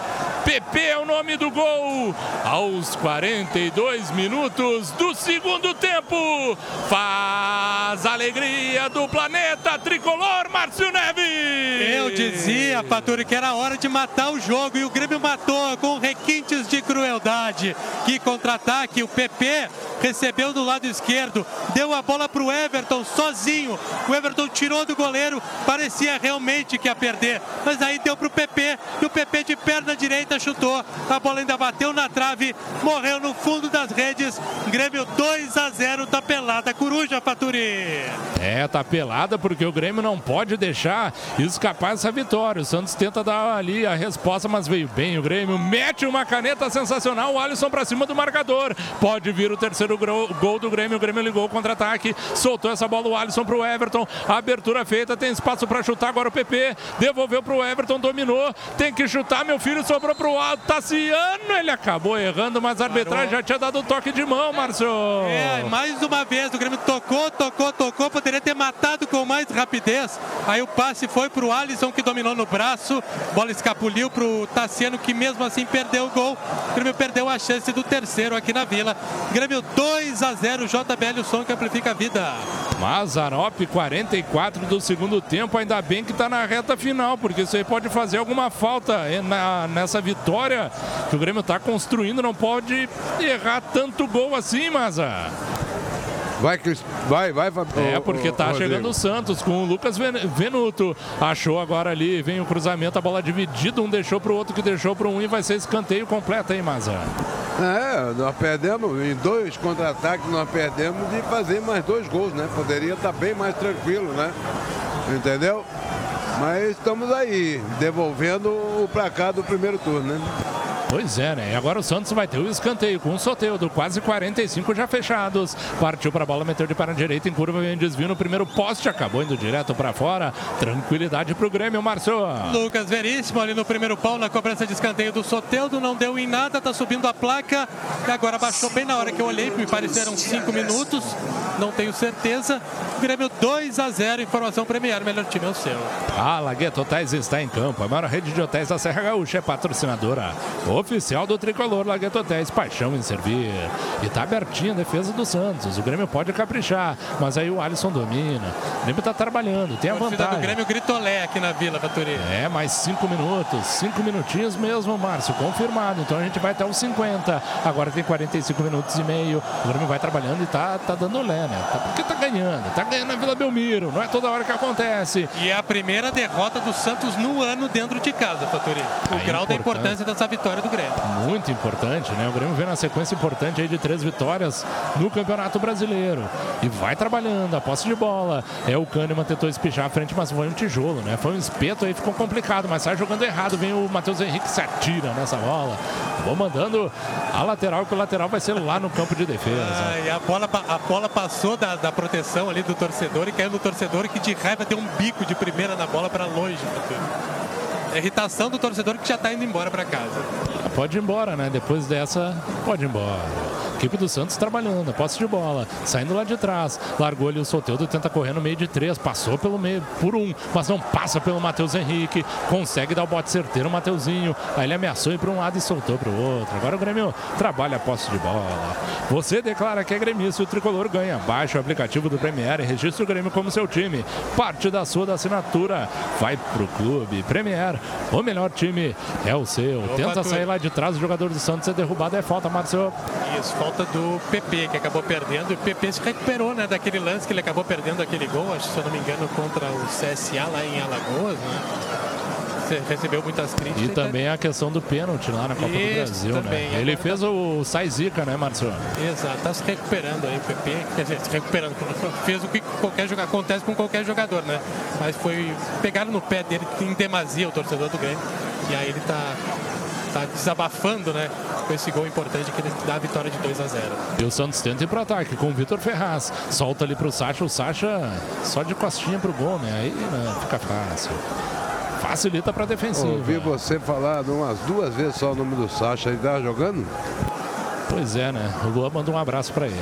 PP é o nome do gol. Aos 42 minutos do segundo tempo. Faz alegria do planeta tricolor, Márcio Neves. Eu dizia, Faturi, que era hora de matar o jogo e o Grêmio matou com requintes de crueldade. Que contra-ataque, o PP recebeu do lado esquerdo, deu a bola para o Everton sozinho. O Everton tirou do goleiro, parecia realmente que ia perder, mas aí deu para o PP e o PP de perna direita chutou. A bola ainda bateu na trave, morreu no fundo das redes. Grêmio 2 a 0 tá pelada coruja, Faturi. É, tá pelada porque o Grêmio não pode deixar escapar essa vitória. O Santos tenta dar ali a resposta, mas veio bem o Grêmio. Mete uma caneta sensacional, o Alisson para cima do marcador. Pode vir o terceiro gol do Grêmio. O Grêmio ligou o contra-ataque, soltou essa bola o Alisson pro Everton. Abertura feita, tem espaço para chutar agora o PP. Devolveu pro Everton, dominou. Tem que chutar, meu filho, sobrou pro Tassiano. Ele acabou errando, mas a arbitragem já tinha dado toque de mão, Márcio. É, mais uma vez o Grêmio tocou, tocou, tocou. Poderia ter matado com mais rapidez. Aí o passe foi pro Alisson, que dominou no braço. Bola escapuliu pro Tassiano, que mesmo assim perdeu o gol. O Grêmio perdeu a chance do terceiro aqui na Vila. Grêmio 2 a 0 JBL, o som que amplifica a vida. Mazarop, 44 do segundo tempo. Ainda bem que está na reta final, porque isso aí pode fazer alguma falta na, nessa vitória que o Grêmio está construindo. Não pode errar tanto gol assim, Maza. Vai, vai, vai, É, porque tá chegando o Santos com o Lucas Venuto. Achou agora ali, vem o cruzamento, a bola dividida, um deixou pro outro que deixou pro um e vai ser escanteio completo, hein, Maza? É, nós perdemos em dois contra-ataques, nós perdemos de fazer mais dois gols, né? Poderia estar tá bem mais tranquilo, né? Entendeu? Mas estamos aí, devolvendo o placar do primeiro turno, né? Pois é, né? E agora o Santos vai ter o escanteio com o Soteudo, quase 45 já fechados. Partiu para a bola, meteu de perna direita em curva, vem desvio no primeiro poste, acabou indo direto para fora. Tranquilidade para o Grêmio, Márcio. Lucas Veríssimo ali no primeiro pau na cobrança de escanteio do Soteudo, não deu em nada, tá subindo a placa e agora baixou bem na hora que eu olhei, me pareceram 5 minutos, não tenho certeza. Grêmio 2 a 0, informação Premier, melhor time é o seu. A Lagueto Hotéis está em campo, a maior rede de hotéis da Serra Gaúcha é patrocinadora oficial do Tricolor Lagueto Hotéis, paixão em servir. E tá abertinha a defesa do Santos, o Grêmio pode caprichar, mas aí o Alisson domina. O Grêmio tá trabalhando, tem a, a vantagem. do Grêmio Gritolé aqui na Vila, Faturi. É, mais cinco minutos, cinco minutinhos mesmo, Márcio, confirmado. Então a gente vai até os 50. Agora tem 45 minutos e meio. O Grêmio vai trabalhando e tá, tá dando lé, né? Tá, porque tá ganhando, tá ganhando na Vila Belmiro, não é toda hora que acontece. E é a primeira derrota do Santos no ano dentro de casa, Faturi. O aí grau da importância dessa vitória do Grêmio. Muito importante, né? O Grêmio vem na sequência importante aí de três vitórias no Campeonato Brasileiro. E vai trabalhando, a posse de bola. É o Kahneman tentou espichar a frente, mas foi um tijolo, né? Foi um espeto aí, ficou complicado, mas sai jogando errado. Vem o Matheus Henrique se atira nessa bola. Vou mandando a lateral, que o lateral vai ser lá no campo de defesa. Ah, e a bola, a bola passou da, da proteção ali do torcedor e caiu no torcedor que de raiva deu um bico de primeira na bola para longe. Irritação do torcedor que já está indo embora para casa. Pode ir embora, né? Depois dessa, pode ir embora. Equipe do Santos trabalhando, posse de bola, saindo lá de trás. Largou ali o Soteudo, tenta correr no meio de três, passou pelo meio por um, mas não passa pelo Matheus Henrique. Consegue dar o bote certeiro, o Mateuzinho. Aí ele ameaçou ir para um lado e soltou para o outro. Agora o Grêmio trabalha a posse de bola. Você declara que é gremista e o tricolor ganha. Baixa o aplicativo do Premier e registre o Grêmio como seu time. Parte da sua da assinatura vai pro clube. Premier, o melhor time é o seu. Tenta sair lá de trás, o jogador do Santos é derrubado, é falta, Marcelo. Isso, falta do PP, que acabou perdendo. E o PP se recuperou né, daquele lance que ele acabou perdendo aquele gol, acho, se eu não me engano, contra o CSA lá em Alagoas. Né? recebeu muitas críticas. E também a questão do pênalti lá na Copa Isso, do Brasil, também. né? Ele fez o sai zica, né, Marcelo? Exato, tá se recuperando aí, o PP, quer dizer, se recuperando, fez o que qualquer jogador, acontece com qualquer jogador, né? Mas foi, pegaram no pé dele em demasia o torcedor do Grêmio, e aí ele tá, tá desabafando, né, com esse gol importante que ele dá a vitória de 2 a 0. E o Santos tenta ir pro ataque com o Vitor Ferraz. Solta ali pro Sacha, o Sacha só de costinha pro gol, né? Aí né, fica fácil. Facilita pra defensiva. Ouvi você falar umas duas vezes só o nome do Sacha. Ele tá jogando? Pois é, né? O Luan manda um abraço para ele.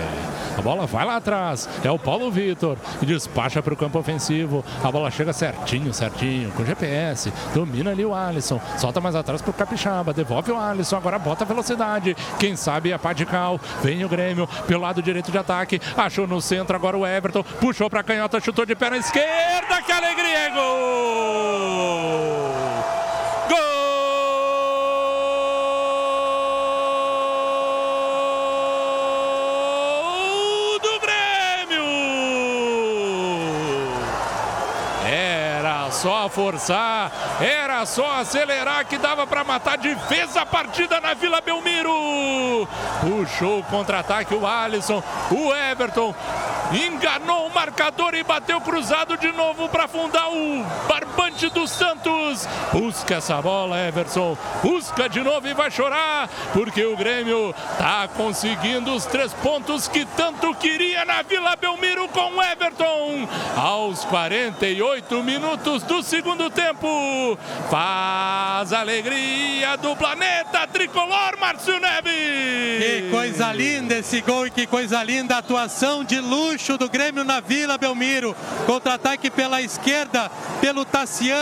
A bola vai lá atrás. É o Paulo Vitor. E despacha para o campo ofensivo. A bola chega certinho, certinho, com GPS. Domina ali o Alisson. Solta mais atrás para o Capixaba. Devolve o Alisson. Agora bota a velocidade. Quem sabe a pá de cal. Vem o Grêmio pelo lado direito de ataque. Achou no centro agora o Everton. Puxou para a canhota, chutou de perna esquerda. Que alegria! Gol! Gol do Grêmio! Era só forçar, era só acelerar que dava para matar de vez a partida na Vila Belmiro. Puxou o contra-ataque o Alisson, o Everton enganou o marcador e bateu cruzado de novo para fundar o do Santos. Busca essa bola, Everson. Busca de novo e vai chorar, porque o Grêmio tá conseguindo os três pontos que tanto queria na Vila Belmiro com Everton. Aos 48 minutos do segundo tempo, faz alegria do planeta tricolor, Márcio Neves. Que coisa linda esse gol e que coisa linda a atuação de luxo do Grêmio na Vila Belmiro. Contra-ataque pela esquerda, pelo Tassiano.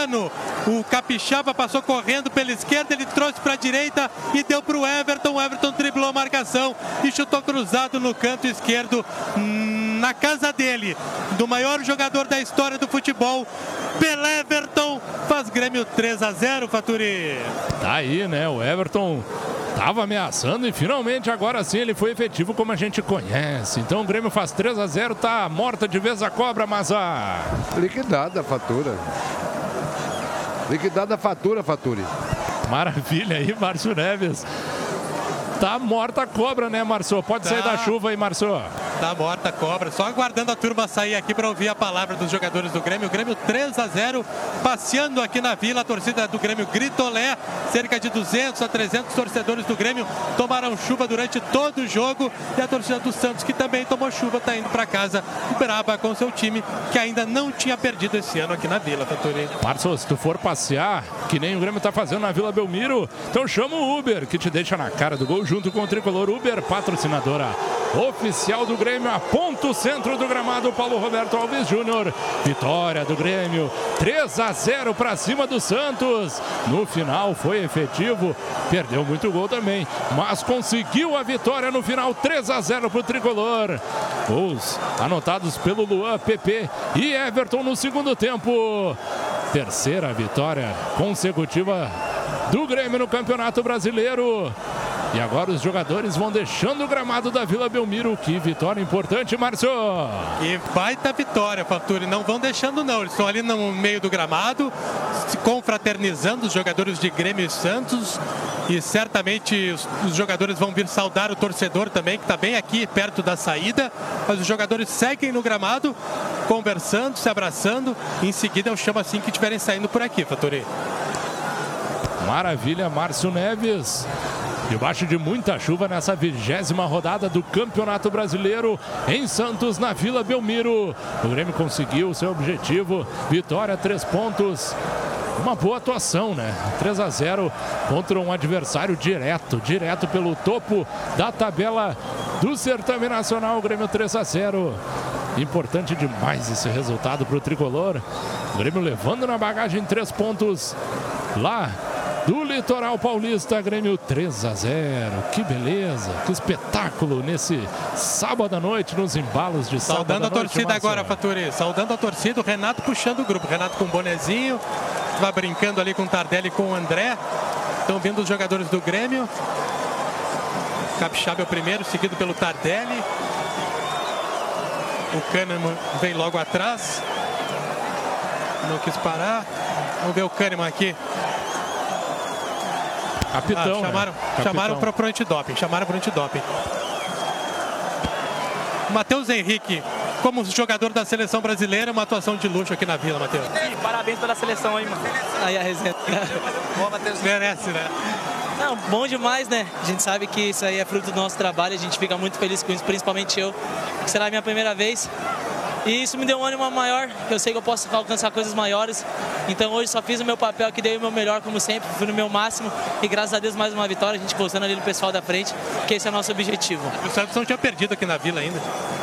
O Capixaba passou correndo pela esquerda, ele trouxe para a direita e deu para o Everton. O Everton driblou a marcação e chutou cruzado no canto esquerdo na casa dele, do maior jogador da história do futebol, Pelé Everton, faz Grêmio 3 a 0, Faturi. Tá aí, né? O Everton Tava ameaçando e finalmente agora sim ele foi efetivo como a gente conhece. Então o Grêmio faz 3 a 0, tá morta de vez a cobra, mas a liquidada a fatura. Liquidada a fatura, Faturi. Maravilha aí, Márcio Neves. Tá morta a cobra, né, Março? Pode tá. sair da chuva aí, Março. Tá morta a cobra. Só aguardando a turma sair aqui para ouvir a palavra dos jogadores do Grêmio. O Grêmio 3 a 0, passeando aqui na vila. A torcida do Grêmio gritolé. Cerca de 200 a 300 torcedores do Grêmio tomaram chuva durante todo o jogo. E a torcida do Santos, que também tomou chuva, está indo para casa braba com seu time, que ainda não tinha perdido esse ano aqui na vila, Faturi. Março, se tu for passear, que nem o Grêmio está fazendo na Vila Belmiro, então chama o Uber, que te deixa na cara do gol junto com o Tricolor Uber, patrocinadora oficial do Grêmio, a ponto centro do gramado, Paulo Roberto Alves Júnior. Vitória do Grêmio, 3 a 0 para cima do Santos. No final foi efetivo, perdeu muito gol também, mas conseguiu a vitória no final, 3 a 0 para o Tricolor. Gols anotados pelo Luan, PP e Everton no segundo tempo. Terceira vitória consecutiva do Grêmio no Campeonato Brasileiro. E agora os jogadores vão deixando o gramado da Vila Belmiro. Que vitória importante, Márcio! E baita vitória, Faturi. Não vão deixando, não. Eles estão ali no meio do gramado, se confraternizando os jogadores de Grêmio e Santos. E certamente os, os jogadores vão vir saudar o torcedor também, que está bem aqui perto da saída. Mas os jogadores seguem no gramado, conversando, se abraçando. Em seguida eu chamo assim que estiverem saindo por aqui, Faturi. Maravilha, Márcio Neves. Debaixo de muita chuva nessa vigésima rodada do Campeonato Brasileiro em Santos, na Vila Belmiro. O Grêmio conseguiu seu objetivo. Vitória, três pontos. Uma boa atuação, né? 3 a 0 contra um adversário direto, direto pelo topo da tabela do Certame Nacional. O Grêmio 3 a 0. Importante demais esse resultado para o tricolor. O Grêmio levando na bagagem três pontos lá do Litoral Paulista, Grêmio 3 a 0. Que beleza, que espetáculo nesse sábado à noite, nos embalos de sábado Saudando a noite, torcida agora, Faturi. Saudando a torcida, o Renato puxando o grupo. Renato com o bonezinho, vai brincando ali com o Tardelli e com o André. Estão vindo os jogadores do Grêmio. Capixaba é o primeiro, seguido pelo Tardelli. O Kahneman vem logo atrás. Não quis parar. Vamos ver o Kahneman aqui Capitão, Ah, chamaram né? chamaram para o antidoping. Chamaram para o antidoping. Matheus Henrique, como jogador da seleção brasileira, uma atuação de luxo aqui na Vila, Matheus. Parabéns pela seleção aí, mano. Aí a resenha. Boa, Matheus. Merece, né? Não, bom demais, né? A gente sabe que isso aí é fruto do nosso trabalho, a gente fica muito feliz com isso, principalmente eu, que será a minha primeira vez. E isso me deu um ânimo maior, que eu sei que eu posso alcançar coisas maiores. Então hoje só fiz o meu papel aqui, dei o meu melhor, como sempre, fui no meu máximo. E graças a Deus mais uma vitória, a gente postando ali no pessoal da frente, que esse é o nosso objetivo. O Santos não tinha perdido aqui na Vila ainda.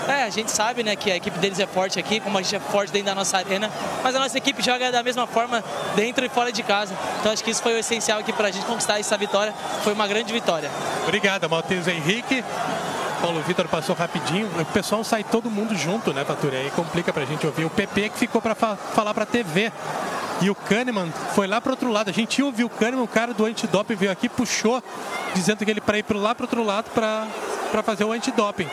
É, a gente sabe, né, que a equipe deles é forte aqui, como a gente é forte dentro da nossa arena, mas a nossa equipe joga da mesma forma dentro e fora de casa. Então acho que isso foi o essencial aqui pra gente conquistar essa vitória. Foi uma grande vitória. Obrigado, Matheus Henrique. Paulo Vitor passou rapidinho. O pessoal sai todo mundo junto, né, Faturi? Aí complica pra gente ouvir. O PP que ficou pra fa falar pra TV. E o Kahneman foi lá pro outro lado. A gente ia ouvir o Kahneman, o cara do antidoping veio aqui, puxou, dizendo que ele para ir pro lá pro outro lado pra fazer o antidoping.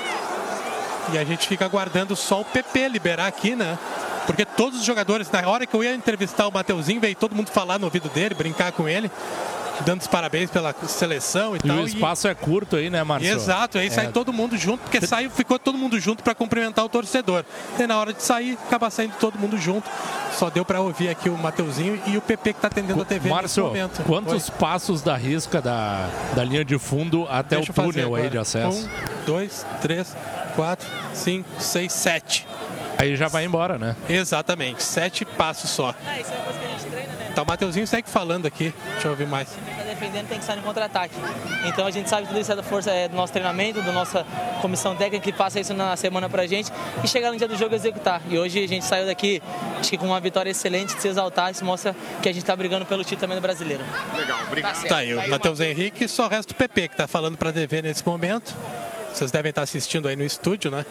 E a gente fica aguardando só o PP liberar aqui, né? Porque todos os jogadores, na hora que eu ia entrevistar o Mateuzinho, veio todo mundo falar no ouvido dele, brincar com ele, dando os parabéns pela seleção e, E tal. o espaço é curto aí, né, Marcelo? Exato, aí sai É. todo mundo junto, porque saiu, ficou todo mundo junto para cumprimentar o torcedor. E na hora de sair, acaba saindo todo mundo junto. Só deu para ouvir aqui o Mateuzinho e o PP que tá atendendo a TV Márcio, nesse momento. quantos Oi. passos da risca da, da linha de fundo até Deixa o túnel aí de acesso? Um, dois, três, quatro, cinco, seis, sete. Aí já vai embora, né? Exatamente, sete passos só. É, isso é Tá, o Mateuzinho segue falando aqui. Deixa eu ouvir mais. Quem tá defendendo tem que sair no contra-ataque. Então a gente sabe que tudo isso é da força é do nosso treinamento, da nossa comissão técnica que passa isso na semana pra gente e chegar no dia do jogo e executar. E hoje a gente saiu daqui, acho que com uma vitória excelente, de se exaltar, isso mostra que a gente tá brigando pelo título também do brasileiro. Legal, obrigado. Tá aí, o Matheus Henrique, só resta o PP que tá falando pra TV nesse momento. Vocês devem estar assistindo aí no estúdio, né?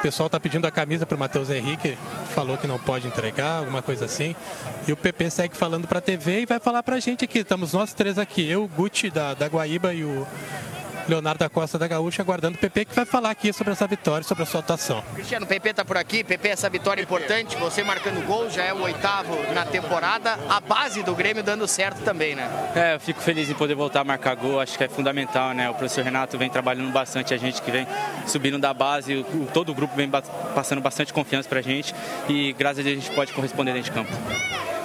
O pessoal tá pedindo a camisa pro Matheus Henrique, falou que não pode entregar, alguma coisa assim. E o PP segue falando pra TV e vai falar pra gente aqui. Estamos nós três aqui, eu, o Guti da, da Guaíba e o Leonardo da Costa da Gaúcha, aguardando o PP que vai falar aqui sobre essa vitória, sobre a sua atuação. Cristiano, o PP tá por aqui, PP essa vitória importante, você marcando gol, já é o oitavo na temporada, a base do Grêmio dando certo também, né? É, eu fico feliz em poder voltar a marcar gol, acho que é fundamental, né? O professor Renato vem trabalhando bastante, a gente que vem subindo da base, o- todo o grupo vem passando bastante confiança pra gente e graças a Deus a gente pode corresponder dentro de campo.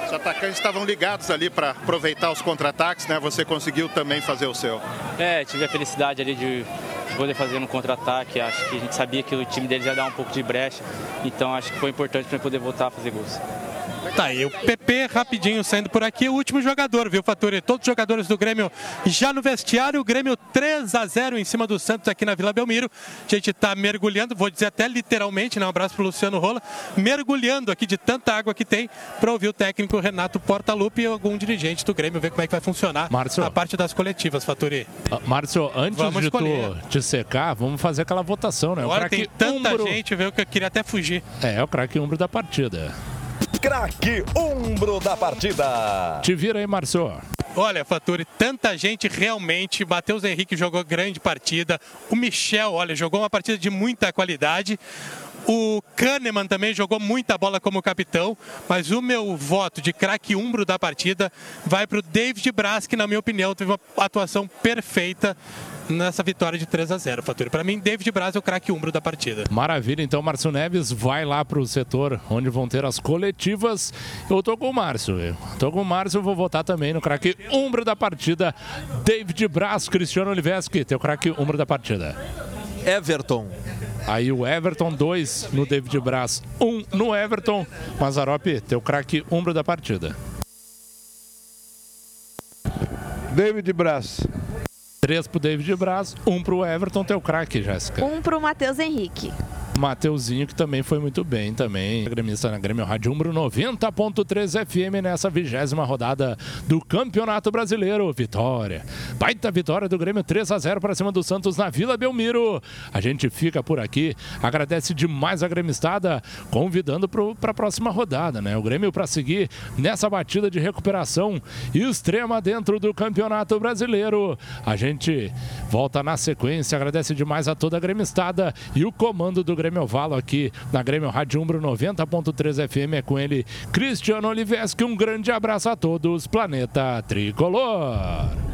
Os atacantes estavam ligados ali para aproveitar os contra-ataques, né? Você conseguiu também fazer o seu. É, tive a felicidade ali de poder fazer um contra-ataque, acho que a gente sabia que o time deles ia dar um pouco de brecha, então acho que foi importante para poder voltar a fazer gols. Tá aí, o PP rapidinho saindo por aqui, o último jogador, viu, Faturi? Todos os jogadores do Grêmio já no vestiário, o Grêmio 3 a 0 em cima do Santos aqui na Vila Belmiro. A gente tá mergulhando, vou dizer até literalmente, né? Um abraço pro Luciano Rola, mergulhando aqui de tanta água que tem para ouvir o técnico Renato Portaluppi e algum dirigente do Grêmio ver como é que vai funcionar a parte das coletivas, Faturi. Ah, Márcio, antes Vamos de escolher. tu te secar, vamos fazer aquela votação, né? Agora tem tanta Umbro- gente, viu, que eu queria até fugir. É, é o craque umbro da partida. Craque Umbro da partida. Te vira aí, Márcio. Olha, Faturi, tanta gente realmente. Matheus Henrique jogou grande partida. O Michel, olha, jogou uma partida de muita qualidade. O Kahneman também jogou muita bola como capitão, mas o meu voto de craque umbro da partida vai para o David Braz, que, na minha opinião, teve uma atuação perfeita nessa vitória de 3 a 0 Faturi. Para mim, David Braz é o craque umbro da partida. Maravilha, então Márcio Neves vai lá pro setor onde vão ter as coletivas. Eu tô com o Márcio. Eu tô com o Márcio, eu vou votar também no craque umbro da partida. David Braz, Cristiano Oliveski, teu craque umbro da partida. Everton. Aí o Everton, 2 no David Braz, 1 um no Everton. Mazarope, teu craque umbro da partida. David Braz. 3 pro David Braz, 1 um pro Everton, teu craque, Jéssica. Um pro Matheus Henrique. Mateuzinho, que também foi muito bem também. Gremista na Grêmio Rádio Umbro 90.3 FM nessa vigésima rodada do Campeonato Brasileiro. Vitória. Baita vitória do Grêmio 3 a 0 para cima do Santos na Vila Belmiro. A gente fica por aqui. Agradece demais a gremistada, convidando para a próxima rodada, né? O Grêmio para seguir nessa batida de recuperação extrema dentro do Campeonato Brasileiro. A gente volta na sequência. Agradece demais a toda a gremistada e o comando do Grêmio Ovalo aqui na Grêmio Rádio Umbro 90.3 FM é com ele, Cristiano Oliveski. Um grande abraço a todos, Planeta Tricolor.